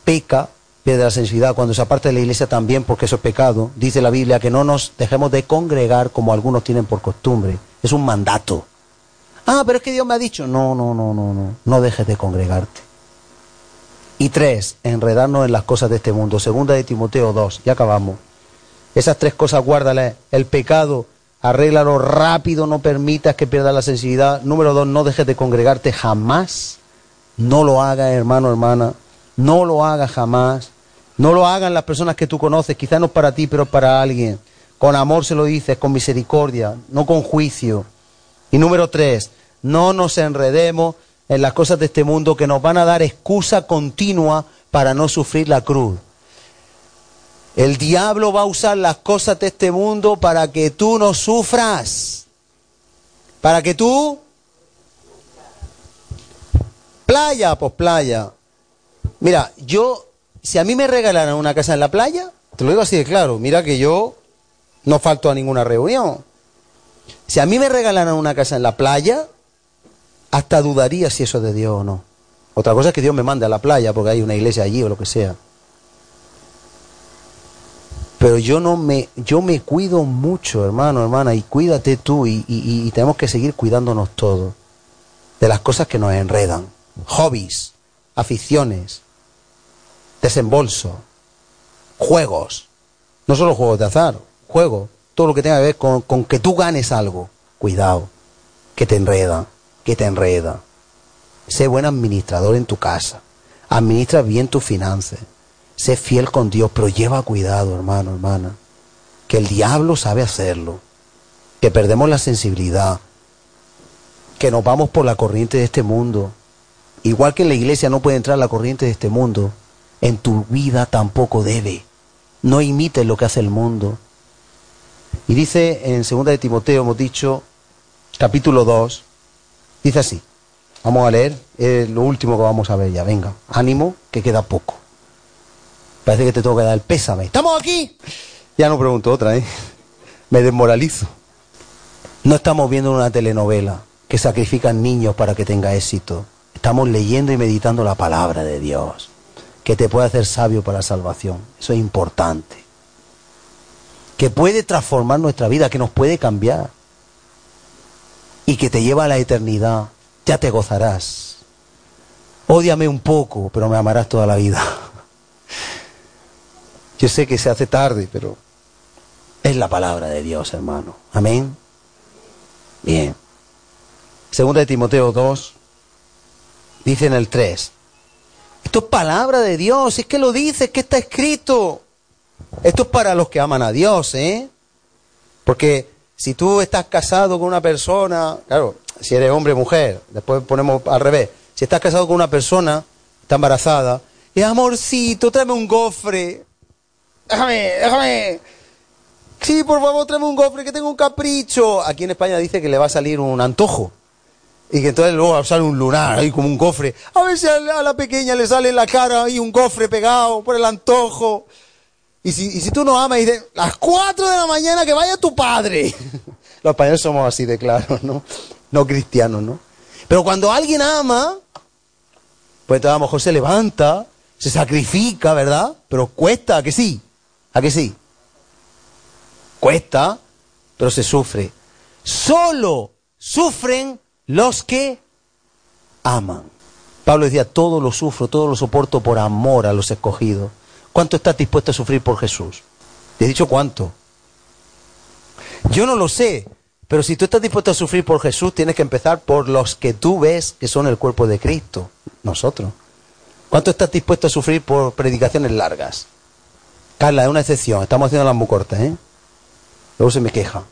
peca, pierde la sensibilidad, cuando se aparta de la iglesia también, porque eso es pecado, dice la Biblia que no nos dejemos de congregar como algunos tienen por costumbre es un mandato. Ah, pero es que Dios me ha dicho, no, no, no, no, no, no dejes de congregarte. Y tres, enredarnos en las cosas de este mundo. Segunda de Timoteo 2, ya acabamos. Esas tres cosas guárdale. El pecado, arréglalo rápido, no permitas que pierdas la sensibilidad. Número dos, no dejes de congregarte jamás. No lo hagas, hermano, hermana. No lo hagas jamás. No lo hagan las personas que tú conoces. Quizás no para ti, pero para alguien. Con amor se lo dices, con misericordia, no con juicio. Y número tres, no nos enredemos en las cosas de este mundo que nos van a dar excusa continua para no sufrir la cruz. El diablo va a usar las cosas de este mundo para que tú no sufras. Para que tú... Playa, pues playa. Mira, yo, si a mí me regalaran una casa en la playa, te lo digo así de claro, mira que yo no falto a ninguna reunión. Si a mí me regalaran una casa en la playa, hasta dudaría si eso es de Dios o no. Otra cosa es que Dios me mande a la playa porque hay una iglesia allí o lo que sea. Pero yo no me, yo me cuido mucho, hermano, hermana, y cuídate tú y, y tenemos que seguir cuidándonos todos de las cosas que nos enredan. Hobbies, aficiones, desembolso, juegos, no solo juegos de azar, juego, todo lo que tenga que ver con, con que tú ganes algo, cuidado, que te enreda, que te enreda. Sé buen administrador en tu casa, administra bien tus finanzas, sé fiel con Dios, pero lleva cuidado, hermano, hermana, que el diablo sabe hacerlo, que perdemos la sensibilidad, que nos vamos por la corriente de este mundo. Igual que en la iglesia no puede entrar la corriente de este mundo, en tu vida tampoco debe. No imites lo que hace el mundo. Y dice en 2 de Timoteo, hemos dicho, capítulo 2, dice así. Vamos a leer, es lo último que vamos a ver ya. Venga, ánimo, que queda poco. Parece que te tengo que dar el pésame. ¿Estamos aquí? Ya no pregunto otra, ¿eh? Me desmoralizo. No estamos viendo una telenovela que sacrifican niños para que tenga éxito. Estamos leyendo y meditando la palabra de Dios, que te puede hacer sabio para la salvación. Eso es importante. Que puede transformar nuestra vida, que nos puede cambiar. Y que te lleva a la eternidad. Ya te gozarás. Ódiame un poco, pero me amarás toda la vida. Yo sé que se hace tarde, pero es la palabra de Dios, hermano. Amén. Bien. Segunda de Timoteo 2, dice en el 3. Esto es palabra de Dios, es que lo dice, es que está escrito. Esto es para los que aman a Dios, ¿eh? Porque si tú estás casado con una persona, claro, si eres hombre o mujer, después ponemos al revés. Si estás casado con una persona, está embarazada, y amorcito, tráeme un gofre. Déjame, déjame. Sí, por favor, tráeme un gofre, que tengo un capricho. Aquí en España dice que le va a salir un antojo. Y que entonces luego sale un lunar ahí como un gofre. A ver si a la pequeña le sale en la cara ahí un gofre pegado por el antojo. Y si, y si tú no amas y dices, las 4 de la mañana que vaya tu padre. Los españoles somos así de claros, ¿no? No cristianos, ¿no? Pero cuando alguien ama, pues entonces a lo mejor se levanta, se sacrifica, ¿verdad? Pero cuesta, ¿a que sí? ¿A que sí? Cuesta, pero se sufre. Solo sufren los que aman. Pablo decía, todo lo sufro, todo lo soporto por amor a los escogidos. ¿Cuánto estás dispuesto a sufrir por Jesús? Te he dicho cuánto. Yo no lo sé, pero si tú estás dispuesto a sufrir por Jesús, tienes que empezar por los que tú ves que son el cuerpo de Cristo, nosotros. ¿Cuánto estás dispuesto a sufrir por predicaciones largas? Carla, es una excepción, estamos haciendo las muy cortas, ¿eh? Luego se me queja.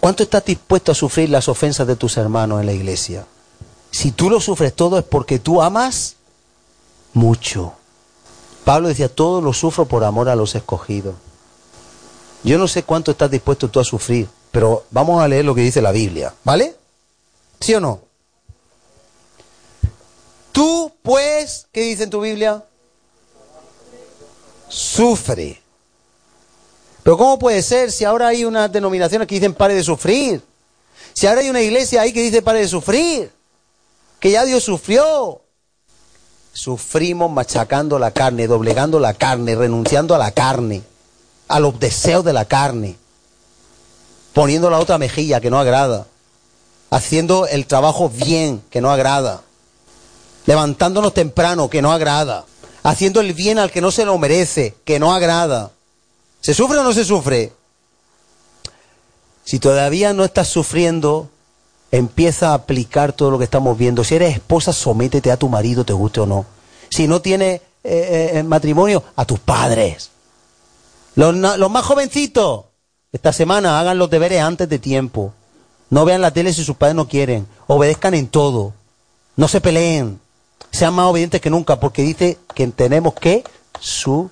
¿Cuánto estás dispuesto a sufrir las ofensas de tus hermanos en la iglesia? Si tú lo sufres todo es porque tú amas mucho. Pablo decía, todo lo sufro por amor a los escogidos. Yo no sé cuánto estás dispuesto tú a sufrir, pero vamos a leer lo que dice la Biblia, ¿vale? ¿Sí o no? Tú, pues, ¿qué dice en tu Biblia? Sufre. Pero ¿cómo puede ser si ahora hay unas denominaciones que dicen pare de sufrir? Si ahora hay una iglesia ahí que dice pare de sufrir, que ya Dios sufrió. Sufrimos machacando la carne, doblegando la carne, renunciando a la carne, a los deseos de la carne, poniendo la otra mejilla que no agrada, haciendo el trabajo bien que no agrada, levantándonos temprano que no agrada, haciendo el bien al que no se lo merece, que no agrada ¿Se sufre o no se sufre? Si todavía no estás sufriendo, empieza a aplicar todo lo que estamos viendo. Si eres esposa, sométete a tu marido, te guste o no. Si no tienes eh, eh, matrimonio, a tus padres. Los, los más jovencitos, esta semana hagan los deberes antes de tiempo. No vean la tele si sus padres no quieren. Obedezcan en todo. No se peleen. Sean más obedientes que nunca porque dice que tenemos que sufrir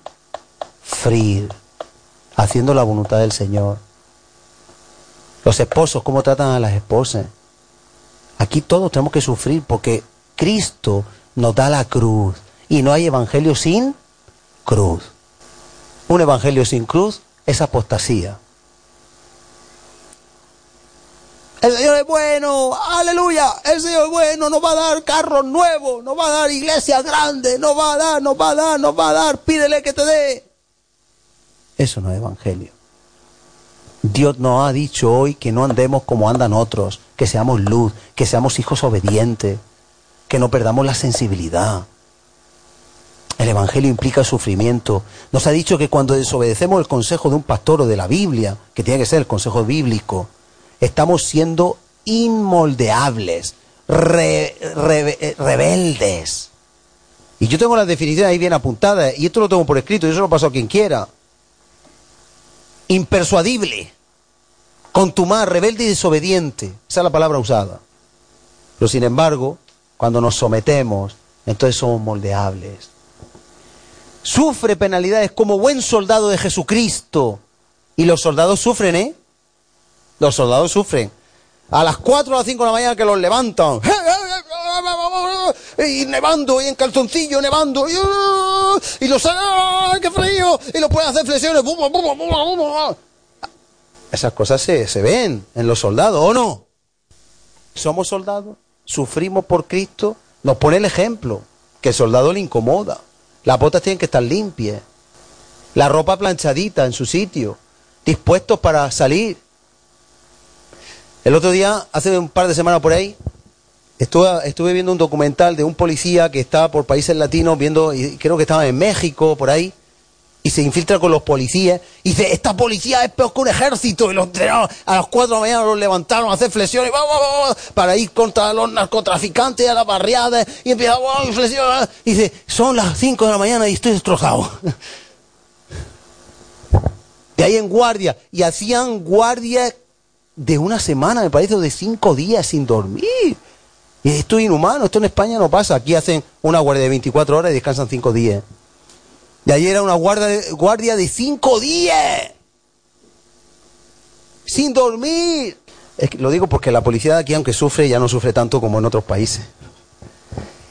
haciendo la voluntad del Señor. Los esposos, ¿cómo tratan a las esposas? Aquí todos tenemos que sufrir porque Cristo nos da la cruz y no hay evangelio sin cruz. Un evangelio sin cruz es apostasía. El Señor es bueno, aleluya, el Señor es bueno, nos va a dar carros nuevos, nos va a dar iglesias grandes, nos va a dar, nos va a dar, nos va a dar, pídele que te dé. Eso no es evangelio. Dios nos ha dicho hoy que no andemos como andan otros, que seamos luz, que seamos hijos obedientes, que no perdamos la sensibilidad. El Evangelio implica sufrimiento. Nos ha dicho que cuando desobedecemos el consejo de un pastor o de la Biblia, que tiene que ser el consejo bíblico, estamos siendo inmoldeables, eh, rebeldes. Y yo tengo las definiciones ahí bien apuntadas, y esto lo tengo por escrito, y eso lo paso a quien quiera impersuadible, contumaz, rebelde y desobediente. Esa es la palabra usada. Pero sin embargo, cuando nos sometemos, entonces somos moldeables. Sufre penalidades como buen soldado de Jesucristo. Y los soldados sufren, ¿eh? Los soldados sufren. A las 4 o las 5 de la mañana que los levantan. Y nevando, y en calzoncillo, nevando. Y, los... ¡Ay, qué frío! Y los pueden hacer flexiones. Esas cosas se, se ven en los soldados, ¿o no? Somos soldados, sufrimos por Cristo, nos pone el ejemplo, que el soldado le incomoda. Las botas tienen que estar limpias, la ropa planchadita en su sitio, dispuestos para salir. El otro día, hace un par de semanas por ahí, estuve, viendo un documental de un policía que estaba por países latinos, viendo, y creo que estaba en México, por ahí, y se infiltra con los policías y dice, esta policía es peor que un ejército y los entrenaron a las 4 de la mañana los levantaron a hacer flexiones para ir contra los narcotraficantes a las barriadas y empieza flexiones y dice, son las 5 de la mañana y estoy destrozado. De ahí en guardia y hacían guardia de una semana, me parece, de cinco días sin dormir. Y esto es inhumano, esto en España no pasa. Aquí hacen una guardia de 24 horas y descansan cinco días. Y ayer era una guardia de, guardia de cinco días. Sin dormir. lo digo porque la policía de aquí, aunque sufre, ya no sufre tanto como en otros países.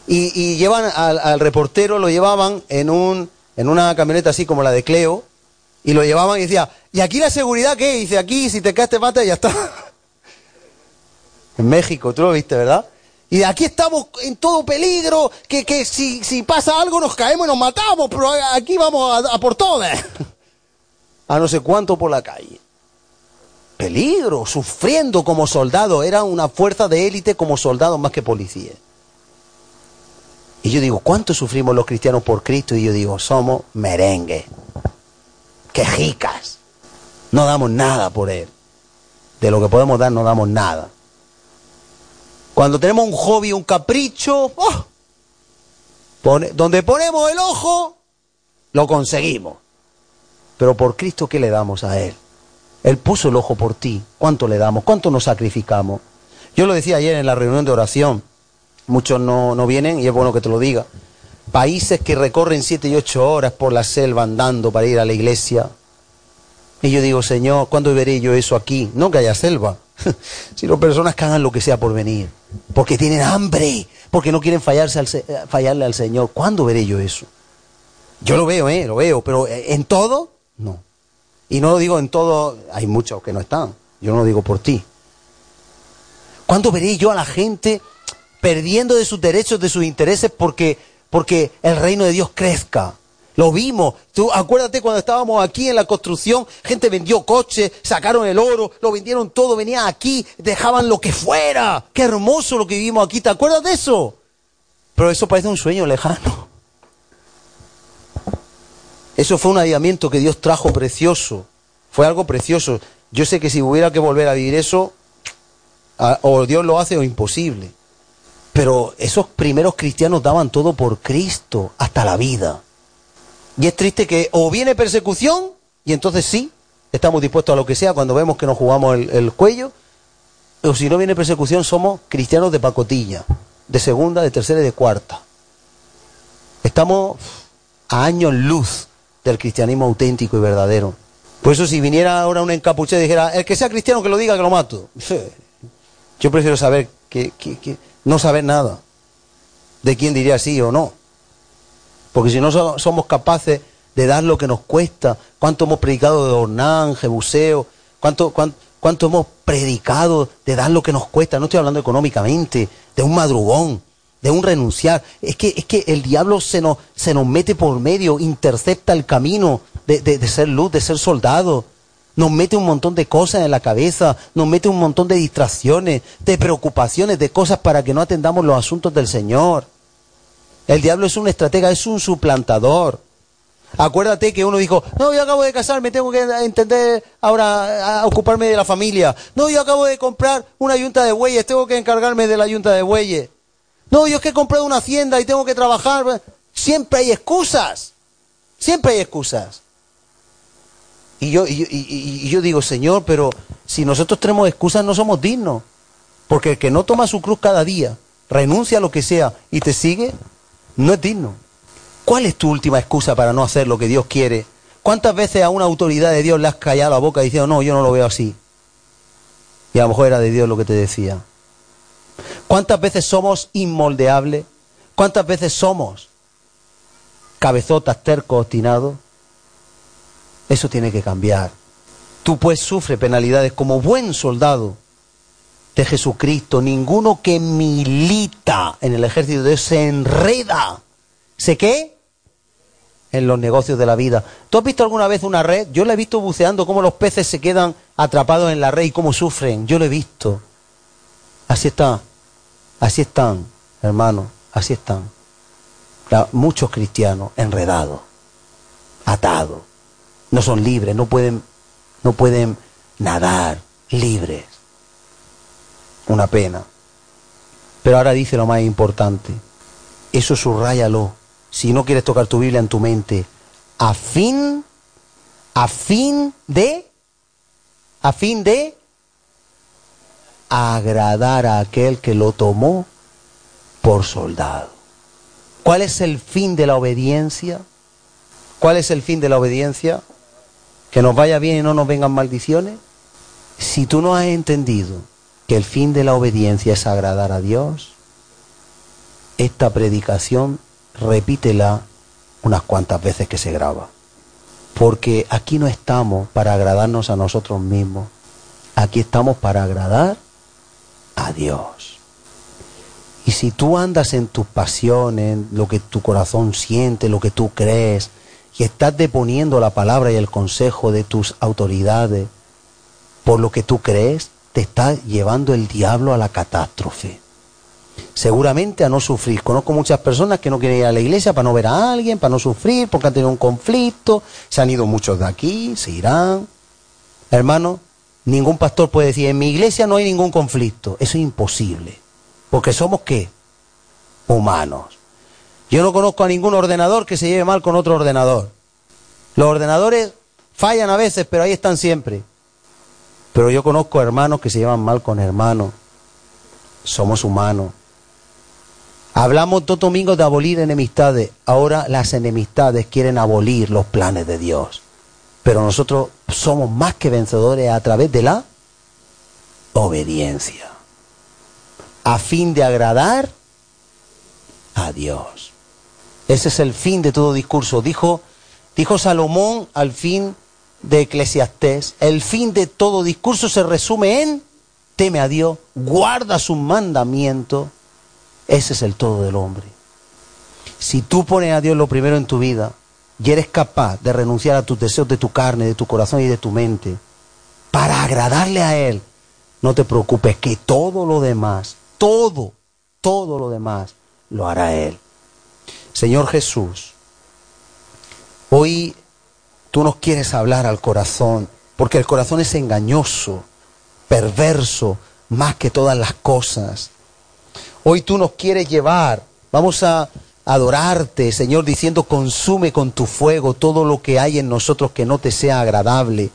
Y, llevan al, reportero, lo llevaban en, un, en una camioneta así como la de Cleo, y lo llevaban y decía, ¿y aquí la seguridad qué? Dice, aquí si te caes te mata y ya está. en México, tú lo viste, ¿verdad? Y aquí estamos en todo peligro, que, que si, si, pasa algo nos caemos y nos matamos, pero aquí vamos a, por todas. a no sé cuánto por la calle. Peligro, sufriendo como soldado. Era una fuerza de élite como soldado más que policía. Y yo digo, ¿cuánto sufrimos los cristianos por Cristo? Y yo digo, somos merengue. Quejicas. No damos nada por Él. De lo que podemos dar no damos nada. Cuando tenemos un hobby, un capricho, ¡oh! donde ponemos el ojo, lo conseguimos. Pero por Cristo, ¿qué le damos a Él? Él puso el ojo por ti. ¿Cuánto le damos? ¿Cuánto nos sacrificamos? Yo lo decía ayer en la reunión de oración. Muchos no, no vienen y es bueno que te lo diga. Países que recorren siete y ocho horas por la selva andando para ir a la iglesia. Y yo digo, Señor, ¿cuándo veré yo eso aquí? No que haya selva, sino personas que hagan lo que sea por venir porque tienen hambre, porque no quieren fallarse al, fallarle al Señor. ¿Cuándo veré yo eso? Yo lo veo, ¿eh? Lo veo, pero en todo, no. Y no lo digo en todo, hay muchos que no están, yo no lo digo por ti. ¿Cuándo veré yo a la gente perdiendo de sus derechos, de sus intereses, porque, porque el reino de Dios crezca? Lo vimos. Tú acuérdate cuando estábamos aquí en la construcción, gente vendió coches, sacaron el oro, lo vendieron todo, venían aquí, dejaban lo que fuera. Qué hermoso lo que vivimos aquí. ¿Te acuerdas de eso? Pero eso parece un sueño lejano. Eso fue un avivamiento que Dios trajo precioso. Fue algo precioso. Yo sé que si hubiera que volver a vivir eso, o Dios lo hace o imposible. Pero esos primeros cristianos daban todo por Cristo, hasta la vida. Y es triste que o viene persecución, y entonces sí, estamos dispuestos a lo que sea cuando vemos que nos jugamos el, cuello, o si no viene persecución, somos cristianos de pacotilla, de segunda, de tercera y de cuarta. Estamos a años luz del cristianismo auténtico y verdadero. Por eso si viniera ahora un encapuchado y dijera, el que sea cristiano que lo diga, que lo mato. Yo prefiero saber que no saber nada de quién diría sí o no. Porque si no somos capaces de dar lo que nos cuesta, cuánto hemos predicado de Ornán, Jebuseo, cuánto, cuánto, hemos predicado de dar lo que nos cuesta, no estoy hablando económicamente, de un madrugón, de un renunciar. Es que, es que el diablo se nos, se nos mete por medio, intercepta el camino de, de ser luz, de ser soldado. Nos mete un montón de cosas en la cabeza, nos mete un montón de distracciones, de preocupaciones, de cosas para que no atendamos los asuntos del Señor. El diablo es un estratega, es un suplantador. Acuérdate que uno dijo, no, yo acabo de casarme, tengo que entender ahora ocuparme de la familia. No, yo acabo de comprar una yunta de bueyes, tengo que encargarme de la yunta de bueyes. No, yo es que he comprado una hacienda y tengo que trabajar. Siempre hay excusas. Siempre hay excusas. Y yo, digo, Señor, pero si nosotros tenemos excusas no somos dignos. Porque el que no toma su cruz cada día, renuncia a lo que sea y te sigue, no es digno. ¿Cuál es tu última excusa para no hacer lo que Dios quiere? ¿Cuántas veces a una autoridad de Dios le has callado la boca diciendo, no, yo no lo veo así? Y a lo mejor era de Dios lo que te decía. ¿Cuántas veces somos inmoldeables? ¿Cuántas veces somos cabezotas, tercos, obstinados? Eso tiene que cambiar. Tú pues sufres penalidades como buen soldado de Jesucristo. Ninguno que milita en el ejército de Dios se enreda. ¿Se qué? En los negocios de la vida. ¿Tú has visto alguna vez una red? Yo la he visto buceando cómo los peces se quedan atrapados en la red y cómo sufren. Yo lo he visto. Así está. Así están, hermanos. Así están. muchos cristianos enredados, atados. No son libres, no pueden no pueden nadar libres. Una pena. Pero ahora dice lo más importante. Eso subrayalo. Si no quieres tocar tu Biblia en tu mente, a fin, a fin de, a fin de agradar a aquel que lo tomó por soldado. ¿Cuál es el fin de la obediencia? ¿Cuál es el fin de la obediencia? Que nos vaya bien y no nos vengan maldiciones. Si tú no has entendido que el fin de la obediencia es agradar a Dios, esta predicación repítela unas cuantas veces que se graba. Porque aquí no estamos para agradarnos a nosotros mismos. Aquí estamos para agradar a Dios. Y si tú andas en tus pasiones, lo que tu corazón siente, lo que tú crees, y estás deponiendo la palabra y el consejo de tus autoridades por lo que tú crees, te está llevando el diablo a la catástrofe. Seguramente a no sufrir. Conozco muchas personas que no quieren ir a la iglesia para no ver a alguien, para no sufrir, porque han tenido un conflicto. Se han ido muchos de aquí, se irán. Hermano, ningún pastor puede decir, en mi iglesia no hay ningún conflicto. Eso es imposible. Porque somos qué? Humanos. Yo no conozco a ningún ordenador que se lleve mal con otro ordenador. Los ordenadores fallan a veces, pero ahí están siempre. Pero yo conozco hermanos que se llevan mal con hermanos. Somos humanos. Hablamos dos domingos de abolir enemistades. Ahora las enemistades quieren abolir los planes de Dios. Pero nosotros somos más que vencedores a través de la obediencia. A fin de agradar a Dios. Ese es el fin de todo discurso. Dijo, dijo Salomón al fin de Eclesiastés, el fin de todo discurso se resume en teme a Dios, guarda su mandamiento. Ese es el todo del hombre. Si tú pones a Dios lo primero en tu vida y eres capaz de renunciar a tus deseos de tu carne, de tu corazón y de tu mente, para agradarle a Él, no te preocupes que todo lo demás, todo, todo lo demás lo hará Él. Señor Jesús, hoy tú nos quieres hablar al corazón, porque el corazón es engañoso, perverso, más que todas las cosas. Hoy tú nos quieres llevar, vamos a adorarte, Señor, diciendo, consume con tu fuego todo lo que hay en nosotros que no te sea agradable,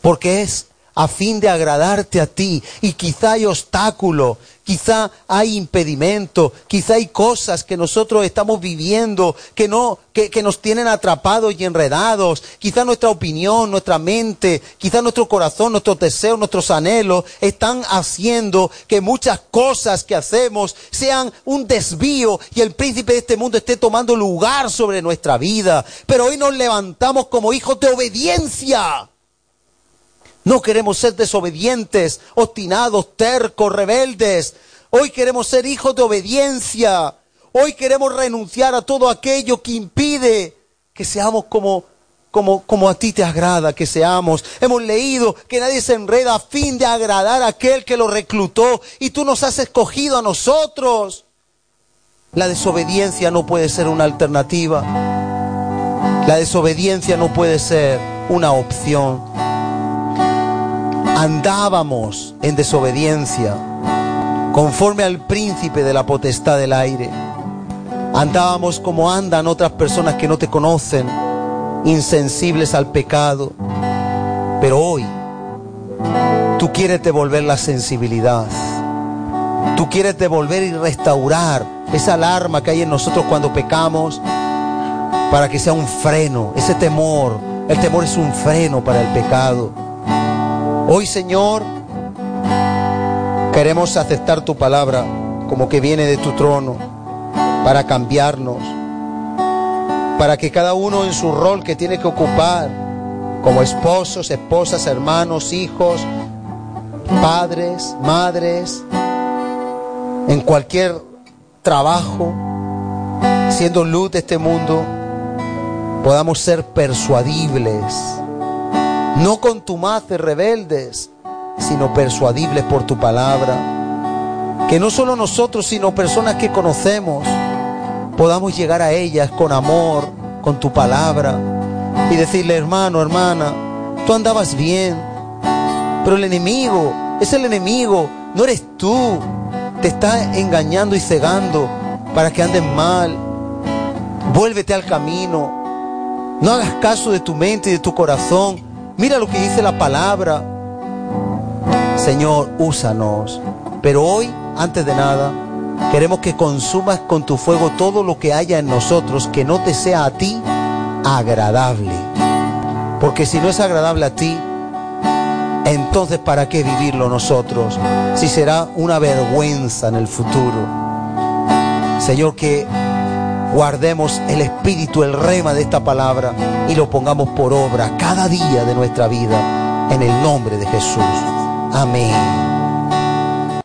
porque es a fin de agradarte a ti. Y quizá hay obstáculo, quizá hay impedimento, quizá hay cosas que nosotros estamos viviendo que no, que, que, nos tienen atrapados y enredados. Quizá nuestra opinión, nuestra mente, quizá nuestro corazón, nuestros deseos, nuestros anhelos están haciendo que muchas cosas que hacemos sean un desvío y el príncipe de este mundo esté tomando lugar sobre nuestra vida. Pero hoy nos levantamos como hijos de obediencia no queremos ser desobedientes, obstinados, tercos, rebeldes. Hoy queremos ser hijos de obediencia. Hoy queremos renunciar a todo aquello que impide que seamos como, como, como a ti te agrada que seamos. Hemos leído que nadie se enreda a fin de agradar a aquel que lo reclutó y tú nos has escogido a nosotros. La desobediencia no puede ser una alternativa. La desobediencia no puede ser una opción andábamos en desobediencia, conforme al príncipe de la potestad del aire. Andábamos como andan otras personas que no te conocen, insensibles al pecado. Pero hoy tú quieres devolver la sensibilidad. Tú quieres devolver y restaurar esa alarma que hay en nosotros cuando pecamos para que sea un freno, ese temor, El temor es un freno para el pecado. Hoy, Señor, queremos aceptar tu palabra como que viene de tu trono para cambiarnos, para que cada uno en su rol que tiene que ocupar, como esposos, esposas, hermanos, hijos, padres, madres, en cualquier trabajo, siendo luz de este mundo, podamos ser persuadibles, no contumaces, rebeldes, sino persuadibles por tu palabra. Que no solo nosotros, sino personas que conocemos, podamos llegar a ellas con amor, con tu palabra, y decirle, hermano, hermana, tú andabas bien, pero el enemigo es el enemigo, no eres tú, te está engañando y cegando para que anden mal. Vuélvete al camino. No hagas caso de tu mente y de tu corazón. Mira lo que dice la palabra. Señor, úsanos. Pero hoy, antes de nada, queremos que consumas con tu fuego todo lo que haya en nosotros que no te sea a ti agradable. Porque si no es agradable a ti, entonces ¿para qué vivirlo nosotros? Si será una vergüenza en el futuro. Señor, que guardemos el espíritu, el rema de esta palabra y lo pongamos por obra cada día de nuestra vida en el nombre de Jesús. Amén.